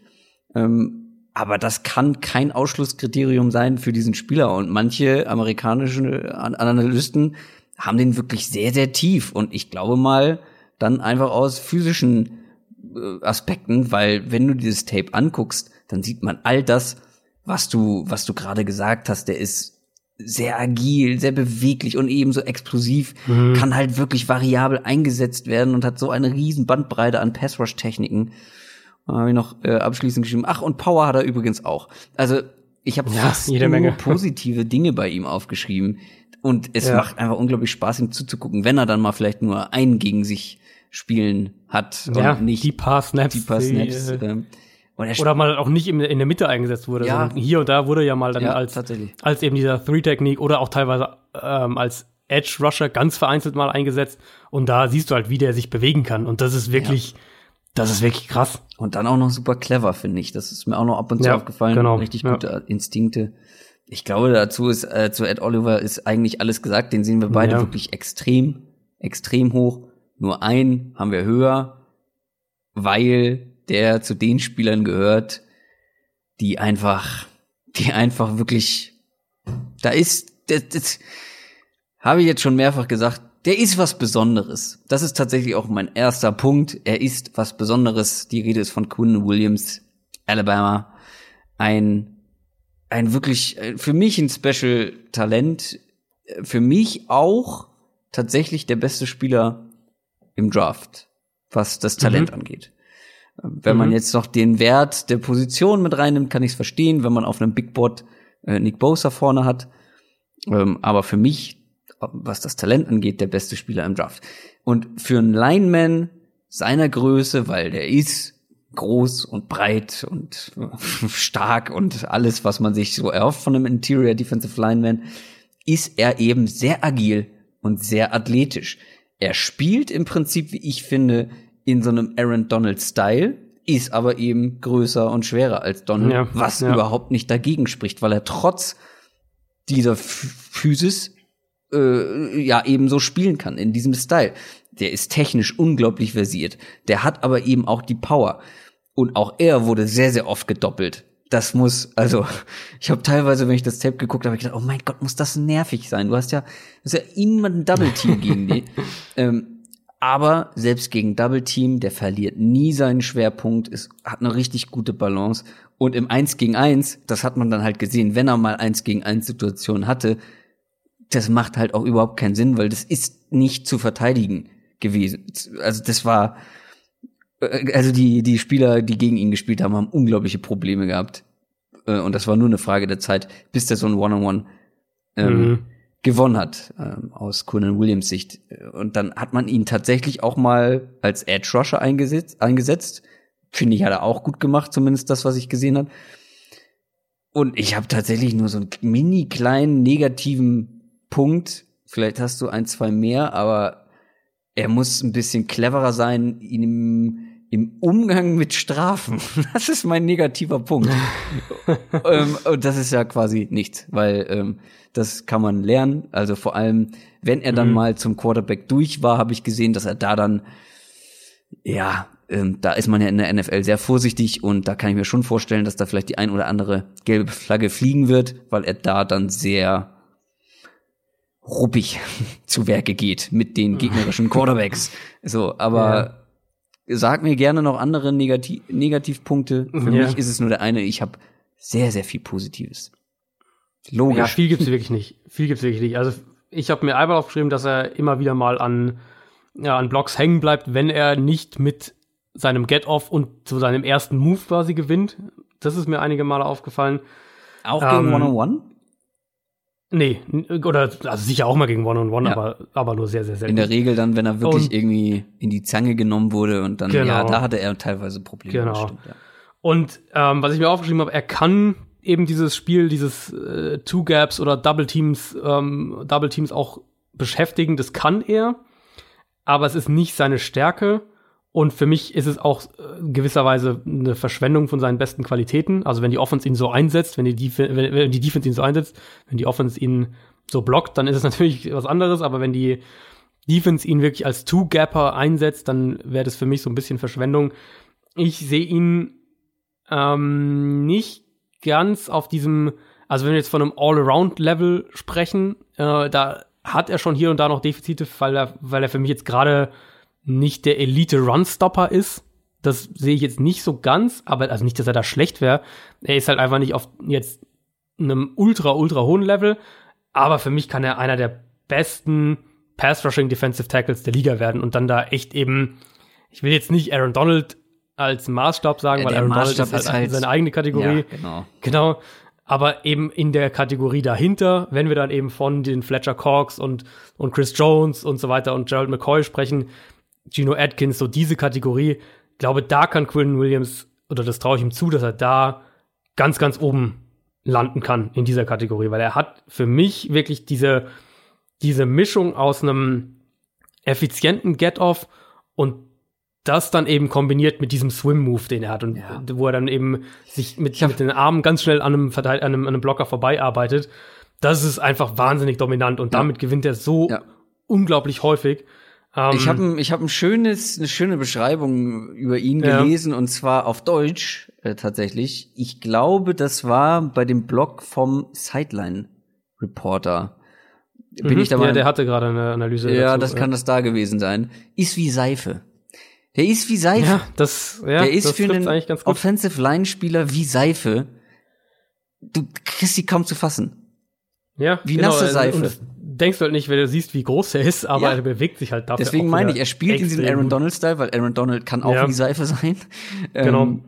Ähm, aber das kann kein Ausschlusskriterium sein für diesen Spieler. Und manche amerikanische Analysten haben den wirklich sehr, sehr tief. Und ich glaube mal, dann einfach aus physischen äh, Aspekten, weil wenn du dieses Tape anguckst, dann sieht man all das, was du, was du gerade gesagt hast. Der ist sehr agil, sehr beweglich und ebenso explosiv, mhm. kann halt wirklich variabel eingesetzt werden und hat so eine riesen Bandbreite an Passrush-Techniken. Habe ich noch äh, abschließend geschrieben. Ach, und Power hat er übrigens auch. Also ich habe ja, fast jede Menge positive Dinge bei ihm aufgeschrieben. Und es ja. macht einfach unglaublich Spaß, ihm zuzugucken, wenn er dann mal vielleicht nur einen gegen sich spielen hat ja, und nicht die paar Snaps. Die paar Snaps. Die, äh, oder mal auch nicht in, in der Mitte eingesetzt wurde. Ja. hier und da wurde ja mal dann ja, als, als eben dieser Three-Technik oder auch teilweise ähm, als Edge-Rusher ganz vereinzelt mal eingesetzt. Und da siehst du halt, wie der sich bewegen kann. Und das ist wirklich, ja. das ist wirklich krass. Und dann auch noch super clever, finde ich. Das ist mir auch noch ab und zu aufgefallen. Genau. Richtig gute Instinkte. Ich glaube, dazu ist, äh, zu Ed Oliver ist eigentlich alles gesagt. Den sehen wir beide wirklich extrem, extrem hoch. Nur einen haben wir höher, weil der zu den Spielern gehört, die einfach, die einfach wirklich, da ist, das, das habe ich jetzt schon mehrfach gesagt, der ist was Besonderes. Das ist tatsächlich auch mein erster Punkt. Er ist was Besonderes. Die Rede ist von Quinn Williams, Alabama. Ein, ein wirklich, für mich ein Special Talent. Für mich auch tatsächlich der beste Spieler im Draft, was das Talent mhm. angeht. Wenn mhm. man jetzt noch den Wert der Position mit reinnimmt, kann ich es verstehen, wenn man auf einem Big Board äh, Nick Bosa vorne hat. Ähm, aber für mich, was das Talent angeht, der beste Spieler im Draft. Und für einen Lineman seiner Größe, weil der ist groß und breit und stark und alles, was man sich so erhofft von einem Interior Defensive Lineman, ist er eben sehr agil und sehr athletisch. Er spielt im Prinzip, wie ich finde, in so einem Aaron Donald Style, ist aber eben größer und schwerer als Donald, ja, was ja. überhaupt nicht dagegen spricht, weil er trotz dieser Physis äh, ja eben so spielen kann in diesem Style. Der ist technisch unglaublich versiert. Der hat aber eben auch die Power. Und auch er wurde sehr, sehr oft gedoppelt. Das muss, also, ich habe teilweise, wenn ich das Tape geguckt habe, ich gedacht, oh mein Gott, muss das nervig sein. Du hast ja, du hast ja immer ein Double Team gegen die. ähm, aber selbst gegen Double Team, der verliert nie seinen Schwerpunkt, ist, hat eine richtig gute Balance. Und im 1 gegen 1, das hat man dann halt gesehen, wenn er mal 1 gegen 1 Situationen hatte, das macht halt auch überhaupt keinen Sinn, weil das ist nicht zu verteidigen gewesen. Also das war, äh, also die, die Spieler, die gegen ihn gespielt haben, haben unglaubliche Probleme gehabt. Äh, und das war nur eine Frage der Zeit, bis der so ein One-on-One ähm, mhm. Gewonnen hat, ähm, aus Conan Williams Sicht. Und dann hat man ihn tatsächlich auch mal als Edge Rusher eingesetzt. eingesetzt. Finde ich, hat er auch gut gemacht, zumindest das, was ich gesehen habe. Und ich habe tatsächlich nur so einen mini kleinen negativen Punkt. Vielleicht hast du ein, zwei mehr, aber er muss ein bisschen cleverer sein im, im Umgang mit Strafen. Das ist mein negativer Punkt. ähm, und das ist ja quasi nichts, weil ähm, das kann man lernen. Also vor allem, wenn er dann mhm. mal zum Quarterback durch war, habe ich gesehen, dass er da dann ja ähm, da ist man ja in der NFL sehr vorsichtig und da kann ich mir schon vorstellen, dass da vielleicht die ein oder andere gelbe Flagge fliegen wird, weil er da dann sehr ruppig zu Werke geht mit den gegnerischen Quarterbacks. So, aber ja. Sag mir gerne noch andere Negativ Negativpunkte. Für ja. mich ist es nur der eine, ich habe sehr, sehr viel Positives. Logisch. Ja, viel gibt's wirklich nicht. Viel gibt's wirklich nicht. Also ich habe mir einmal aufgeschrieben, dass er immer wieder mal an, ja, an Blocks hängen bleibt, wenn er nicht mit seinem Get-Off und zu seinem ersten Move quasi gewinnt. Das ist mir einige Male aufgefallen. Auch gegen ähm, One-on-One? Nee, oder also sicher auch mal gegen One-on-One, -on -One, ja. aber, aber nur sehr, sehr selten. In der Regel dann, wenn er wirklich und, irgendwie in die Zange genommen wurde und dann, genau. ja, da hatte er teilweise Probleme. Genau. Bestimmt, ja. Und ähm, was ich mir aufgeschrieben habe, er kann eben dieses Spiel, dieses äh, Two Gaps oder Double Teams, ähm, Double Teams auch beschäftigen, das kann er, aber es ist nicht seine Stärke. Und für mich ist es auch äh, gewisserweise eine Verschwendung von seinen besten Qualitäten. Also wenn die Offense ihn so einsetzt, wenn die, Def wenn, wenn die Defense ihn so einsetzt, wenn die Offense ihn so blockt, dann ist es natürlich was anderes. Aber wenn die Defense ihn wirklich als Two-Gapper einsetzt, dann wäre das für mich so ein bisschen Verschwendung. Ich sehe ihn ähm, nicht ganz auf diesem, also wenn wir jetzt von einem All-Around-Level sprechen, äh, da hat er schon hier und da noch Defizite, weil er, weil er für mich jetzt gerade nicht der Elite-Run-Stopper ist. Das sehe ich jetzt nicht so ganz, aber also nicht, dass er da schlecht wäre. Er ist halt einfach nicht auf jetzt einem ultra, ultra hohen Level. Aber für mich kann er einer der besten Pass-Rushing Defensive Tackles der Liga werden und dann da echt eben, ich will jetzt nicht Aaron Donald als Maßstab sagen, ja, weil Aaron Maßstab Donald ist halt, ist halt seine eigene Kategorie. Ja, genau. Genau. Aber eben in der Kategorie dahinter, wenn wir dann eben von den Fletcher Cox und, und Chris Jones und so weiter und Gerald McCoy sprechen, Gino Atkins, so diese Kategorie. Ich glaube, da kann Quinn Williams, oder das traue ich ihm zu, dass er da ganz, ganz oben landen kann in dieser Kategorie, weil er hat für mich wirklich diese, diese Mischung aus einem effizienten Get-Off und das dann eben kombiniert mit diesem Swim-Move, den er hat und ja. wo er dann eben sich mit, mit den Armen ganz schnell an einem, Verteil an einem, an einem Blocker vorbeiarbeitet. Das ist einfach wahnsinnig dominant und ja. damit gewinnt er so ja. unglaublich häufig. Um, ich habe ein, ich hab ein schönes, eine schöne Beschreibung über ihn ja. gelesen und zwar auf Deutsch äh, tatsächlich. Ich glaube, das war bei dem Blog vom Sideline Reporter. Bin mhm. ich da mal? Ja, der hatte gerade eine Analyse. Ja, dazu, das ja. kann das da gewesen sein. Ist wie Seife. Der ist wie Seife. Ja, das, ja, der ist für einen Offensive Line Spieler wie Seife. Du kriegst die kaum zu fassen. Ja, wie genau, nasse Seife. Und, denkst du halt nicht, wenn du siehst, wie groß er ist, aber ja. er bewegt sich halt dafür. Deswegen meine ich, er spielt in diesem Aaron Donald-Style, weil Aaron Donald kann auch ja. wie Seife sein. Genau. Ähm,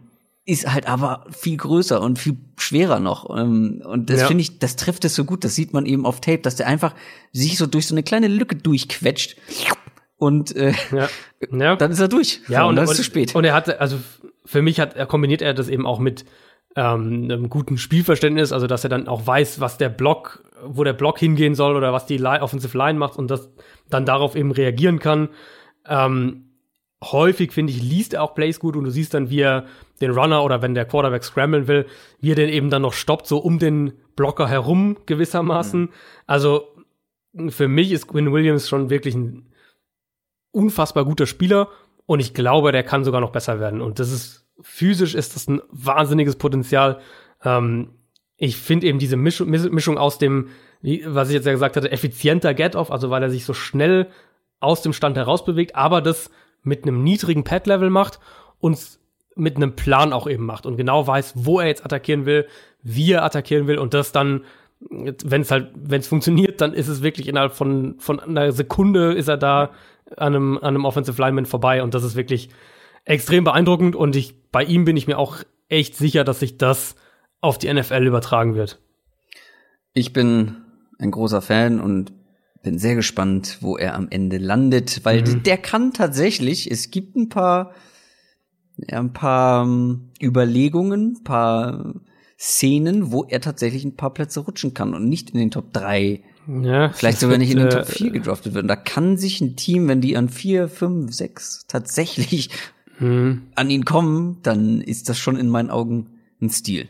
ist halt aber viel größer und viel schwerer noch. Ähm, und das ja. finde ich, das trifft es so gut. Das sieht man eben auf Tape, dass der einfach sich so durch so eine kleine Lücke durchquetscht. Und äh, ja. Dann ist er durch. Ja, und, und dann ist es zu spät. Und er hatte, also für mich hat, er kombiniert er das eben auch mit ähm, einem guten Spielverständnis, also dass er dann auch weiß, was der Block, wo der Block hingehen soll oder was die Line, Offensive Line macht und das dann darauf eben reagieren kann. Ähm, häufig, finde ich, liest er auch Plays gut und du siehst dann, wie er den Runner oder wenn der Quarterback scramblen will, wie er den eben dann noch stoppt, so um den Blocker herum gewissermaßen. Mhm. Also für mich ist Quinn Williams schon wirklich ein unfassbar guter Spieler und ich glaube, der kann sogar noch besser werden. Und das ist physisch ist das ein wahnsinniges Potenzial. Ähm, ich finde eben diese Mischung, Mischung aus dem, was ich jetzt ja gesagt hatte, effizienter Get-Off, also weil er sich so schnell aus dem Stand heraus bewegt, aber das mit einem niedrigen Pad-Level macht und mit einem Plan auch eben macht und genau weiß, wo er jetzt attackieren will, wie er attackieren will und das dann wenn es halt, wenn es funktioniert, dann ist es wirklich innerhalb von, von einer Sekunde ist er da an einem, an einem Offensive Lineman vorbei und das ist wirklich extrem beeindruckend und ich, bei ihm bin ich mir auch echt sicher, dass sich das auf die NFL übertragen wird. Ich bin ein großer Fan und bin sehr gespannt, wo er am Ende landet, weil mhm. der kann tatsächlich, es gibt ein paar, ja, ein paar um, Überlegungen, ein paar Szenen, wo er tatsächlich ein paar Plätze rutschen kann und nicht in den Top 3. Ja, Vielleicht sogar nicht in den Top 4 äh, gedraftet wird. Und da kann sich ein Team, wenn die an 4, 5, 6 tatsächlich mhm. an ihn kommen, dann ist das schon in meinen Augen ein Stil.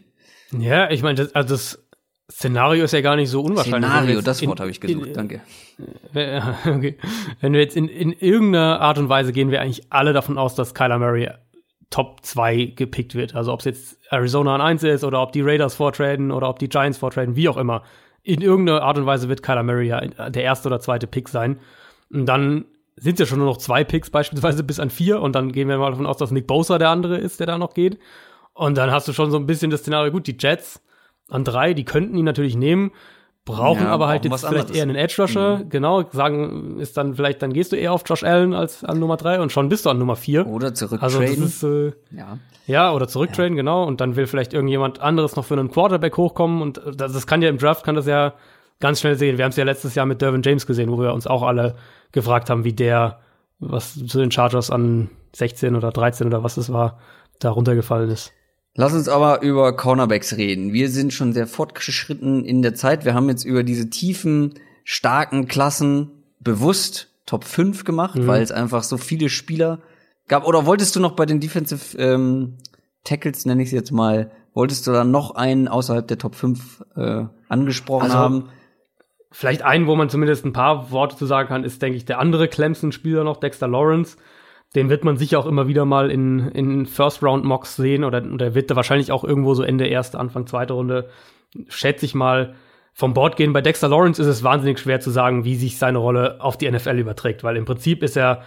Ja, ich meine, das, also das Szenario ist ja gar nicht so unwahrscheinlich. Szenario, das Wort habe ich gesucht, in, danke. okay. Wenn wir jetzt in, in irgendeiner Art und Weise gehen wir eigentlich alle davon aus, dass Kyler Murray Top 2 gepickt wird. Also ob es jetzt Arizona an 1 ist oder ob die Raiders vortraden oder ob die Giants vortraden, wie auch immer. In irgendeiner Art und Weise wird Kyler Murray ja der erste oder zweite Pick sein. Und dann sind ja schon nur noch zwei Picks beispielsweise bis an vier und dann gehen wir mal davon aus, dass Nick Bosa der andere ist, der da noch geht. Und dann hast du schon so ein bisschen das Szenario, gut, die Jets an drei, die könnten ihn natürlich nehmen, brauchen ja, aber halt jetzt vielleicht anderes. eher einen Edge Rusher, mhm. genau, sagen, ist dann vielleicht, dann gehst du eher auf Josh Allen als an Nummer drei und schon bist du an Nummer vier. Oder zurücktraden. Also ist, äh, ja. ja, oder zurücktraden, ja. genau, und dann will vielleicht irgendjemand anderes noch für einen Quarterback hochkommen und das, das kann ja im Draft, kann das ja ganz schnell sehen. Wir haben es ja letztes Jahr mit Dervin James gesehen, wo wir uns auch alle gefragt haben, wie der, was zu den Chargers an 16 oder 13 oder was es war, da runtergefallen ist. Lass uns aber über Cornerbacks reden. Wir sind schon sehr fortgeschritten in der Zeit. Wir haben jetzt über diese tiefen, starken Klassen bewusst Top 5 gemacht, mhm. weil es einfach so viele Spieler gab. Oder wolltest du noch bei den Defensive ähm, Tackles, nenne ich es jetzt mal, wolltest du da noch einen außerhalb der Top 5 äh, angesprochen also, haben? Vielleicht einen, wo man zumindest ein paar Worte zu sagen kann, ist, denke ich, der andere Clemson-Spieler noch, Dexter Lawrence den wird man sicher auch immer wieder mal in, in First-Round-Mocks sehen oder, oder wird da wahrscheinlich auch irgendwo so Ende erste, Anfang zweite Runde, schätze ich mal, vom Board gehen. Bei Dexter Lawrence ist es wahnsinnig schwer zu sagen, wie sich seine Rolle auf die NFL überträgt, weil im Prinzip ist er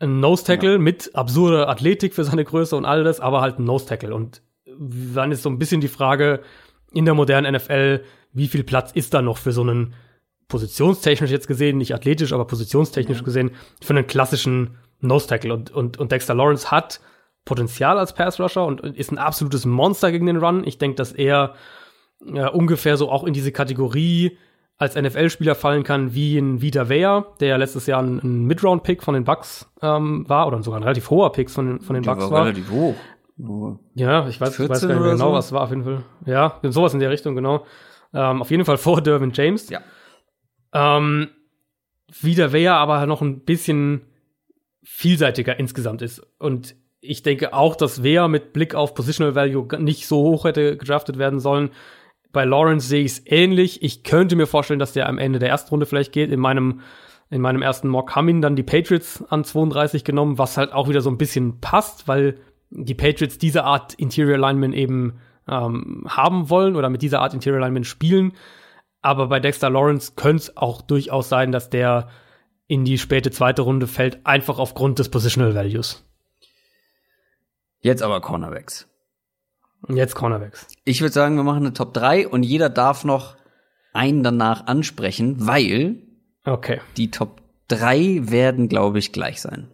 ein Nose-Tackle ja. mit absurder Athletik für seine Größe und all das, aber halt ein Nose-Tackle. Und dann ist so ein bisschen die Frage in der modernen NFL, wie viel Platz ist da noch für so einen positionstechnisch jetzt gesehen, nicht athletisch, aber positionstechnisch ja. gesehen, für einen klassischen Nose Tackle und, und, und Dexter Lawrence hat Potenzial als Pass Rusher und, und ist ein absolutes Monster gegen den Run. Ich denke, dass er ja, ungefähr so auch in diese Kategorie als NFL-Spieler fallen kann wie ein Vita Vea, der ja letztes Jahr ein, ein Mid-Round-Pick von den Bucks ähm, war oder sogar ein relativ hoher Pick von den, von den Bucks war. war. Relativ hoch. Ja, ich weiß, ich weiß gar nicht mehr genau, so? was war auf jeden Fall. Ja, sowas in der Richtung, genau. Ähm, auf jeden Fall vor Dervin James. Ja. Ähm, Vita Vea aber noch ein bisschen vielseitiger insgesamt ist. Und ich denke auch, dass Wea mit Blick auf Positional Value nicht so hoch hätte gedraftet werden sollen. Bei Lawrence sehe ich es ähnlich. Ich könnte mir vorstellen, dass der am Ende der ersten Runde vielleicht geht. In meinem, in meinem ersten Mock haben ihn dann die Patriots an 32 genommen, was halt auch wieder so ein bisschen passt, weil die Patriots diese Art Interior Lineman eben ähm, haben wollen oder mit dieser Art Interior Lineman spielen. Aber bei Dexter Lawrence könnte es auch durchaus sein, dass der in die späte zweite Runde fällt, einfach aufgrund des Positional Values. Jetzt aber Cornerbacks. Jetzt Cornerbacks. Ich würde sagen, wir machen eine Top 3 und jeder darf noch einen danach ansprechen, weil okay. die Top 3 werden, glaube ich, gleich sein.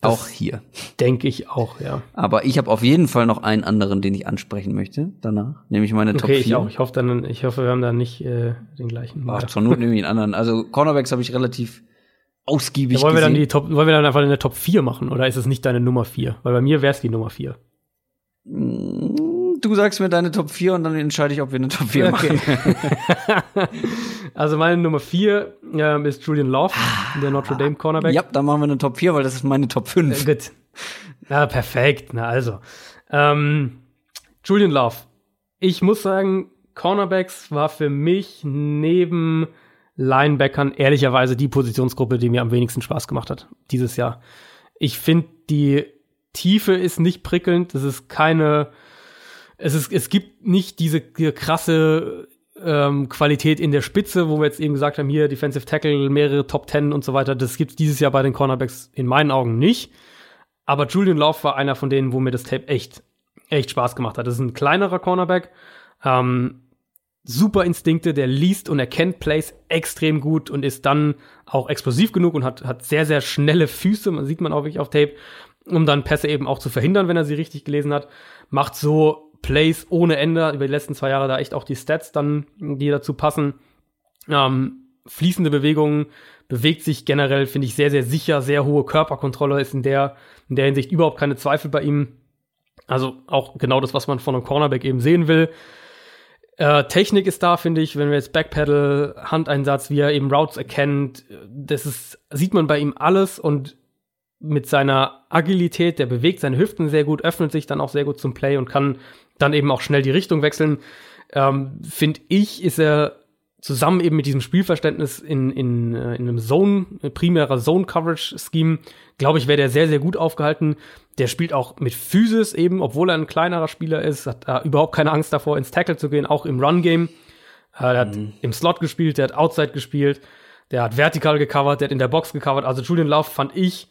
Das auch hier. Denke ich auch, ja. Aber ich habe auf jeden Fall noch einen anderen, den ich ansprechen möchte danach. Nämlich meine Top okay, 4. Ich auch. Ich hoffe, dann, ich hoffe, wir haben da nicht äh, den gleichen. Ach, zur Not nehme ich einen anderen. Also Cornerbacks habe ich relativ ausgiebig. Ja, wollen, wir dann die Top, wollen wir dann einfach eine Top 4 machen oder ist es nicht deine Nummer 4? Weil bei mir wäre es die Nummer 4. Mm, du sagst mir deine Top 4 und dann entscheide ich, ob wir eine Top 4 okay. machen. also meine Nummer 4 äh, ist Julian Love, der Notre Dame Cornerback. Ja, dann machen wir eine Top 4, weil das ist meine Top 5. Äh, gut. Na, perfekt. Na, also. Ähm, Julian Love. Ich muss sagen, Cornerbacks war für mich neben Linebackern ehrlicherweise die Positionsgruppe, die mir am wenigsten Spaß gemacht hat dieses Jahr. Ich finde, die Tiefe ist nicht prickelnd. Es ist keine, es ist, es gibt nicht diese, krasse ähm, Qualität in der Spitze, wo wir jetzt eben gesagt haben, hier Defensive Tackle, mehrere Top Ten und so weiter. Das gibt dieses Jahr bei den Cornerbacks in meinen Augen nicht. Aber Julian Love war einer von denen, wo mir das Tape echt, echt Spaß gemacht hat. Das ist ein kleinerer Cornerback. Ähm, super Instinkte, der liest und erkennt Plays extrem gut und ist dann auch explosiv genug und hat, hat sehr, sehr schnelle Füße, man sieht man auch wirklich auf Tape, um dann Pässe eben auch zu verhindern, wenn er sie richtig gelesen hat. Macht so Plays ohne Ende, über die letzten zwei Jahre da echt auch die Stats dann, die dazu passen. Ähm, fließende Bewegungen, bewegt sich generell, finde ich, sehr, sehr sicher, sehr hohe Körperkontrolle ist in der, in der Hinsicht überhaupt keine Zweifel bei ihm. Also auch genau das, was man von einem Cornerback eben sehen will. Äh, Technik ist da, finde ich, wenn wir jetzt Backpedal, Handeinsatz, wie er eben Routes erkennt, das ist, sieht man bei ihm alles und mit seiner Agilität, der bewegt seine Hüften sehr gut, öffnet sich dann auch sehr gut zum Play und kann dann eben auch schnell die Richtung wechseln. Ähm, finde ich, ist er zusammen eben mit diesem Spielverständnis in, in, äh, in einem Zone, primärer Zone-Coverage-Scheme, glaube ich, wäre der sehr, sehr gut aufgehalten. Der spielt auch mit Physis eben, obwohl er ein kleinerer Spieler ist, hat äh, überhaupt keine Angst davor, ins Tackle zu gehen, auch im Run-Game. Äh, der hat mhm. im Slot gespielt, der hat Outside gespielt, der hat vertikal gecovert, der hat in der Box gecovert. Also Julian Love fand ich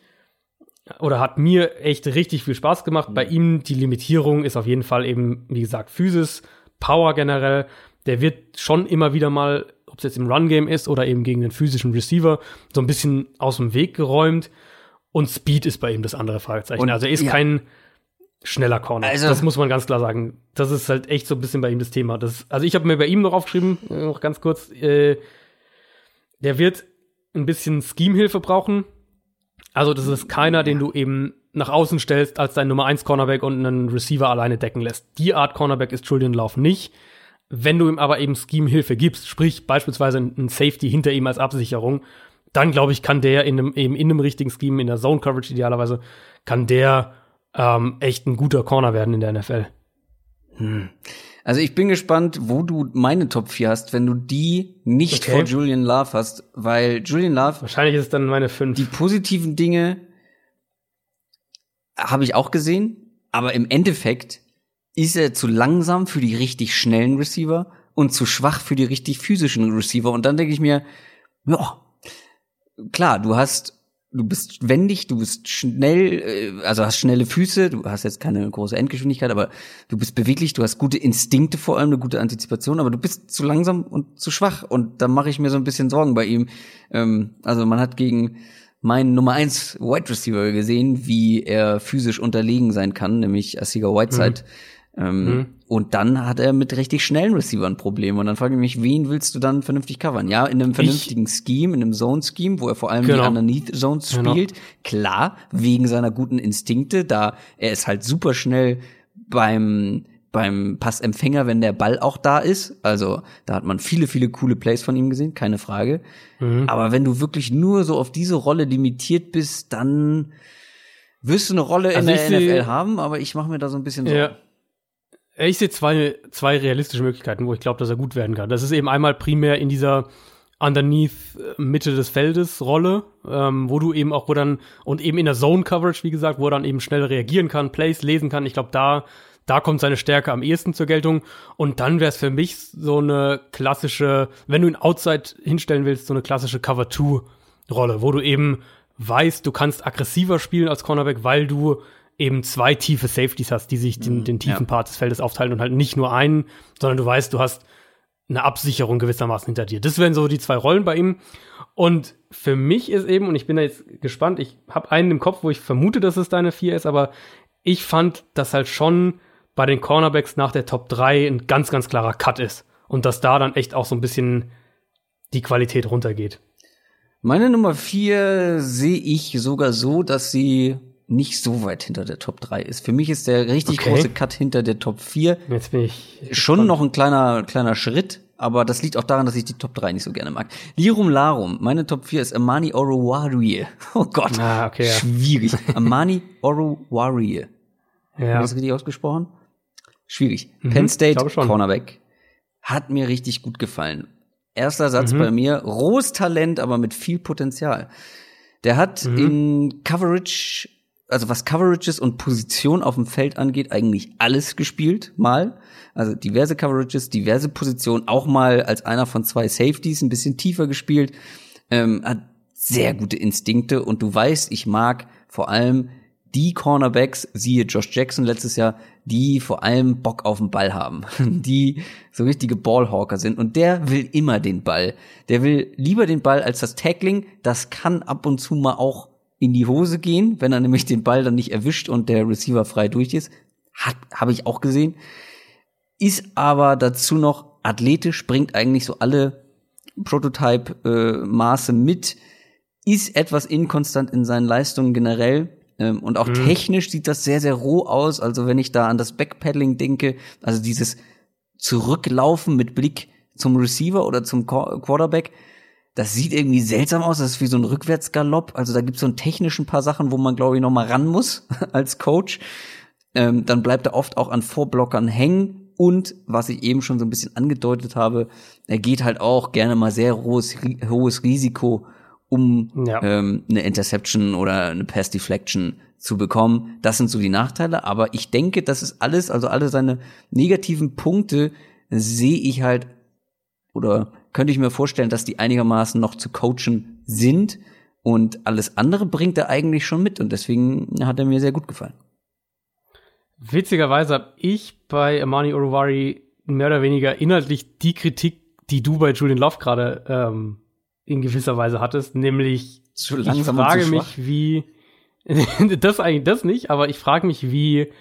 oder hat mir echt richtig viel Spaß gemacht. Mhm. Bei ihm die Limitierung ist auf jeden Fall eben, wie gesagt, Physis, Power generell der wird schon immer wieder mal, ob es jetzt im Run-Game ist oder eben gegen den physischen Receiver, so ein bisschen aus dem Weg geräumt. Und Speed ist bei ihm das andere Fragezeichen. Und, also er ist ja. kein schneller Corner. Also, das muss man ganz klar sagen. Das ist halt echt so ein bisschen bei ihm das Thema. Das, also ich habe mir bei ihm noch aufgeschrieben, äh, noch ganz kurz, äh, der wird ein bisschen Scheme-Hilfe brauchen. Also das ist keiner, den du eben nach außen stellst als dein Nummer 1 Cornerback und einen Receiver alleine decken lässt. Die Art Cornerback ist Julian Love nicht. Wenn du ihm aber eben Scheme-Hilfe gibst, sprich beispielsweise ein Safety hinter ihm als Absicherung, dann glaube ich, kann der in einem, eben in einem richtigen Scheme, in der Zone Coverage idealerweise, kann der ähm, echt ein guter Corner werden in der NFL. Hm. Also ich bin gespannt, wo du meine Top 4 hast, wenn du die nicht okay. vor Julian Love hast, weil Julian Love. Wahrscheinlich ist es dann meine 5. Die positiven Dinge habe ich auch gesehen, aber im Endeffekt ist er zu langsam für die richtig schnellen Receiver und zu schwach für die richtig physischen Receiver. Und dann denke ich mir, ja, klar, du hast, du bist wendig, du bist schnell, äh, also hast schnelle Füße, du hast jetzt keine große Endgeschwindigkeit, aber du bist beweglich, du hast gute Instinkte vor allem, eine gute Antizipation, aber du bist zu langsam und zu schwach. Und da mache ich mir so ein bisschen Sorgen bei ihm. Ähm, also man hat gegen meinen Nummer eins Wide Receiver gesehen, wie er physisch unterlegen sein kann, nämlich Asiga Whiteside. Mhm ähm, mhm. Und dann hat er mit richtig schnellen Receivern Probleme. Und dann frage ich mich, wen willst du dann vernünftig covern? Ja, in einem vernünftigen ich, Scheme, in einem Zone-Scheme, wo er vor allem genau. die Underneath Zones genau. spielt. Genau. Klar, wegen seiner guten Instinkte, da er ist halt super schnell beim beim Passempfänger, wenn der Ball auch da ist. Also da hat man viele, viele coole Plays von ihm gesehen, keine Frage. Mhm. Aber wenn du wirklich nur so auf diese Rolle limitiert bist, dann wirst du eine Rolle also in der NFL haben, aber ich mache mir da so ein bisschen Sorgen. Ja. Ich sehe zwei, zwei realistische Möglichkeiten, wo ich glaube, dass er gut werden kann. Das ist eben einmal primär in dieser underneath äh, Mitte des Feldes Rolle, ähm, wo du eben auch, wo dann, und eben in der Zone Coverage, wie gesagt, wo er dann eben schnell reagieren kann, Plays lesen kann. Ich glaube, da, da kommt seine Stärke am ehesten zur Geltung. Und dann wäre es für mich so eine klassische, wenn du ihn Outside hinstellen willst, so eine klassische Cover 2 Rolle, wo du eben weißt, du kannst aggressiver spielen als Cornerback, weil du eben zwei tiefe Safeties hast, die sich den, mhm, den tiefen ja. Part des Feldes aufteilen und halt nicht nur einen, sondern du weißt, du hast eine Absicherung gewissermaßen hinter dir. Das wären so die zwei Rollen bei ihm. Und für mich ist eben, und ich bin da jetzt gespannt, ich habe einen im Kopf, wo ich vermute, dass es deine vier ist, aber ich fand, dass halt schon bei den Cornerbacks nach der Top 3 ein ganz, ganz klarer Cut ist. Und dass da dann echt auch so ein bisschen die Qualität runtergeht. Meine Nummer vier sehe ich sogar so, dass sie nicht so weit hinter der Top 3 ist. Für mich ist der richtig okay. große Cut hinter der Top 4 Jetzt bin ich schon gespannt. noch ein kleiner, kleiner Schritt, aber das liegt auch daran, dass ich die Top 3 nicht so gerne mag. Lirum Larum, meine Top 4 ist Amani Oruwari. Oh Gott, ah, okay, ja. schwierig. Amani Oruwari. Ja. Habe ich das richtig ausgesprochen? Schwierig. Mhm, Penn State Cornerback. Hat mir richtig gut gefallen. Erster Satz mhm. bei mir, rohes Talent, aber mit viel Potenzial. Der hat mhm. in Coverage also was Coverages und Position auf dem Feld angeht, eigentlich alles gespielt, mal. Also diverse Coverages, diverse Positionen, auch mal als einer von zwei Safeties ein bisschen tiefer gespielt. Ähm, hat sehr gute Instinkte und du weißt, ich mag vor allem die Cornerbacks, siehe Josh Jackson letztes Jahr, die vor allem Bock auf den Ball haben, die so richtige Ballhawker sind und der will immer den Ball. Der will lieber den Ball als das Tackling. Das kann ab und zu mal auch in die Hose gehen, wenn er nämlich den Ball dann nicht erwischt und der Receiver frei durch ist. Hat habe ich auch gesehen. Ist aber dazu noch athletisch, bringt eigentlich so alle Prototype äh, Maße mit, ist etwas inkonstant in seinen Leistungen generell ähm, und auch mhm. technisch sieht das sehr, sehr roh aus. Also wenn ich da an das Backpedaling denke, also dieses Zurücklaufen mit Blick zum Receiver oder zum Quarterback, das sieht irgendwie seltsam aus. Das ist wie so ein Rückwärtsgalopp. Also da gibt es so ein technischen paar Sachen, wo man, glaube ich, noch mal ran muss als Coach. Ähm, dann bleibt er oft auch an Vorblockern hängen. Und was ich eben schon so ein bisschen angedeutet habe, er geht halt auch gerne mal sehr hohes, hohes Risiko um ja. ähm, eine Interception oder eine Pass Deflection zu bekommen. Das sind so die Nachteile, aber ich denke, das ist alles, also alle seine negativen Punkte sehe ich halt oder könnte ich mir vorstellen, dass die einigermaßen noch zu coachen sind und alles andere bringt er eigentlich schon mit und deswegen hat er mir sehr gut gefallen. Witzigerweise habe ich bei Amani Oruwari mehr oder weniger inhaltlich die Kritik, die du bei Julian Love gerade ähm, in gewisser Weise hattest, nämlich zu langsam ich frage mich, wie das eigentlich das nicht, aber ich frage mich, wie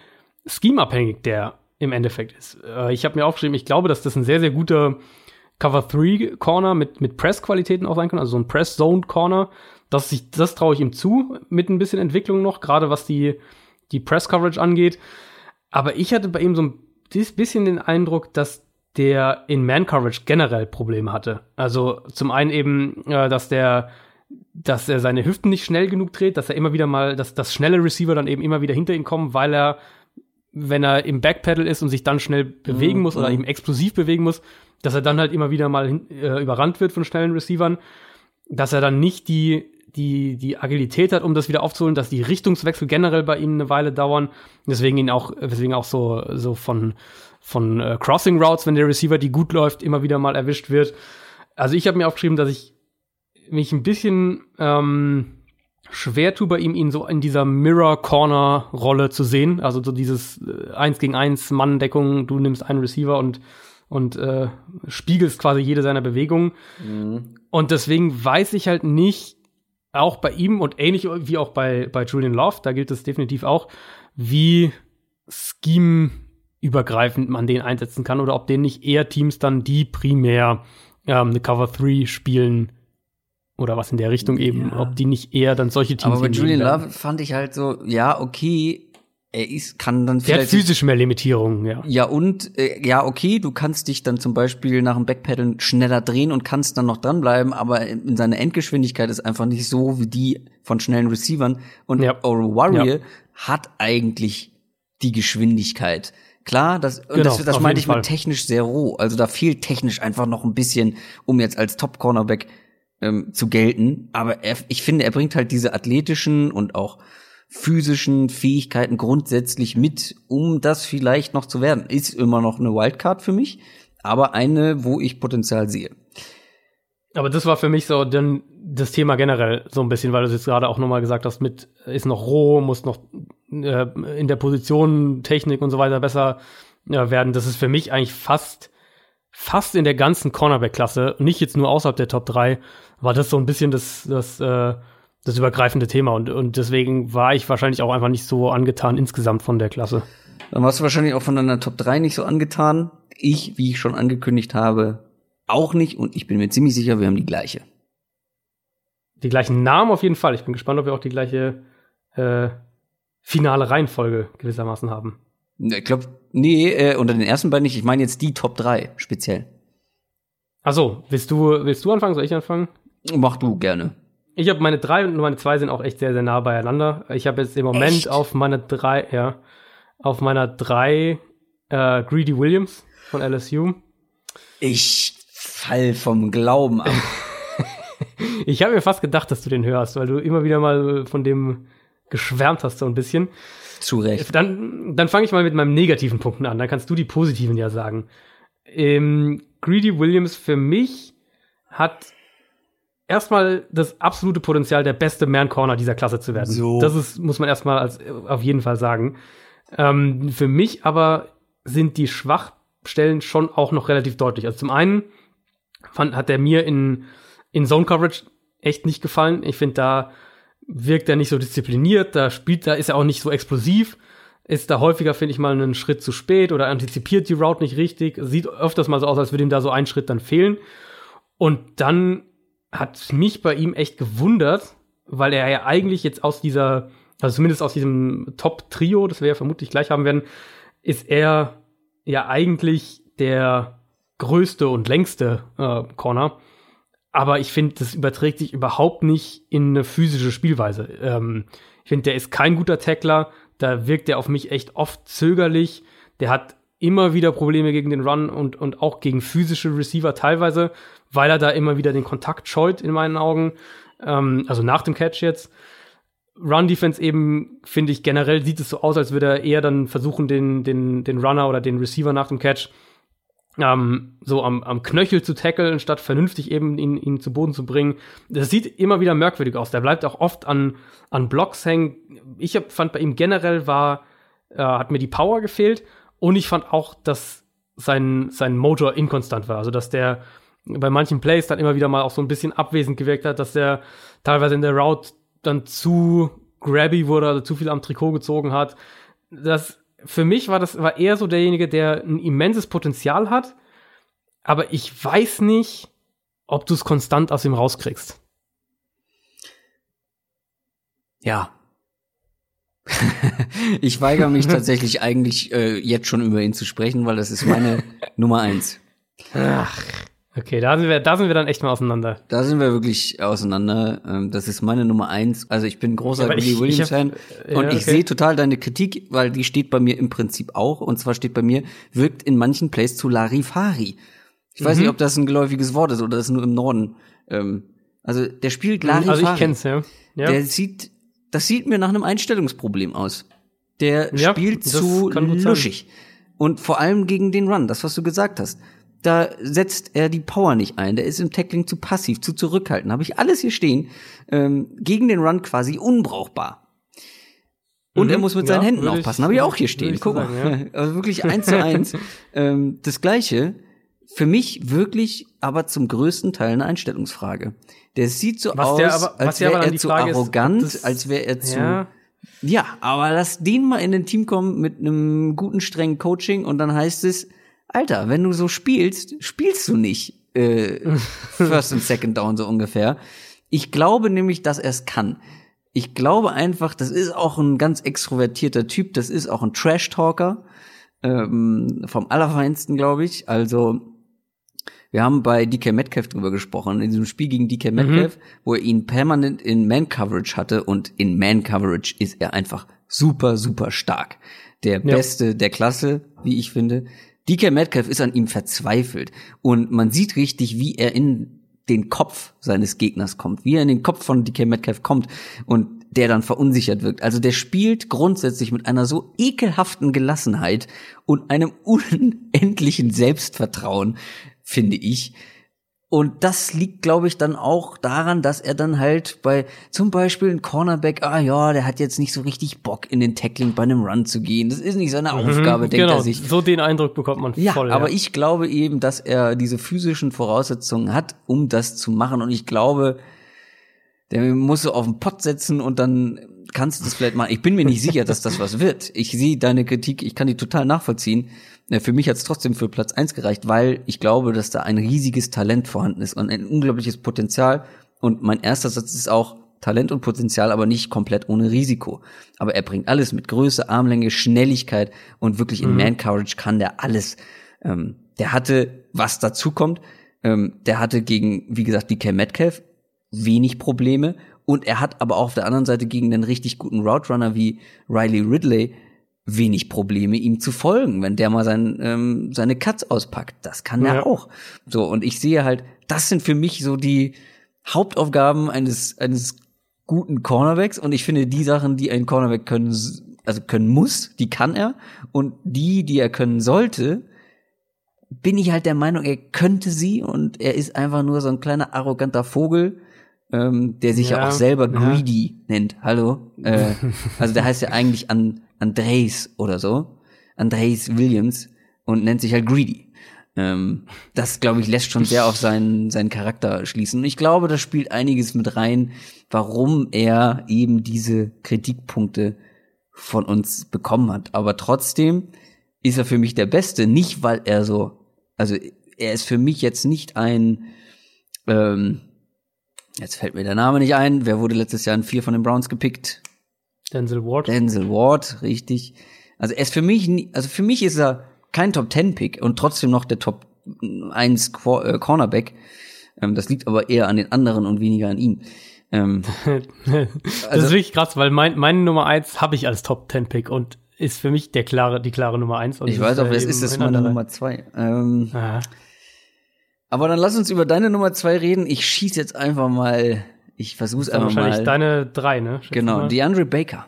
schemabhängig der im Endeffekt ist. Äh, ich habe mir aufgeschrieben, ich glaube, dass das ein sehr sehr guter Cover 3 Corner mit mit Press Qualitäten auch sein kann, also so ein Press Zone Corner. Das ich das traue ich ihm zu mit ein bisschen Entwicklung noch, gerade was die die Press Coverage angeht. Aber ich hatte bei ihm so ein bisschen den Eindruck, dass der in Man-Coverage generell Probleme hatte. Also zum einen eben, äh, dass der dass er seine Hüften nicht schnell genug dreht, dass er immer wieder mal, dass das schnelle Receiver dann eben immer wieder hinter ihn kommen, weil er, wenn er im Backpedal ist und sich dann schnell bewegen mhm. muss oder mhm. eben explosiv bewegen muss, dass er dann halt immer wieder mal äh, überrannt wird von schnellen Receivern, dass er dann nicht die die die Agilität hat, um das wieder aufzuholen, dass die Richtungswechsel generell bei ihm eine Weile dauern, deswegen ihn auch, deswegen auch so so von von äh, Crossing Routes, wenn der Receiver, die gut läuft, immer wieder mal erwischt wird. Also ich habe mir aufgeschrieben, dass ich mich ein bisschen ähm, schwer tue bei ihm, ihn so in dieser Mirror-Corner-Rolle zu sehen. Also so dieses äh, eins gegen eins Manndeckung, du nimmst einen Receiver und und äh, spiegelst quasi jede seiner Bewegungen. Mhm. Und deswegen weiß ich halt nicht, auch bei ihm und ähnlich wie auch bei, bei Julian Love, da gilt es definitiv auch, wie Scheme übergreifend man den einsetzen kann oder ob den nicht eher Teams dann, die primär ähm, eine Cover 3 spielen oder was in der Richtung eben, ja. ob die nicht eher dann solche Teams Aber bei Julian Love fand ich halt so, ja, okay, er ist, kann dann vielleicht. Er hat physisch mehr Limitierungen, ja. Ja, und, äh, ja, okay, du kannst dich dann zum Beispiel nach dem Backpedalen schneller drehen und kannst dann noch dranbleiben, aber in seiner Endgeschwindigkeit ist einfach nicht so wie die von schnellen Receivern. Und ja. Oro Warrior ja. hat eigentlich die Geschwindigkeit. Klar, das, und genau, das, das meinte ich Fall. mit technisch sehr roh. Also da fehlt technisch einfach noch ein bisschen, um jetzt als Top-Cornerback ähm, zu gelten. Aber er, ich finde, er bringt halt diese athletischen und auch physischen Fähigkeiten grundsätzlich mit, um das vielleicht noch zu werden. Ist immer noch eine Wildcard für mich, aber eine, wo ich Potenzial sehe. Aber das war für mich so denn das Thema generell so ein bisschen, weil du es jetzt gerade auch nochmal gesagt hast, mit ist noch roh, muss noch äh, in der Position, Technik und so weiter besser ja, werden. Das ist für mich eigentlich fast, fast in der ganzen Cornerback-Klasse, nicht jetzt nur außerhalb der Top 3, war das so ein bisschen das, das, äh, das übergreifende Thema. Und, und deswegen war ich wahrscheinlich auch einfach nicht so angetan insgesamt von der Klasse. Dann warst du wahrscheinlich auch von deiner Top 3 nicht so angetan. Ich, wie ich schon angekündigt habe, auch nicht. Und ich bin mir ziemlich sicher, wir haben die gleiche. Die gleichen Namen auf jeden Fall. Ich bin gespannt, ob wir auch die gleiche äh, finale Reihenfolge gewissermaßen haben. Ich glaube, nee, äh, unter den ersten beiden nicht. Ich meine jetzt die Top 3 speziell. Ach so, willst du, willst du anfangen? Soll ich anfangen? Mach du gerne. Ich habe meine drei und meine zwei sind auch echt sehr, sehr nah beieinander. Ich habe jetzt im Moment echt? auf meiner drei, ja, auf meiner drei äh, Greedy Williams von LSU. Ich fall vom Glauben ab. ich habe mir fast gedacht, dass du den hörst, weil du immer wieder mal von dem geschwärmt hast so ein bisschen. Zu Recht. Dann, dann fange ich mal mit meinen negativen Punkten an. Dann kannst du die positiven ja sagen. Ähm, Greedy Williams für mich hat erstmal das absolute Potenzial, der beste Man Corner dieser Klasse zu werden. So. Das ist, muss man erstmal als, auf jeden Fall sagen. Ähm, für mich aber sind die Schwachstellen schon auch noch relativ deutlich. Also zum einen fand, hat er mir in, in Zone Coverage echt nicht gefallen. Ich finde, da wirkt er nicht so diszipliniert, da spielt, da ist er auch nicht so explosiv, ist da häufiger, finde ich mal, einen Schritt zu spät oder antizipiert die Route nicht richtig. Sieht öfters mal so aus, als würde ihm da so ein Schritt dann fehlen. Und dann hat mich bei ihm echt gewundert, weil er ja eigentlich jetzt aus dieser, also zumindest aus diesem Top-Trio, das wir ja vermutlich gleich haben werden, ist er ja eigentlich der größte und längste äh, Corner. Aber ich finde, das überträgt sich überhaupt nicht in eine physische Spielweise. Ähm, ich finde, der ist kein guter Tackler. Da wirkt er auf mich echt oft zögerlich. Der hat immer wieder Probleme gegen den Run und, und auch gegen physische Receiver teilweise, weil er da immer wieder den Kontakt scheut, in meinen Augen. Ähm, also nach dem Catch jetzt. Run-Defense eben, finde ich, generell sieht es so aus, als würde er eher dann versuchen, den, den, den Runner oder den Receiver nach dem Catch ähm, so am, am Knöchel zu tackeln, statt vernünftig eben ihn, ihn zu Boden zu bringen. Das sieht immer wieder merkwürdig aus. Der bleibt auch oft an, an Blocks hängen. Ich hab, fand bei ihm generell war, äh, hat mir die Power gefehlt und ich fand auch, dass sein, sein Motor inkonstant war. Also, dass der bei manchen Plays dann immer wieder mal auch so ein bisschen abwesend gewirkt hat, dass der teilweise in der Route dann zu grabby wurde, also zu viel am Trikot gezogen hat. Das für mich war das war eher so derjenige, der ein immenses Potenzial hat, aber ich weiß nicht, ob du es konstant aus ihm rauskriegst. Ja. ich weigere mich tatsächlich eigentlich äh, jetzt schon über ihn zu sprechen, weil das ist meine Nummer eins. Ach. Okay, da sind wir, da sind wir dann echt mal auseinander. Da sind wir wirklich auseinander. Ähm, das ist meine Nummer eins. Also ich bin großer ja, Willie Williams-Fan ja, und okay. ich sehe total deine Kritik, weil die steht bei mir im Prinzip auch. Und zwar steht bei mir, wirkt in manchen Plays zu Larifari. Ich mhm. weiß nicht, ob das ein geläufiges Wort ist oder das nur im Norden. Ähm, also der spielt Larifari. Also ich kenn's, ja. ja. Der sieht, das sieht mir nach einem Einstellungsproblem aus. Der spielt zu luschig. Und vor allem gegen den Run, das was du gesagt hast da setzt er die Power nicht ein. Der ist im Tackling zu passiv, zu zurückhaltend. Habe ich alles hier stehen. Ähm, gegen den Run quasi unbrauchbar. Und mhm, er muss mit seinen ja, Händen aufpassen. Habe ich auch hier stehen. Guck mal. Sagen, ja. Also wirklich eins zu eins. ähm, das Gleiche. Für mich wirklich, aber zum größten Teil eine Einstellungsfrage. Der sieht so was aus, aber, als wäre er zu arrogant, ist, als wäre er zu. Ja. ja, aber lass den mal in ein Team kommen mit einem guten, strengen Coaching und dann heißt es, Alter, wenn du so spielst, spielst du nicht äh, First und Second Down so ungefähr. Ich glaube nämlich, dass er es kann. Ich glaube einfach, das ist auch ein ganz extrovertierter Typ, das ist auch ein Trash-Talker ähm, vom Allerfeinsten, glaube ich. Also wir haben bei DK Metcalf drüber gesprochen, in diesem Spiel gegen DK. Metcalf, mhm. wo er ihn permanent in Man-Coverage hatte und in Man-Coverage ist er einfach super, super stark. Der ja. Beste der Klasse, wie ich finde. DK Metcalf ist an ihm verzweifelt und man sieht richtig, wie er in den Kopf seines Gegners kommt, wie er in den Kopf von DK Metcalf kommt und der dann verunsichert wirkt. Also der spielt grundsätzlich mit einer so ekelhaften Gelassenheit und einem unendlichen Selbstvertrauen, finde ich, und das liegt, glaube ich, dann auch daran, dass er dann halt bei zum Beispiel ein Cornerback, ah ja, der hat jetzt nicht so richtig Bock, in den Tackling bei einem Run zu gehen. Das ist nicht seine mhm, Aufgabe, denkt genau, er sich. So den Eindruck bekommt man ja, voll. Ja, aber ich glaube eben, dass er diese physischen Voraussetzungen hat, um das zu machen. Und ich glaube, der muss so auf den Pott setzen und dann kannst du das vielleicht machen. Ich bin mir nicht sicher, dass das was wird. Ich sehe deine Kritik, ich kann die total nachvollziehen. Äh, für mich hat es trotzdem für Platz eins gereicht, weil ich glaube, dass da ein riesiges Talent vorhanden ist und ein unglaubliches Potenzial. Und mein erster Satz ist auch Talent und Potenzial, aber nicht komplett ohne Risiko. Aber er bringt alles mit Größe, Armlänge, Schnelligkeit und wirklich in mhm. Man Courage kann der alles. Ähm, der hatte, was dazu kommt, ähm, der hatte gegen, wie gesagt, DK Metcalf wenig Probleme und er hat aber auch auf der anderen Seite gegen einen richtig guten Route Runner wie Riley Ridley wenig Probleme, ihm zu folgen, wenn der mal sein, ähm, seine Katz auspackt. Das kann ja. er auch. So, und ich sehe halt, das sind für mich so die Hauptaufgaben eines, eines guten Cornerbacks. Und ich finde, die Sachen, die ein Cornerback können, also können muss, die kann er. Und die, die er können sollte, bin ich halt der Meinung, er könnte sie und er ist einfach nur so ein kleiner arroganter Vogel, ähm, der sich ja, ja auch selber Greedy ja. nennt. Hallo? Äh, also der heißt ja eigentlich An Andres oder so. Andres Williams und nennt sich halt Greedy. Ähm, das, glaube ich, lässt schon sehr auf seinen, seinen Charakter schließen. Und ich glaube, das spielt einiges mit rein, warum er eben diese Kritikpunkte von uns bekommen hat. Aber trotzdem ist er für mich der Beste, nicht weil er so, also er ist für mich jetzt nicht ein, ähm, jetzt fällt mir der Name nicht ein, wer wurde letztes Jahr in vier von den Browns gepickt? Denzel Ward. Denzel Ward, richtig. Also er ist für mich, also für mich ist er kein Top Ten Pick und trotzdem noch der Top 1 äh, Cornerback. Ähm, das liegt aber eher an den anderen und weniger an ihm. Ähm, das also, ist wirklich krass, weil mein, meine Nummer 1 habe ich als Top 10 Pick und ist für mich der klare, die klare Nummer 1. ich weiß auch, es ist, ist meine Nummer 2. Ähm, aber dann lass uns über deine Nummer 2 reden. Ich schieße jetzt einfach mal, ich versuche es einfach wahrscheinlich mal. Wahrscheinlich deine 3, ne? Schätze genau, mal. DeAndre Baker.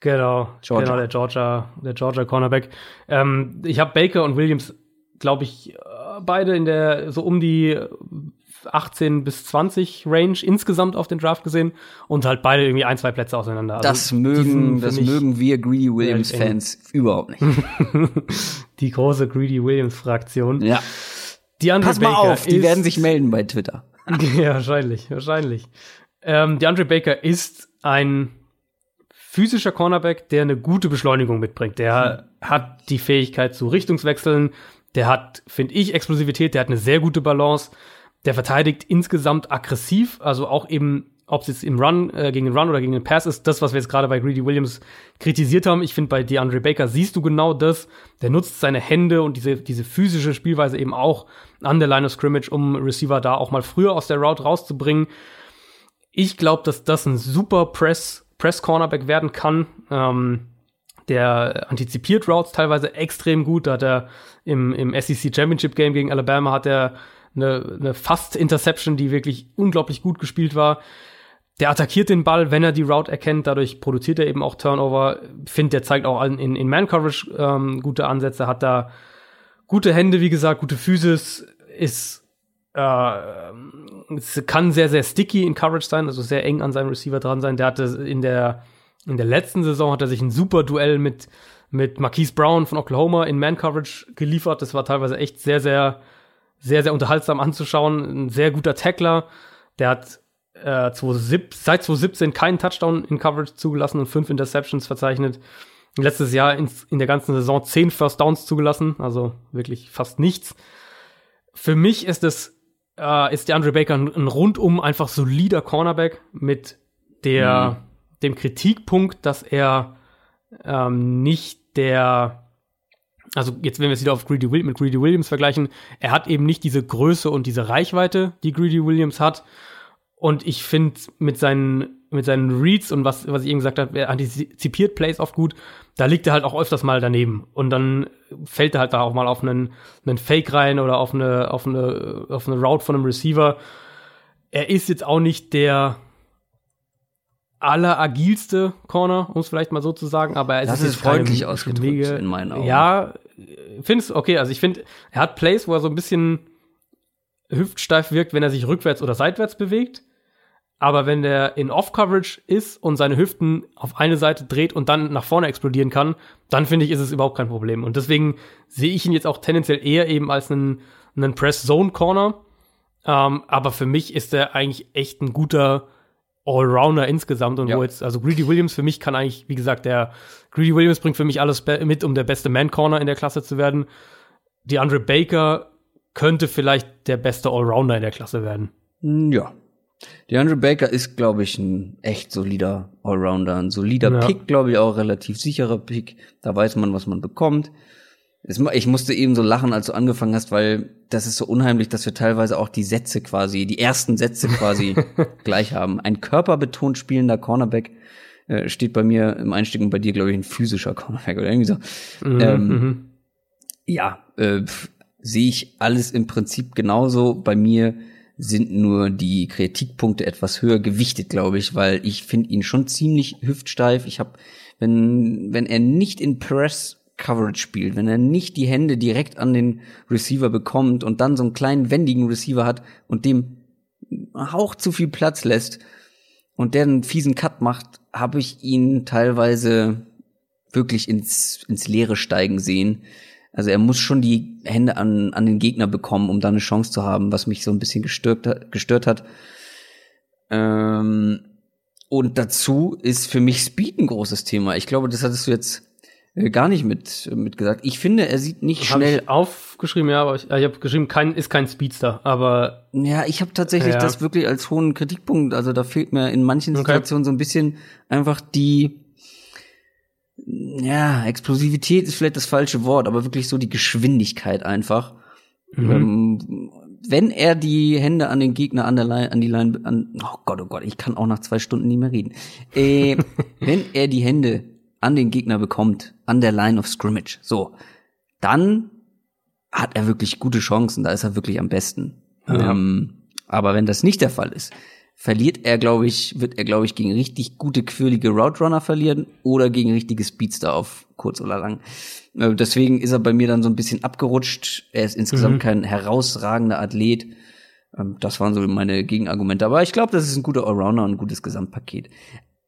Genau, Georgia. genau der Georgia, der Georgia Cornerback. Ähm, ich habe Baker und Williams, glaube ich, äh, beide in der so um die 18 bis 20 Range insgesamt auf den Draft gesehen und halt beide irgendwie ein, zwei Plätze auseinander. Also das mögen, das mögen wir Greedy Williams Fans überhaupt nicht. die große Greedy Williams Fraktion. Ja. Die Pass mal Baker auf, die werden sich melden bei Twitter. ja, wahrscheinlich, wahrscheinlich. Ähm, DeAndre Baker ist ein physischer Cornerback, der eine gute Beschleunigung mitbringt. Der mhm. hat die Fähigkeit zu Richtungswechseln. Der hat, finde ich, Explosivität. Der hat eine sehr gute Balance. Der verteidigt insgesamt aggressiv, also auch eben, ob es jetzt im Run äh, gegen den Run oder gegen den Pass ist, das, was wir jetzt gerade bei Greedy Williams kritisiert haben. Ich finde, bei DeAndre Baker siehst du genau das. Der nutzt seine Hände und diese, diese physische Spielweise eben auch an der Line of Scrimmage, um Receiver da auch mal früher aus der Route rauszubringen. Ich glaube, dass das ein super Press Press-Cornerback werden kann. Ähm, der antizipiert Routes teilweise extrem gut. Da hat er im, im SEC Championship Game gegen Alabama hat er eine, eine fast Interception, die wirklich unglaublich gut gespielt war. Der attackiert den Ball, wenn er die Route erkennt. Dadurch produziert er eben auch Turnover. Find, der zeigt auch in, in Man-Coverage ähm, gute Ansätze, hat da gute Hände, wie gesagt, gute Physis, ist äh, kann sehr, sehr sticky in Coverage sein, also sehr eng an seinem Receiver dran sein. Der hatte in der, in der letzten Saison hat er sich ein super Duell mit, mit Marquise Brown von Oklahoma in Man-Coverage geliefert. Das war teilweise echt sehr, sehr, sehr, sehr unterhaltsam anzuschauen. Ein sehr guter Tackler. Der hat äh, 2017, seit 2017 keinen Touchdown in Coverage zugelassen und fünf Interceptions verzeichnet. Letztes Jahr in, in der ganzen Saison zehn First Downs zugelassen, also wirklich fast nichts. Für mich ist es äh, ist der Andre Baker ein, ein, rundum einfach solider Cornerback mit der, mhm. dem Kritikpunkt, dass er ähm, nicht der, also jetzt wenn wir es wieder auf Greedy mit Greedy Williams vergleichen, er hat eben nicht diese Größe und diese Reichweite, die Greedy Williams hat. Und ich finde mit seinen mit seinen Reads und was, was ich eben gesagt habe, er antizipiert Plays oft gut, da liegt er halt auch öfters mal daneben. Und dann fällt er halt da auch mal auf einen, einen Fake rein oder auf eine, auf eine, auf eine Route von einem Receiver. Er ist jetzt auch nicht der alleragilste Corner, um es vielleicht mal so zu sagen, aber er das ist, ist freundlich ausgedrückt in meinen Augen. Ja, findest okay, also ich finde, er hat Plays, wo er so ein bisschen hüftsteif wirkt, wenn er sich rückwärts oder seitwärts bewegt. Aber wenn der in Off-Coverage ist und seine Hüften auf eine Seite dreht und dann nach vorne explodieren kann, dann finde ich, ist es überhaupt kein Problem. Und deswegen sehe ich ihn jetzt auch tendenziell eher eben als einen, einen Press-Zone-Corner. Ähm, aber für mich ist er eigentlich echt ein guter Allrounder insgesamt. Und ja. wo jetzt, also Greedy Williams für mich kann eigentlich, wie gesagt, der Greedy Williams bringt für mich alles mit, um der beste Man-Corner in der Klasse zu werden. Die Andre Baker könnte vielleicht der beste Allrounder in der Klasse werden. Ja, DeAndre Baker ist, glaube ich, ein echt solider Allrounder, ein solider ja. Pick, glaube ich, auch relativ sicherer Pick. Da weiß man, was man bekommt. Ich musste eben so lachen, als du angefangen hast, weil das ist so unheimlich, dass wir teilweise auch die Sätze quasi, die ersten Sätze quasi gleich haben. Ein körperbetont spielender Cornerback äh, steht bei mir im Einstieg und bei dir, glaube ich, ein physischer Cornerback oder irgendwie so. Mhm, ähm, mhm. ja, äh, sehe ich alles im Prinzip genauso. Bei mir sind nur die Kritikpunkte etwas höher gewichtet, glaube ich, weil ich finde ihn schon ziemlich hüftsteif. Ich habe, wenn wenn er nicht in Press Coverage spielt, wenn er nicht die Hände direkt an den Receiver bekommt und dann so einen kleinen wendigen Receiver hat und dem Hauch zu viel Platz lässt und der einen fiesen Cut macht, habe ich ihn teilweise wirklich ins, ins Leere steigen sehen. Also er muss schon die Hände an, an den Gegner bekommen, um da eine Chance zu haben, was mich so ein bisschen gestört, gestört hat. Ähm, und dazu ist für mich Speed ein großes Thema. Ich glaube, das hattest du jetzt äh, gar nicht mit, mit gesagt. Ich finde, er sieht nicht hab schnell. Ich aufgeschrieben, ja, aber ich, ich habe geschrieben, kein, ist kein Speedster, aber. Ja, ich habe tatsächlich ja. das wirklich als hohen Kritikpunkt. Also da fehlt mir in manchen Situationen okay. so ein bisschen einfach die, ja, Explosivität ist vielleicht das falsche Wort, aber wirklich so die Geschwindigkeit einfach. Mhm. Ähm, wenn er die Hände an den Gegner an der Line, an die Line, an, oh Gott, oh Gott, ich kann auch nach zwei Stunden nicht mehr reden. Äh, wenn er die Hände an den Gegner bekommt, an der Line of Scrimmage, so, dann hat er wirklich gute Chancen, da ist er wirklich am besten. Ja. Ähm, aber wenn das nicht der Fall ist, verliert er, glaube ich, wird er, glaube ich, gegen richtig gute, quirlige Route Runner verlieren oder gegen richtige Speedster auf kurz oder lang. Äh, deswegen ist er bei mir dann so ein bisschen abgerutscht. Er ist insgesamt mhm. kein herausragender Athlet. Ähm, das waren so meine Gegenargumente. Aber ich glaube, das ist ein guter Allrounder und ein gutes Gesamtpaket.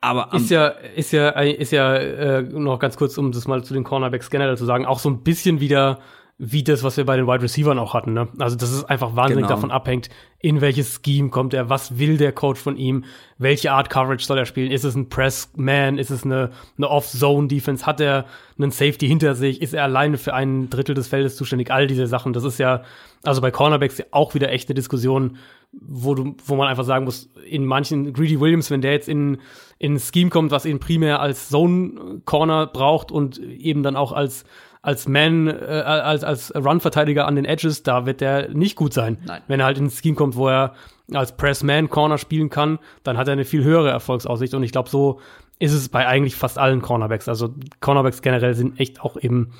Aber ist ja, ist ja, ist ja äh, noch ganz kurz, um das mal zu den Cornerbacks generell zu sagen, auch so ein bisschen wieder wie das, was wir bei den Wide Receivers auch hatten. Ne? Also das ist einfach wahnsinnig genau. davon abhängt, in welches Scheme kommt er, was will der Coach von ihm, welche Art Coverage soll er spielen, ist es ein Press-Man, ist es eine, eine Off-Zone-Defense, hat er einen Safety hinter sich, ist er alleine für ein Drittel des Feldes zuständig, all diese Sachen, das ist ja, also bei Cornerbacks auch wieder echt eine Diskussion, wo du, wo man einfach sagen muss, in manchen, Greedy Williams, wenn der jetzt in, in ein Scheme kommt, was ihn primär als Zone-Corner braucht und eben dann auch als als Man, äh, als, als Run-Verteidiger an den Edges, da wird der nicht gut sein. Nein. Wenn er halt ins Scheme kommt, wo er als Press-Man-Corner spielen kann, dann hat er eine viel höhere Erfolgsaussicht. Und ich glaube, so ist es bei eigentlich fast allen Cornerbacks. Also Cornerbacks generell sind echt auch eben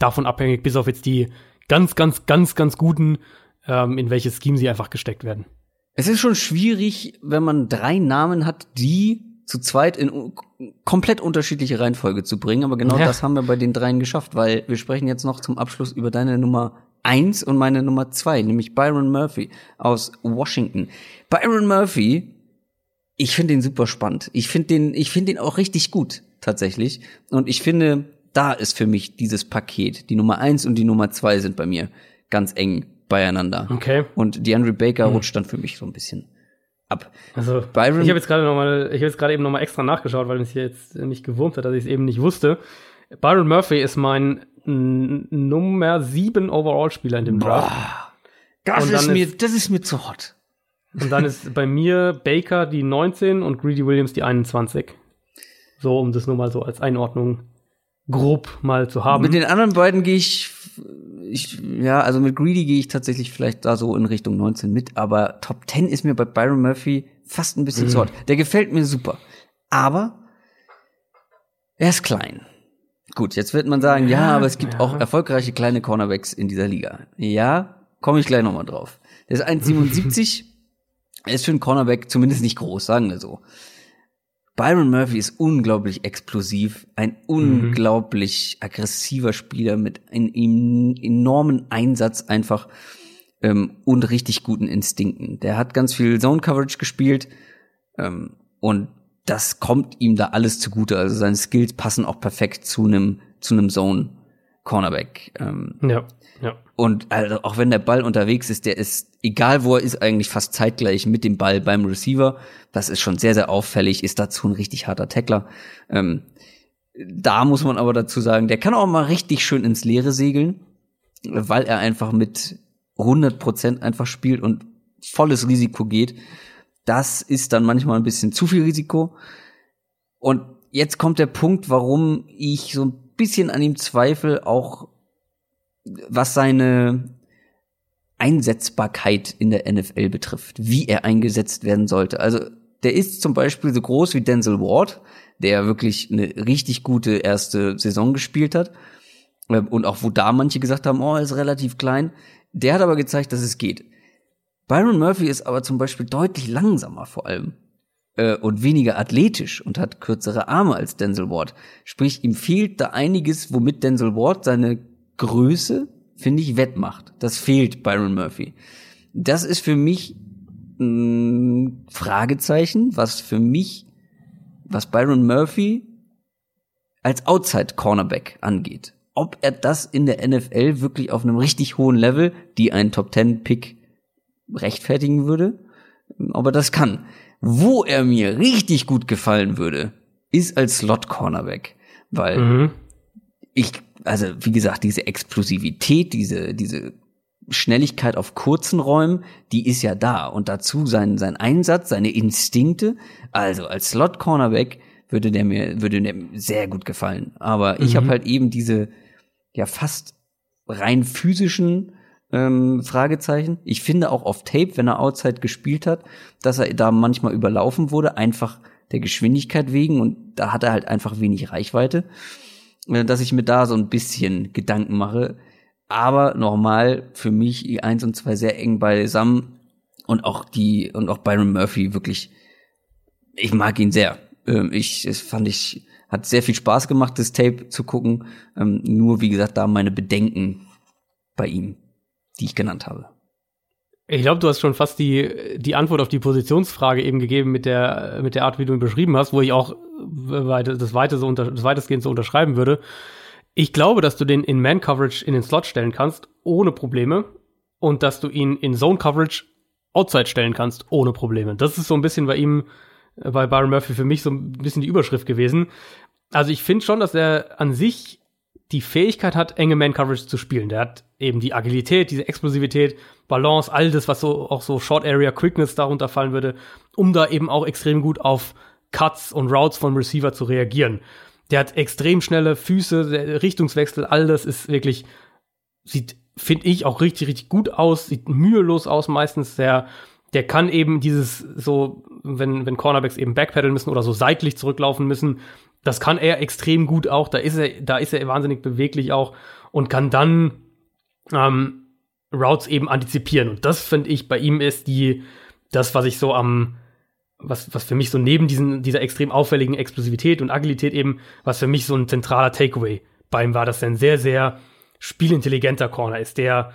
davon abhängig, bis auf jetzt die ganz, ganz, ganz, ganz guten, ähm, in welches Scheme sie einfach gesteckt werden. Es ist schon schwierig, wenn man drei Namen hat, die zu zweit in komplett unterschiedliche Reihenfolge zu bringen. Aber genau ja. das haben wir bei den dreien geschafft, weil wir sprechen jetzt noch zum Abschluss über deine Nummer eins und meine Nummer zwei, nämlich Byron Murphy aus Washington. Byron Murphy, ich finde ihn super spannend. Ich finde den, ich finde den auch richtig gut, tatsächlich. Und ich finde, da ist für mich dieses Paket. Die Nummer eins und die Nummer zwei sind bei mir ganz eng beieinander. Okay. Und die Andrew Baker mhm. rutscht dann für mich so ein bisschen ab. Also Byron, ich habe jetzt gerade noch mal, ich habe jetzt gerade eben noch mal extra nachgeschaut, weil es jetzt nicht gewurmt hat, dass ich es eben nicht wusste. Byron Murphy ist mein Nummer 7 Overall-Spieler in dem Draft. Boah, das ist mir, ist, das ist mir zu hot. Und dann ist bei mir Baker die 19 und Greedy Williams die 21. So, um das nur mal so als Einordnung grob mal zu haben. Mit den anderen beiden gehe ich ich, ja, also mit Greedy gehe ich tatsächlich vielleicht da so in Richtung 19 mit, aber Top 10 ist mir bei Byron Murphy fast ein bisschen mhm. zu hot. Der gefällt mir super. Aber er ist klein. Gut, jetzt wird man sagen, ja, ja aber es gibt ja. auch erfolgreiche kleine Cornerbacks in dieser Liga. Ja, komme ich gleich nochmal drauf. Der ist 1,77. er ist für einen Cornerback zumindest nicht groß, sagen wir so. Byron Murphy ist unglaublich explosiv, ein unglaublich mhm. aggressiver Spieler mit einem enormen Einsatz einfach ähm, und richtig guten Instinkten. Der hat ganz viel Zone Coverage gespielt ähm, und das kommt ihm da alles zugute. Also seine Skills passen auch perfekt zu einem zu einem Zone Cornerback. Ähm, ja. Ja. Und also auch wenn der Ball unterwegs ist, der ist, egal wo er ist, eigentlich fast zeitgleich mit dem Ball beim Receiver. Das ist schon sehr, sehr auffällig, ist dazu ein richtig harter Tackler. Ähm, da muss man aber dazu sagen, der kann auch mal richtig schön ins Leere segeln, weil er einfach mit 100 Prozent einfach spielt und volles Risiko geht. Das ist dann manchmal ein bisschen zu viel Risiko. Und jetzt kommt der Punkt, warum ich so ein bisschen an ihm zweifle, auch was seine Einsetzbarkeit in der NFL betrifft, wie er eingesetzt werden sollte. Also der ist zum Beispiel so groß wie Denzel Ward, der wirklich eine richtig gute erste Saison gespielt hat. Ähm, und auch wo da manche gesagt haben, oh, er ist relativ klein. Der hat aber gezeigt, dass es geht. Byron Murphy ist aber zum Beispiel deutlich langsamer vor allem äh, und weniger athletisch und hat kürzere Arme als Denzel Ward. Sprich, ihm fehlt da einiges, womit Denzel Ward seine Größe, finde ich, wettmacht. Das fehlt Byron Murphy. Das ist für mich ein Fragezeichen, was für mich, was Byron Murphy als Outside Cornerback angeht. Ob er das in der NFL wirklich auf einem richtig hohen Level, die einen Top 10 Pick rechtfertigen würde, ob er das kann. Wo er mir richtig gut gefallen würde, ist als Slot Cornerback, weil mhm. ich also wie gesagt, diese Explosivität, diese diese Schnelligkeit auf kurzen Räumen, die ist ja da und dazu sein sein Einsatz, seine Instinkte, also als Slot Cornerback würde der mir würde der sehr gut gefallen, aber mhm. ich habe halt eben diese ja fast rein physischen ähm, Fragezeichen. Ich finde auch auf Tape, wenn er Outside gespielt hat, dass er da manchmal überlaufen wurde, einfach der Geschwindigkeit wegen und da hat er halt einfach wenig Reichweite, äh, dass ich mir da so ein bisschen Gedanken mache. Aber nochmal für mich die 1 und 2 sehr eng beisammen und auch die und auch Byron Murphy wirklich ich mag ihn sehr. Ähm, ich es fand ich hat sehr viel Spaß gemacht das Tape zu gucken. Ähm, nur wie gesagt, da meine Bedenken bei ihm die ich genannt habe. Ich glaube, du hast schon fast die, die Antwort auf die Positionsfrage eben gegeben mit der, mit der Art, wie du ihn beschrieben hast, wo ich auch das, Weite so unter, das weitestgehend so unterschreiben würde. Ich glaube, dass du den in Man-Coverage in den Slot stellen kannst, ohne Probleme. Und dass du ihn in Zone-Coverage outside stellen kannst, ohne Probleme. Das ist so ein bisschen bei ihm, bei Byron Murphy für mich so ein bisschen die Überschrift gewesen. Also ich finde schon, dass er an sich die Fähigkeit hat, enge Man-Coverage zu spielen. Der hat eben die Agilität, diese Explosivität, Balance, all das, was so auch so Short Area Quickness darunter fallen würde, um da eben auch extrem gut auf Cuts und Routes vom Receiver zu reagieren. Der hat extrem schnelle Füße, der Richtungswechsel, all das ist wirklich, sieht, finde ich, auch richtig, richtig gut aus, sieht mühelos aus meistens. Der, der kann eben dieses so, wenn, wenn Cornerbacks eben backpedalen müssen oder so seitlich zurücklaufen müssen, das kann er extrem gut auch. Da ist er, da ist er wahnsinnig beweglich auch und kann dann ähm, Routes eben antizipieren. Und das finde ich bei ihm ist die, das, was ich so am, was, was für mich so neben diesen, dieser extrem auffälligen Explosivität und Agilität eben, was für mich so ein zentraler Takeaway bei ihm war, dass er ein sehr, sehr spielintelligenter Corner ist, der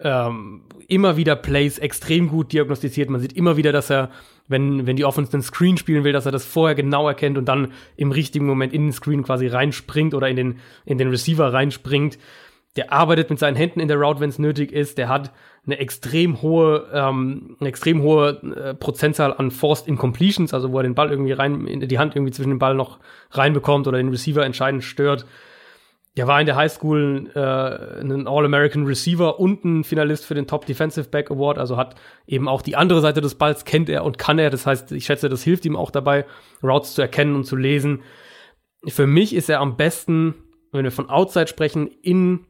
ähm, immer wieder Plays extrem gut diagnostiziert. Man sieht immer wieder, dass er, wenn, wenn die Offense einen Screen spielen will, dass er das vorher genau erkennt und dann im richtigen Moment in den Screen quasi reinspringt oder in den, in den Receiver reinspringt. Der arbeitet mit seinen Händen in der Route, wenn es nötig ist. Der hat eine extrem hohe, ähm, eine extrem hohe äh, Prozentzahl an Forced Incompletions, also wo er den Ball irgendwie rein, in die Hand irgendwie zwischen den Ball noch reinbekommt oder den Receiver entscheidend stört. Der war in der Highschool äh, ein All-American Receiver und ein Finalist für den Top Defensive Back Award, also hat eben auch die andere Seite des Balls kennt er und kann er. Das heißt, ich schätze, das hilft ihm auch dabei, Routes zu erkennen und zu lesen. Für mich ist er am besten, wenn wir von Outside sprechen, in,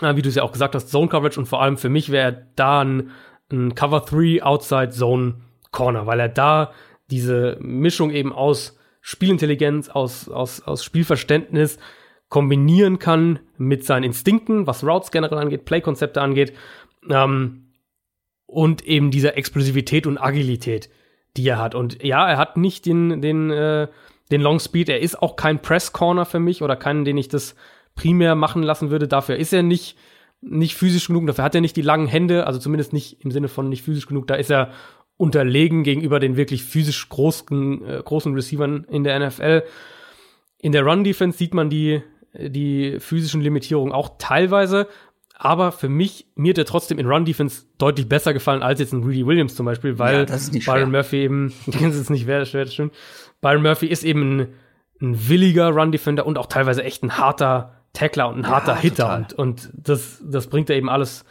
äh, wie du es ja auch gesagt hast, Zone Coverage und vor allem für mich wäre er da ein, ein Cover 3 Outside Zone Corner, weil er da diese Mischung eben aus Spielintelligenz, aus, aus, aus Spielverständnis, kombinieren kann mit seinen Instinkten, was Routes generell angeht, Playkonzepte angeht, ähm, und eben dieser Explosivität und Agilität, die er hat. Und ja, er hat nicht den, den, äh, den Long Speed, er ist auch kein Press Corner für mich oder keinen, den ich das primär machen lassen würde. Dafür ist er nicht, nicht physisch genug, dafür hat er nicht die langen Hände, also zumindest nicht im Sinne von nicht physisch genug, da ist er unterlegen gegenüber den wirklich physisch großen, äh, großen Receivern in der NFL. In der Run-Defense sieht man die, die physischen Limitierungen auch teilweise. Aber für mich, mir hat er trotzdem in Run Defense deutlich besser gefallen als jetzt ein Rudy Williams zum Beispiel, weil ja, Byron Murphy eben, das ist nicht schwer, schwer, stimmt. Byron Murphy ist eben ein, ein williger Run Defender und auch teilweise echt ein harter Tackler und ein harter ja, Hitter. Und, und das, das bringt er eben alles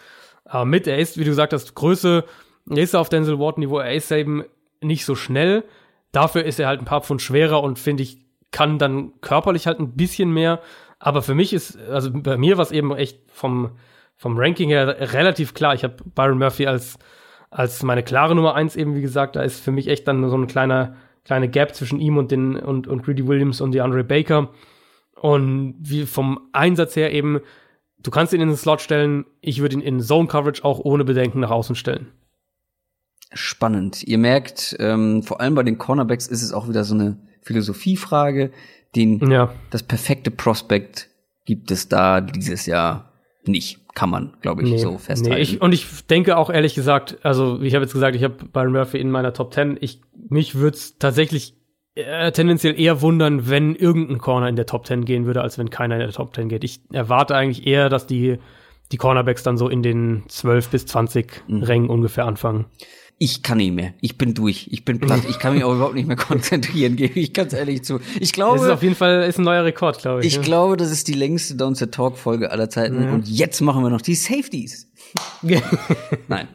äh, mit. Er ist, wie du gesagt hast, Größe, er ist auf Denzel Ward Niveau, er ist eben nicht so schnell. Dafür ist er halt ein paar Pfund schwerer und finde ich, kann dann körperlich halt ein bisschen mehr. Aber für mich ist, also bei mir war es eben echt vom, vom Ranking her relativ klar. Ich habe Byron Murphy als, als meine klare Nummer eins eben, wie gesagt, da ist für mich echt dann so ein kleiner, kleine Gap zwischen ihm und den, und, und Greedy Williams und DeAndre Baker. Und wie vom Einsatz her eben, du kannst ihn in den Slot stellen, ich würde ihn in Zone Coverage auch ohne Bedenken nach außen stellen. Spannend. Ihr merkt, ähm, vor allem bei den Cornerbacks ist es auch wieder so eine Philosophiefrage den, ja. das perfekte Prospect gibt es da dieses Jahr nicht. Kann man, glaube ich, nee, so festhalten. Nee, ich, und ich denke auch ehrlich gesagt, also ich habe jetzt gesagt, ich habe Byron Murphy in meiner Top 10. Ich, mich würde es tatsächlich äh, tendenziell eher wundern, wenn irgendein Corner in der Top 10 gehen würde, als wenn keiner in der Top 10 geht. Ich erwarte eigentlich eher, dass die, die Cornerbacks dann so in den 12 bis 20 mhm. Rängen ungefähr anfangen ich kann nicht mehr. Ich bin durch. Ich bin platt. Ich kann mich auch überhaupt nicht mehr konzentrieren, gebe ich ganz ehrlich zu. Ich glaube. Das ist auf jeden Fall ist ein neuer Rekord, glaube ich. Ich ja. glaube, das ist die längste Downset Talk Folge aller Zeiten. Ja. Und jetzt machen wir noch die Safeties. Nein,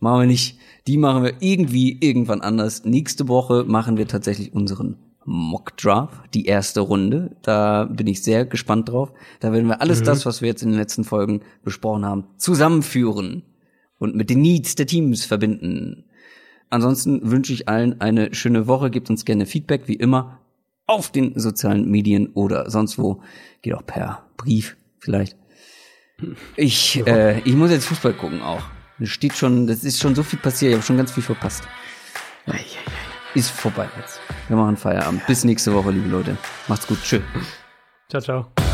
machen wir nicht. Die machen wir irgendwie irgendwann anders. Nächste Woche machen wir tatsächlich unseren Mock Draft, die erste Runde. Da bin ich sehr gespannt drauf. Da werden wir alles mhm. das, was wir jetzt in den letzten Folgen besprochen haben, zusammenführen und mit den Needs der Teams verbinden. Ansonsten wünsche ich allen eine schöne Woche. Gebt uns gerne Feedback, wie immer, auf den sozialen Medien oder sonst wo. Geht auch per Brief vielleicht. Ich, äh, ich muss jetzt Fußball gucken auch. Das steht schon, das ist schon so viel passiert. Ich habe schon ganz viel verpasst. Ja. Ist vorbei jetzt. Wir machen Feierabend. Bis nächste Woche, liebe Leute. Macht's gut. Tschö. Ciao, ciao.